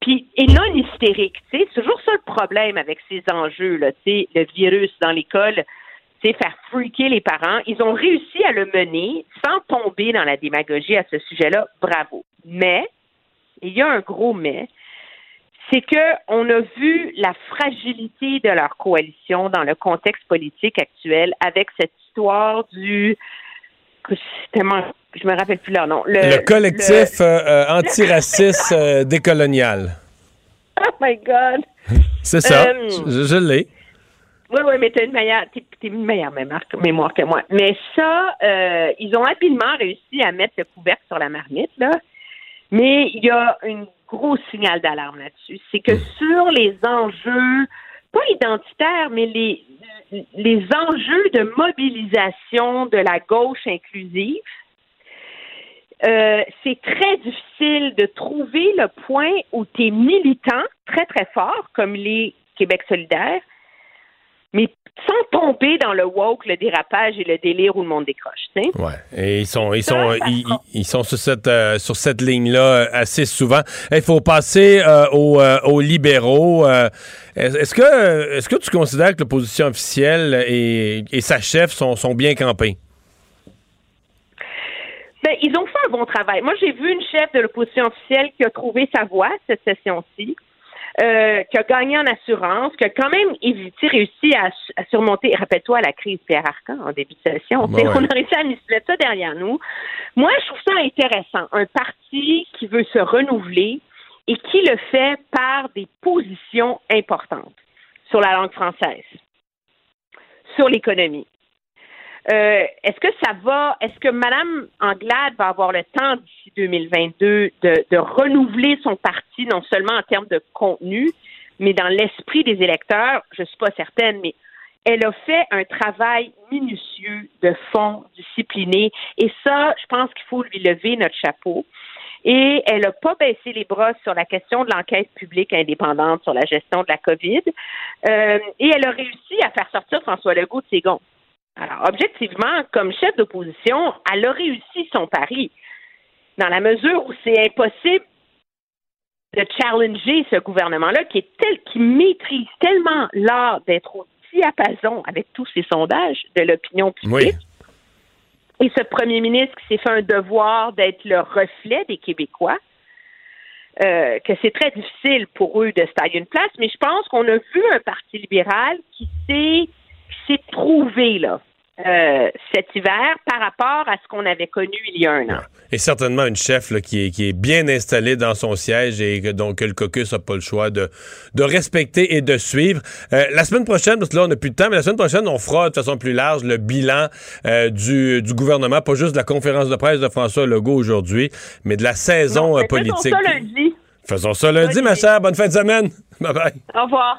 [SPEAKER 20] puis et non hystérique. C'est toujours ça le problème avec ces enjeux là. Le virus dans l'école, faire freaker les parents. Ils ont réussi à le mener sans tomber dans la démagogie à ce sujet-là. Bravo. Mais il y a un gros mais c'est que on a vu la fragilité de leur coalition dans le contexte politique actuel avec cette histoire du tellement, je me rappelle plus leur nom.
[SPEAKER 1] Le, collectif
[SPEAKER 20] le-
[SPEAKER 1] euh, euh, antiraciste euh, décolonial.
[SPEAKER 20] Oh my God.
[SPEAKER 1] C'est ça.
[SPEAKER 20] Euh,
[SPEAKER 1] je je l'ai.
[SPEAKER 20] Oui, oui, mais t'as une meilleure, t'es, t'es une meilleure mémoire, mémoire que moi. Mais ça, euh, ils ont habilement réussi à mettre le couvercle sur la marmite, là. Mais il y a un gros signal d'alarme là-dessus. C'est que sur les enjeux, pas identitaires, mais les, les enjeux de mobilisation de la gauche inclusive, euh, c'est très difficile de trouver le point où tu es militant très, très fort, comme les Québec solidaire, mais sans tomber dans le woke, le dérapage et le délire où le monde décroche. tu sais.
[SPEAKER 1] Ouais. Et ils sont, ils sont, ils, ils- ils sont sur cette, euh, sur cette ligne-là euh, assez souvent. Il faut passer euh, aux, aux libéraux. euh, est- est-ce que, est-ce que tu considères que l'opposition officielle et, et sa chef sont, sont bien campés?
[SPEAKER 20] Ben, ils ont fait un bon travail. Moi, j'ai vu une chef de l'opposition officielle qui a trouvé sa voie cette session-ci, euh, qui a gagné en assurance, qui a quand même évité, réussi à, à surmonter, rappelle-toi, la crise Pierre Arcan en début de session.
[SPEAKER 22] Ouais.
[SPEAKER 20] On a réussi à mettre ça derrière nous. Moi, je trouve ça intéressant. Un parti qui veut se renouveler et qui le fait par des positions importantes sur la langue française, sur l'économie. Euh, est-ce que ça va, est-ce que Mme Anglade va avoir le temps d'ici 2022 de, de renouveler son parti, non seulement en termes de contenu, mais dans l'esprit des électeurs? Je ne suis pas certaine, mais elle a fait un travail minutieux de fond, discipliné, et ça, je pense qu'il faut lui lever notre chapeau. Et elle n'a pas baissé les bras sur la question de l'enquête publique indépendante sur la gestion de la COVID. Euh, et elle a réussi à faire sortir François Legault de ses gonds. Alors, objectivement, comme chef d'opposition, elle a réussi son pari. Dans la mesure où c'est impossible de challenger ce gouvernement-là qui est tel, qui maîtrise tellement l'art d'être au diapason avec tous ces sondages de l'opinion publique. Et ce premier ministre qui s'est fait un devoir d'être le reflet des Québécois, euh, que c'est très difficile pour eux de se tailler une place, mais je pense qu'on a vu un parti libéral qui s'est s'est trouvé là euh, cet hiver par rapport à ce qu'on avait connu il y a un an.
[SPEAKER 1] Et certainement une chef là, qui, est, qui est bien installée dans son siège et que, donc que le caucus n'a pas le choix de, de respecter et de suivre. Euh, la semaine prochaine, parce que là, on n'a plus de temps, mais la semaine prochaine, on fera de façon plus large le bilan euh, du, du gouvernement, pas juste de la conférence de presse de François Legault aujourd'hui, mais de la saison
[SPEAKER 20] Mais faisons
[SPEAKER 1] politique.
[SPEAKER 20] ça lundi.
[SPEAKER 1] Faisons ça lundi, ma chère. Bonne fin de semaine. Bye bye.
[SPEAKER 20] Au revoir.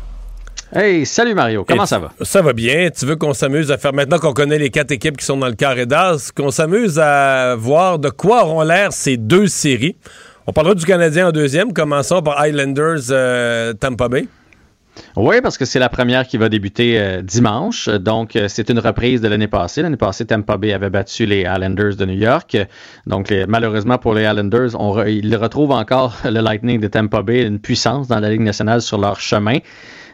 [SPEAKER 23] Hey, salut Mario, comment
[SPEAKER 1] Et
[SPEAKER 23] ça va?
[SPEAKER 1] Ça va bien? Tu veux qu'on s'amuse à faire, maintenant qu'on connaît les quatre équipes qui sont dans le carré d'as, qu'on s'amuse à voir de quoi auront l'air ces deux séries. On parlera du Canadien en deuxième. Commençons par Highlanders euh, Tampa Bay.
[SPEAKER 23] Oui, parce que c'est la première qui va débuter euh, dimanche. Donc, euh, c'est une reprise de l'année passée. L'année passée, Tampa Bay avait battu les Islanders de New York. Donc, les- malheureusement pour les Islanders, on re- ils retrouvent encore le Lightning de Tampa Bay, une puissance dans la Ligue nationale sur leur chemin.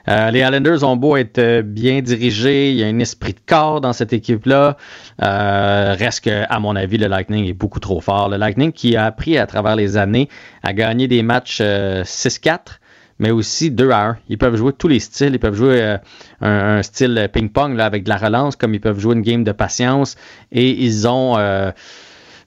[SPEAKER 23] Euh, les Islanders ont beau être euh, bien dirigés, il y a un esprit de corps dans cette équipe-là. Euh, reste que, à mon avis, le Lightning est beaucoup trop fort. Le Lightning qui a appris à travers les années à gagner des matchs euh, 6-4 mais aussi 2 à 1. Ils peuvent jouer tous les styles. Ils peuvent jouer euh, un, style ping-pong avec de la relance, comme ils peuvent jouer une game de patience. Et ils ont, euh,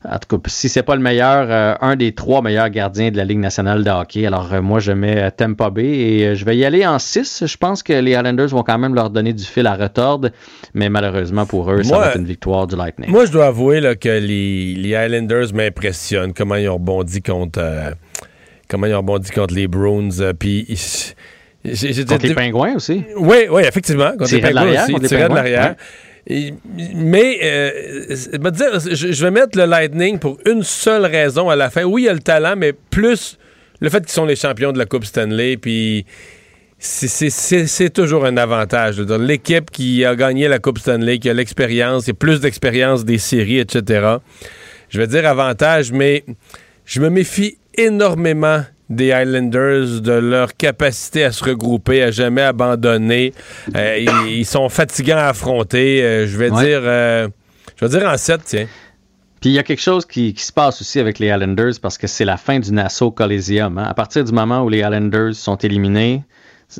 [SPEAKER 23] en tout cas, si c'est pas le meilleur, euh, un des trois meilleurs gardiens de la Ligue nationale de hockey. Alors euh, moi, je mets euh, Tampa Bay et euh, je vais y aller en 6. Je pense que les Islanders vont quand même leur donner du fil à retordre, mais malheureusement pour eux, ça
[SPEAKER 1] Moi-
[SPEAKER 23] va être une victoire du Lightning.
[SPEAKER 1] Moi, je dois avouer là, que les, les Highlanders m'impressionnent. Comment ils ont rebondi contre, comment ils ont rebondi contre les Bruins. Puis
[SPEAKER 23] Contre les Pingouins aussi.
[SPEAKER 1] Oui, oui, effectivement. Contre les Pingouins aussi.
[SPEAKER 23] contre les
[SPEAKER 1] de l'arrière.
[SPEAKER 23] ouais.
[SPEAKER 1] Et- Mais, euh, je vais mettre le Lightning pour une seule raison à la fin. Oui, il y a le talent, mais plus le fait qu'ils sont les champions de la Coupe Stanley, puis c'est- toujours un avantage. L'équipe qui a gagné la Coupe Stanley, qui a l'expérience, a plus d'expérience des séries, etc. Je vais dire avantage, mais je me méfie énormément des Highlanders, de leur capacité à se regrouper, à jamais abandonner. Euh, ils, ils sont fatigants à affronter. Euh, je vais
[SPEAKER 23] Ouais.
[SPEAKER 1] dire euh, je vais dire en 7, tiens.
[SPEAKER 23] Puis il y a quelque chose qui, qui se passe aussi avec les Islanders parce que c'est la fin du Nassau Coliseum. hein. À partir du moment où les Islanders sont éliminés,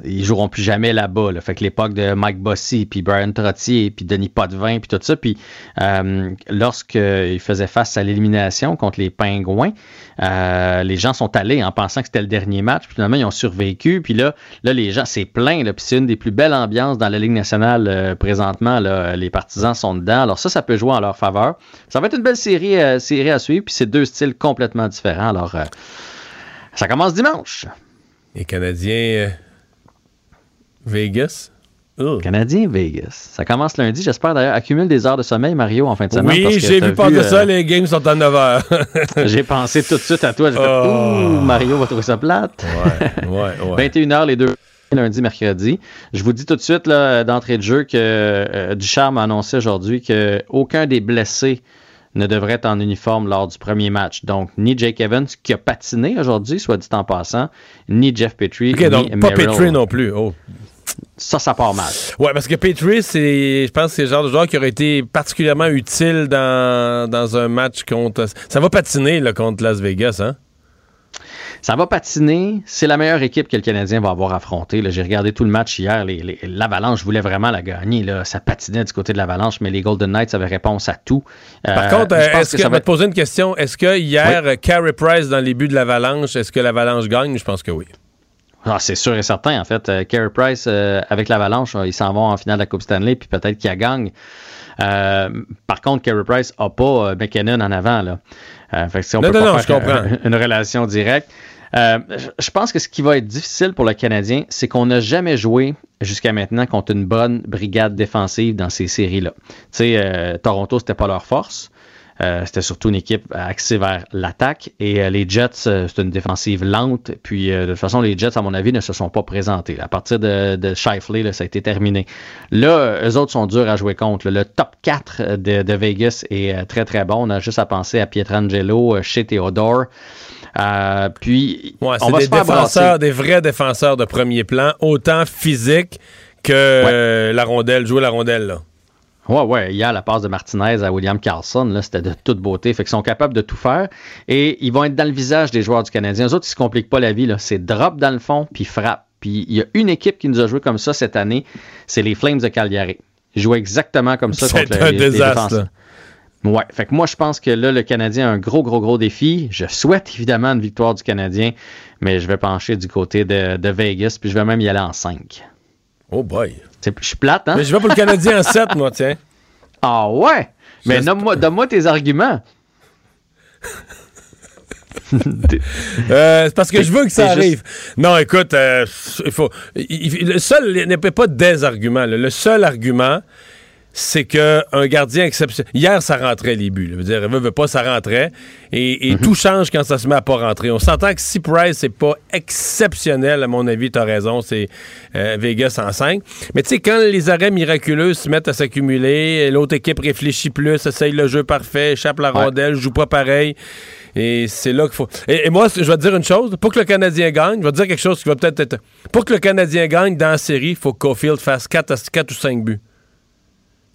[SPEAKER 23] ils joueront plus jamais là-bas. là. Fait que l'époque de Mike Bossy, puis Brian Trottier, puis Denis Potvin, puis tout ça. Puis euh, lorsqu'ils faisaient face à l'élimination contre les Pingouins, euh, les gens sont allés en pensant que c'était le dernier match. Puis finalement, ils ont survécu. Puis là, là les gens, c'est plein. Là, c'est une des plus belles ambiances dans la Ligue nationale euh, présentement. Les partisans sont dedans. Alors ça, ça peut jouer en leur faveur. Ça va être une belle série, euh, série à suivre. Puis c'est deux styles complètement différents. Alors, euh, ça commence dimanche.
[SPEAKER 1] Les Canadiens Vegas?
[SPEAKER 23] Canadien Vegas. Ça commence lundi. J'espère d'ailleurs. Accumule des heures de sommeil, Mario, en fin de semaine.
[SPEAKER 1] Oui, j'ai vu passer
[SPEAKER 23] euh,
[SPEAKER 1] ça, les games sont à 9 h.
[SPEAKER 23] J'ai pensé tout de suite à toi. J'ai fait,
[SPEAKER 1] Oh.
[SPEAKER 23] Ouh, Mario va trouver ça plate.
[SPEAKER 1] Ouais, ouais, ouais.
[SPEAKER 23] 21h les deux lundi, mercredi. Je vous dis tout de suite là, d'entrée de jeu que euh, Ducharme a annoncé aujourd'hui qu'aucun des blessés ne devrait être en uniforme lors du premier match. Donc, ni Jake Evans, qui a patiné aujourd'hui, soit dit en passant, ni Jeff Petrie,
[SPEAKER 1] OK,
[SPEAKER 23] ni
[SPEAKER 1] donc pas
[SPEAKER 23] Merrill.
[SPEAKER 1] Petrie non plus. Oh.
[SPEAKER 23] Ça, ça part mal.
[SPEAKER 1] Ouais, parce que Petrie, c'est, je pense que c'est le genre de joueur qui aurait été particulièrement utile dans, dans un match contre. Ça va patiner là, contre Las Vegas, hein?
[SPEAKER 23] Ça va patiner. C'est la meilleure équipe que le Canadien va avoir affrontée. J'ai regardé tout le match hier. L'Avalanche voulait vraiment la gagner. Là. Ça patinait du côté de l'Avalanche, mais les Golden Knights avaient réponse à tout.
[SPEAKER 1] Par
[SPEAKER 23] Euh,
[SPEAKER 1] contre,
[SPEAKER 23] je
[SPEAKER 1] euh, est-ce que,
[SPEAKER 23] ça va
[SPEAKER 1] te poser une question. Est-ce que hier, euh, Carey Price, dans les buts de l'Avalanche, est-ce que l'Avalanche gagne? Je pense que oui.
[SPEAKER 23] Ah, c'est sûr et certain, en fait. Euh, Carey Price, euh, avec l'Avalanche, euh, ils s'en vont en finale de la Coupe Stanley, puis peut-être qu'il la gagne. Euh, par contre, Carey Price n'a pas euh, McKinnon en avant. Là. Fait que si on
[SPEAKER 1] Non,
[SPEAKER 23] peut
[SPEAKER 1] non,
[SPEAKER 23] pas
[SPEAKER 1] non,
[SPEAKER 23] faire
[SPEAKER 1] je comprends.
[SPEAKER 23] une relation directe. Je- pense que ce qui va être difficile pour le Canadien, c'est qu'on n'a jamais joué jusqu'à maintenant contre une bonne brigade défensive dans ces séries-là. Tu sais, Toronto, c'était pas leur force. Euh, c'était surtout une équipe axée vers l'attaque. Et euh, les Jets, euh, c'est une défensive lente. Puis, euh, de toute façon, les Jets, à mon avis, ne se sont pas présentés. À partir de, de Shifley, là, ça a été terminé. Là, euh, eux autres sont durs à jouer contre. là. Le top 4 de, de Vegas est euh, très, très bon. On a juste à penser à Pietrangelo, euh, chez Theodore. Euh, puis,
[SPEAKER 1] Ouais,
[SPEAKER 23] on
[SPEAKER 1] c'est
[SPEAKER 23] va
[SPEAKER 1] des
[SPEAKER 23] se faire
[SPEAKER 1] défenseurs,
[SPEAKER 23] brasser.
[SPEAKER 1] des vrais défenseurs de premier plan, autant physique que euh, la rondelle, jouer la rondelle, là.
[SPEAKER 23] Ouais, ouais. Hier, la passe de Martinez à William Carlson, là, c'était de toute beauté. Fait qu'ils sont capables de tout faire. Et ils vont être dans le visage des joueurs du Canadien. Eux autres, ils se compliquent pas la vie. là. C'est drop dans le fond, puis frappe. Puis il y a une équipe qui nous a joué comme ça cette année. C'est les Flames de Calgary. Ils jouent exactement comme ça
[SPEAKER 1] C'est
[SPEAKER 23] contre
[SPEAKER 1] un
[SPEAKER 23] les,
[SPEAKER 1] désastre.
[SPEAKER 23] Ouais. Fait que moi, je pense que là, le Canadien a un gros, gros, gros défi. Je souhaite évidemment une victoire du Canadien, mais je vais pencher du côté de, de Vegas, puis je vais même y aller en 5.
[SPEAKER 1] Oh boy.
[SPEAKER 23] Je suis plate, hein?
[SPEAKER 1] Mais je vais pour le Canadien en 7, moi, tiens.
[SPEAKER 23] Ah ouais? Mais
[SPEAKER 1] J'espère-
[SPEAKER 23] donne-moi tes arguments.
[SPEAKER 1] Euh, c'est parce que je veux que ça arrive. Non, écoute, euh, il faut. il- il- le seul, il n'y a pas des arguments. là. Le seul argument, c'est que un gardien exceptionnel. Hier, ça rentrait les buts. là. Je veux dire, veut, veut pas, ça rentrait. Et, et tout change quand ça se met à pas rentrer. On s'entend que si Price, c'est pas exceptionnel, à mon avis, tu as raison, c'est euh, Vegas en 5. Mais tu sais, quand les arrêts miraculeux se mettent à s'accumuler, l'autre équipe réfléchit plus, essaye le jeu parfait, échappe la
[SPEAKER 23] Ouais.
[SPEAKER 1] rondelle, joue pas pareil. Et c'est là qu'il faut. Et, et moi, je vais te dire une chose. Pour que le Canadien gagne, je vais te dire quelque chose qui va peut-être être. Pour que le Canadien gagne dans la série, il faut que Caulfield fasse 4, ou 5 buts.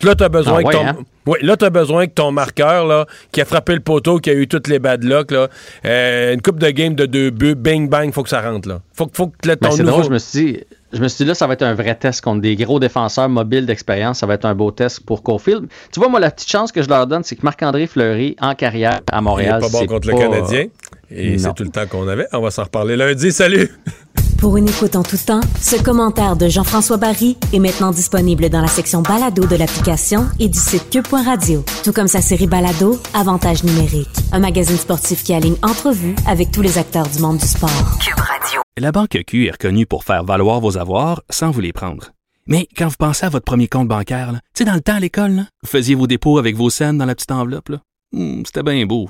[SPEAKER 1] Là, tu as besoin
[SPEAKER 23] Ah
[SPEAKER 1] que
[SPEAKER 23] ouais,
[SPEAKER 1] ton.
[SPEAKER 23] hein?
[SPEAKER 1] Ouais, là, tu as besoin que ton marqueur, là, qui a frappé le poteau, qui a eu toutes les bad luck, là, euh, une coupe de game de deux buts, bing bang, faut que ça rentre, là. Faut, que- faut que le-
[SPEAKER 23] Ben,
[SPEAKER 1] ton nouveau.
[SPEAKER 23] drôle, je me suis dit, je me suis dit là, ça va être un vrai test contre des gros défenseurs mobiles d'expérience. Ça va être un beau test pour Caulfield. Tu vois, moi, la petite chance que je leur donne, c'est que Marc-André Fleury, en carrière à
[SPEAKER 1] Il est
[SPEAKER 23] Montréal,
[SPEAKER 1] pas bon contre
[SPEAKER 23] pas-
[SPEAKER 1] le Canadien. Et c'est tout le temps qu'on avait. On va s'en reparler lundi. Salut!
[SPEAKER 14] Pour une écoute en tout temps, ce commentaire de Jean-François Barry est maintenant disponible dans la section balado de l'application et du site cube.radio. Tout comme sa série balado, Avantage numérique. Un magazine sportif qui aligne entrevues avec tous les acteurs du monde du sport. Cube Radio.
[SPEAKER 13] La Banque Q est reconnue pour faire valoir vos avoirs sans vous les prendre. Mais quand vous pensez à votre premier compte bancaire, tu sais, dans le temps à l'école, vous faisiez vos dépôts avec vos scènes dans la petite enveloppe. là. Hmm, C'était bien beau.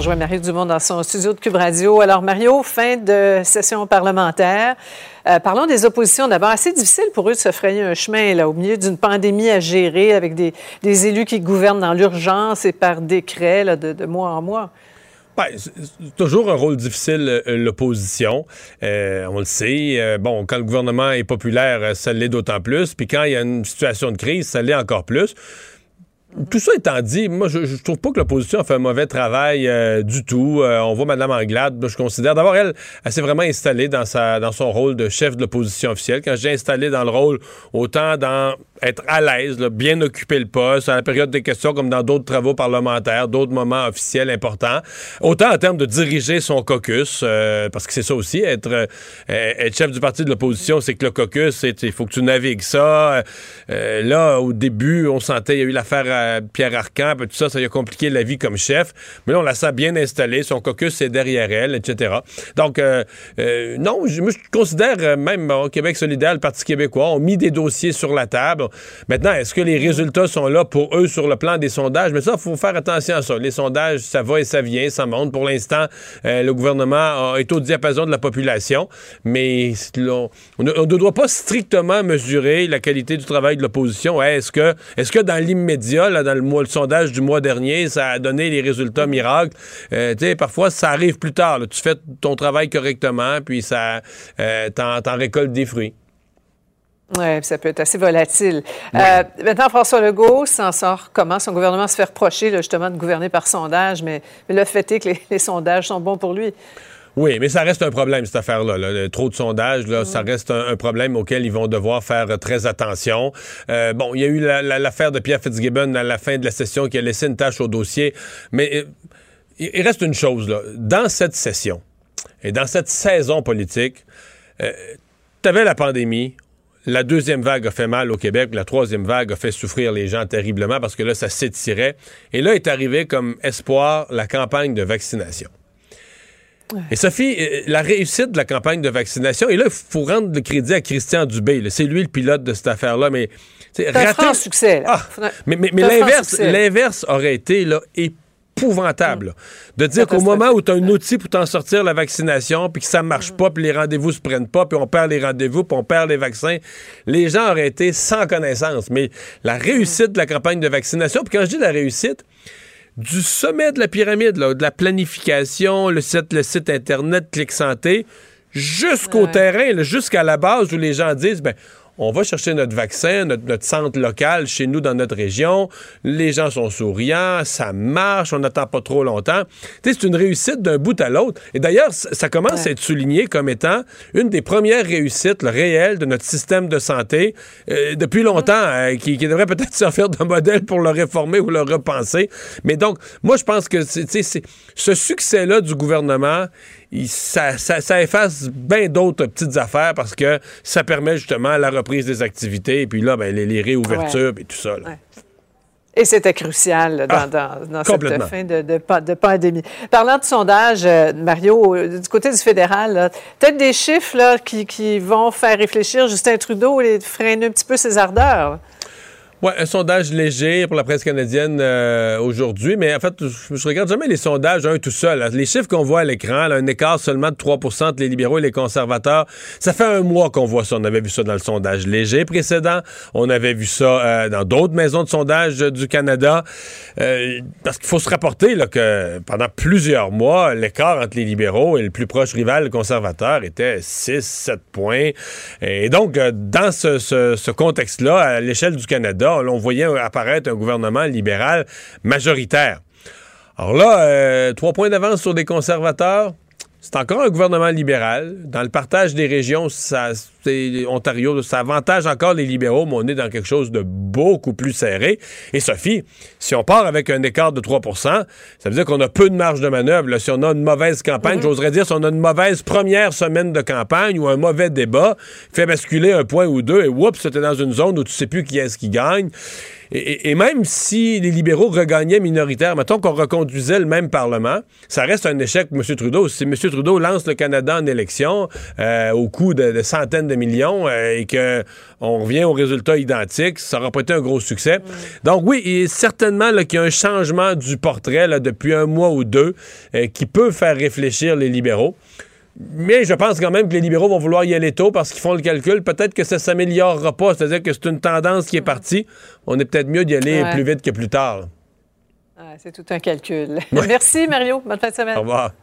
[SPEAKER 24] Joue Mario Dumont dans son studio de Cube Radio. Alors, Mario, fin de session parlementaire. Euh, parlons des oppositions d'abord. Assez difficile pour eux de se frayer un chemin là, au milieu d'une pandémie à gérer avec des, élus qui gouvernent dans l'urgence et par décret de, mois en mois.
[SPEAKER 1] Ben, toujours un rôle difficile, euh, l'opposition. Euh, on le sait. Bon, quand le gouvernement est populaire, ça l'est d'autant plus. Puis quand il y a une situation de crise, ça l'est encore plus. Tout ça étant dit, moi, je, je trouve pas que l'opposition a fait un mauvais travail euh, du tout. Euh, on voit Mme Anglade, je considère. D'abord, elle, elle s'est vraiment installée dans, sa, son rôle de chef de l'opposition officielle. Quand j'ai installé dans le rôle, autant dans être à l'aise, bien occuper le poste, à la période des questions, comme dans d'autres travaux parlementaires, d'autres moments officiels importants. Autant en termes de diriger son caucus, euh, parce que c'est ça aussi, être, être chef du parti de l'opposition, c'est que le caucus, il faut que tu navigues ça. Là, au début, on sentait, il y a eu l'affaire Pierre Arcan, tout ça, ça a compliqué la vie comme chef. Mais là, on la sent bien installée, son caucus, c'est derrière elle, etc. Donc, euh, euh, non, je, considère euh, même bon, Québec solidaire, le Parti québécois, ont mis des dossiers sur la table. Maintenant, est-ce que les résultats sont là pour eux sur le plan des sondages? Mais ça, il faut faire attention à ça. Les sondages, ça va et ça vient, ça monte. Pour l'instant, le gouvernement est au diapason de la population, mais on ne doit pas strictement mesurer la qualité du travail de l'opposition. Est-ce que, est-ce que dans l'immédiat, là, dans le, mois, le sondage du mois dernier, ça a donné les résultats miracles? Euh, tu sais, parfois, ça arrive plus tard. là. Tu fais ton travail correctement, puis ça, euh, t'en, récoltes des fruits.
[SPEAKER 24] Oui, ça peut être assez volatile. Euh, maintenant, François Legault s'en sort comment? Son gouvernement se fait reprocher là, justement de gouverner par sondage, mais, mais le fait est que les, les sondages sont bons pour lui.
[SPEAKER 1] Oui, mais ça reste un problème, cette affaire-là. là. Trop de sondages, là, ça reste un, un problème auquel ils vont devoir faire euh, très attention. Euh, bon, il y a eu la- la- l'affaire de Pierre Fitzgibbon à la fin de la session qui a laissé une tâche au dossier. Mais euh, il il reste une chose, là. Dans cette session et dans cette saison politique, euh, t'avais la pandémie. La deuxième vague a fait mal au Québec. La troisième vague a fait souffrir les gens terriblement parce que là, ça s'étirait. Et là est arrivé comme espoir la campagne de vaccination. Et Sophie, euh, la réussite de la campagne de vaccination, et là, il faut rendre le crédit à Christian Dubé. C'est lui le pilote de cette affaire-là, mais...
[SPEAKER 24] C'est un franc succès. là.
[SPEAKER 1] Ah, mais
[SPEAKER 24] un
[SPEAKER 1] l'inverse, aurait été là, épouvantable. là. De dire qu'au moment où tu as un outil pour t'en sortir la vaccination, puis que ça marche pas, puis les rendez-vous se prennent pas, puis on perd les rendez-vous, puis on perd les vaccins, les gens auraient été sans connaissance. Mais la réussite de la campagne de vaccination, puis quand je dis la réussite, du sommet de la pyramide, là, de la planification, le site, le site Internet, Clic Santé, jusqu'au terrain, jusqu'à la base où les gens disent, ben, on va chercher notre vaccin, notre, notre centre local chez nous dans notre région. Les gens sont souriants, ça marche, on n'attend pas trop longtemps. C'est une réussite d'un bout à l'autre. Et d'ailleurs, ça commence à être souligné comme étant une des premières réussites là, réelles de notre système de santé euh, depuis longtemps, euh, qui, qui devrait peut-être servir de modèle pour le réformer ou le repenser. Mais donc, moi, je pense que c'est- ce succès-là du gouvernement, il- ça, ça- ça efface bien d'autres petites affaires parce que ça permet justement la reprise des activités et puis là, ben, les, les réouvertures et tout ça. là.
[SPEAKER 24] Et c'était crucial là, dans,
[SPEAKER 1] Ah,
[SPEAKER 24] dans- dans cette fin de, de pa- de pandémie. Parlant de sondage, euh, Mario, euh, du côté du fédéral, peut-être des chiffres là, qui, qui vont faire réfléchir Justin Trudeau et freiner un petit peu ses ardeurs.
[SPEAKER 1] Ouais, un sondage léger pour la presse canadienne euh, aujourd'hui, mais en fait, je, je regarde jamais les sondages un tout seul. Les chiffres qu'on voit à l'écran, un écart seulement de 3% entre les libéraux et les conservateurs, ça fait un mois qu'on voit ça. On avait vu ça dans le sondage léger précédent. On avait vu ça euh, dans d'autres maisons de sondage du Canada. Euh, parce qu'il faut se rapporter que pendant plusieurs mois, l'écart entre les libéraux et le plus proche rival, le conservateur, était 6-7 points. Et donc, dans ce contexte-là, à l'échelle du Canada, on voyait apparaître un gouvernement libéral majoritaire. Alors là, euh, trois points d'avance sur des conservateurs. C'est encore un gouvernement libéral. Dans le partage des régions, ça, Ontario, ça avantage encore les libéraux, mais on est dans quelque chose de beaucoup plus serré. Et Sophie, si on part avec un écart de 3% ça veut dire qu'on a peu de marge de manœuvre. Là. Si on a une mauvaise campagne,
[SPEAKER 24] Mhm.
[SPEAKER 1] j'oserais dire, si on a une mauvaise première semaine de campagne ou un mauvais débat, fait basculer un point ou deux, et oups, t'es dans une zone où tu sais plus qui est-ce qui gagne. Et, et- et même si les libéraux regagnaient minoritaire, mettons qu'on reconduisait le même Parlement, ça reste un échec pour M. Trudeau. Si M. Trudeau lance le Canada en élection euh, au coût de, de centaines de millions euh, et qu'on revient au résultat identique, ça n'aura pas été un gros succès. Donc oui, il est certainement qu'il y a un changement du portrait là, depuis un mois ou deux euh, qui peut faire réfléchir les libéraux. Mais je pense quand même que les libéraux vont vouloir y aller tôt parce qu'ils font le calcul. Peut-être que ça s'améliorera pas. C'est-à-dire que c'est une tendance qui est partie. On est peut-être mieux d'y aller
[SPEAKER 24] Ouais.
[SPEAKER 1] plus vite que plus tard.
[SPEAKER 24] Ah, c'est tout un calcul. Merci, Mario. Bonne fin de semaine.
[SPEAKER 1] Au revoir.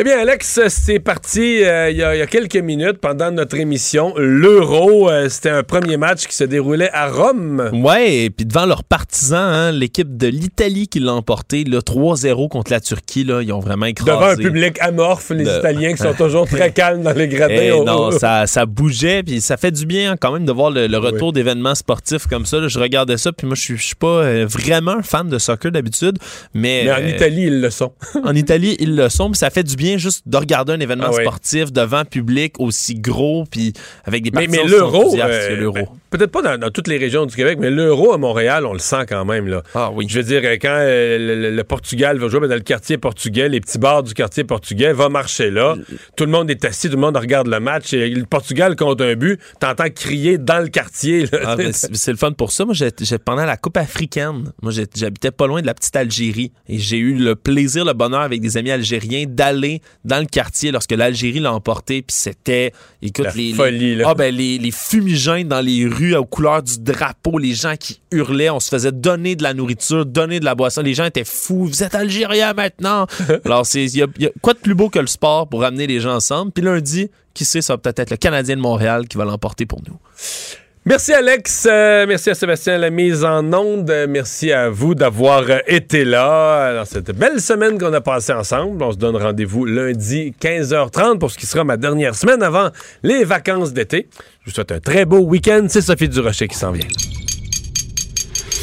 [SPEAKER 1] Eh bien, Alex, c'est parti euh, il y, a- il y a quelques minutes pendant notre émission. L'Euro, euh, c'était un premier match qui se déroulait à Rome.
[SPEAKER 2] Ouais, et puis devant leurs partisans, hein, l'équipe de l'Italie qui l'a emporté, là, 3-0 contre la Turquie, là, ils ont vraiment écrasé.
[SPEAKER 1] Devant un public amorphe, les
[SPEAKER 2] Le-
[SPEAKER 1] Italiens qui sont toujours très calmes dans les gradins.
[SPEAKER 2] Eh
[SPEAKER 1] Oh,
[SPEAKER 2] non,
[SPEAKER 1] oh.
[SPEAKER 2] ça, ça bougeait, puis ça fait du bien hein, quand même de voir le, le retour d'événements sportifs comme ça. là. Je regardais ça, puis moi, je suis- pas euh, vraiment fan de soccer d'habitude, mais...
[SPEAKER 1] Mais en Italie, ils le sont.
[SPEAKER 2] en Italie, ils le sont, puis ça fait du bien juste de regarder un événement
[SPEAKER 1] Ah
[SPEAKER 2] sportif devant public aussi gros, puis avec des partisans
[SPEAKER 1] mais l'euro, euh, ben, peut-être pas dans, dans toutes les régions du Québec, mais l'euro à Montréal, on le sent quand même. Là.
[SPEAKER 2] Ah oui.
[SPEAKER 1] Je veux dire, euh, quand euh, le, Portugal va jouer ben, dans le quartier portugais, les petits bars du quartier portugais, va marcher là. Tout le monde est assis, tout le monde regarde le match. Et le Portugal compte un but, t'entends crier dans le quartier.
[SPEAKER 2] Ah, ben, c'est le fun pour ça. Moi, pendant la Coupe africaine, moi, j'habitais pas loin de la petite Algérie et j'ai eu le plaisir, le bonheur avec des amis algériens d'aller dans le quartier lorsque l'Algérie l'a emporté. Puis c'était, écoute,
[SPEAKER 1] La
[SPEAKER 2] les,
[SPEAKER 1] folie,
[SPEAKER 2] les,
[SPEAKER 1] là.
[SPEAKER 2] ah, ben, les, les fumigènes dans les rues aux couleurs du drapeau, les gens qui hurlaient, on se faisait donner de la nourriture, donner de la boisson. Les gens étaient fous. Vous êtes Algériens maintenant. Alors, c'est, il y a, y a quoi de plus beau que le sport pour ramener les gens ensemble? Puis lundi, qui sait, ça va peut-être être le Canadien de Montréal qui va l'emporter pour nous.
[SPEAKER 1] Merci Alex, Euh, merci à Sébastien la mise en onde, Euh, merci à vous d'avoir euh, été là. Alors cette belle semaine qu'on a passée ensemble, on se donne rendez-vous lundi 15h30 pour ce qui sera ma dernière semaine avant les vacances d'été. Je vous souhaite un très beau week-end, c'est Sophie Durocher qui s'en vient.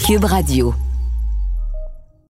[SPEAKER 14] Cube Radio.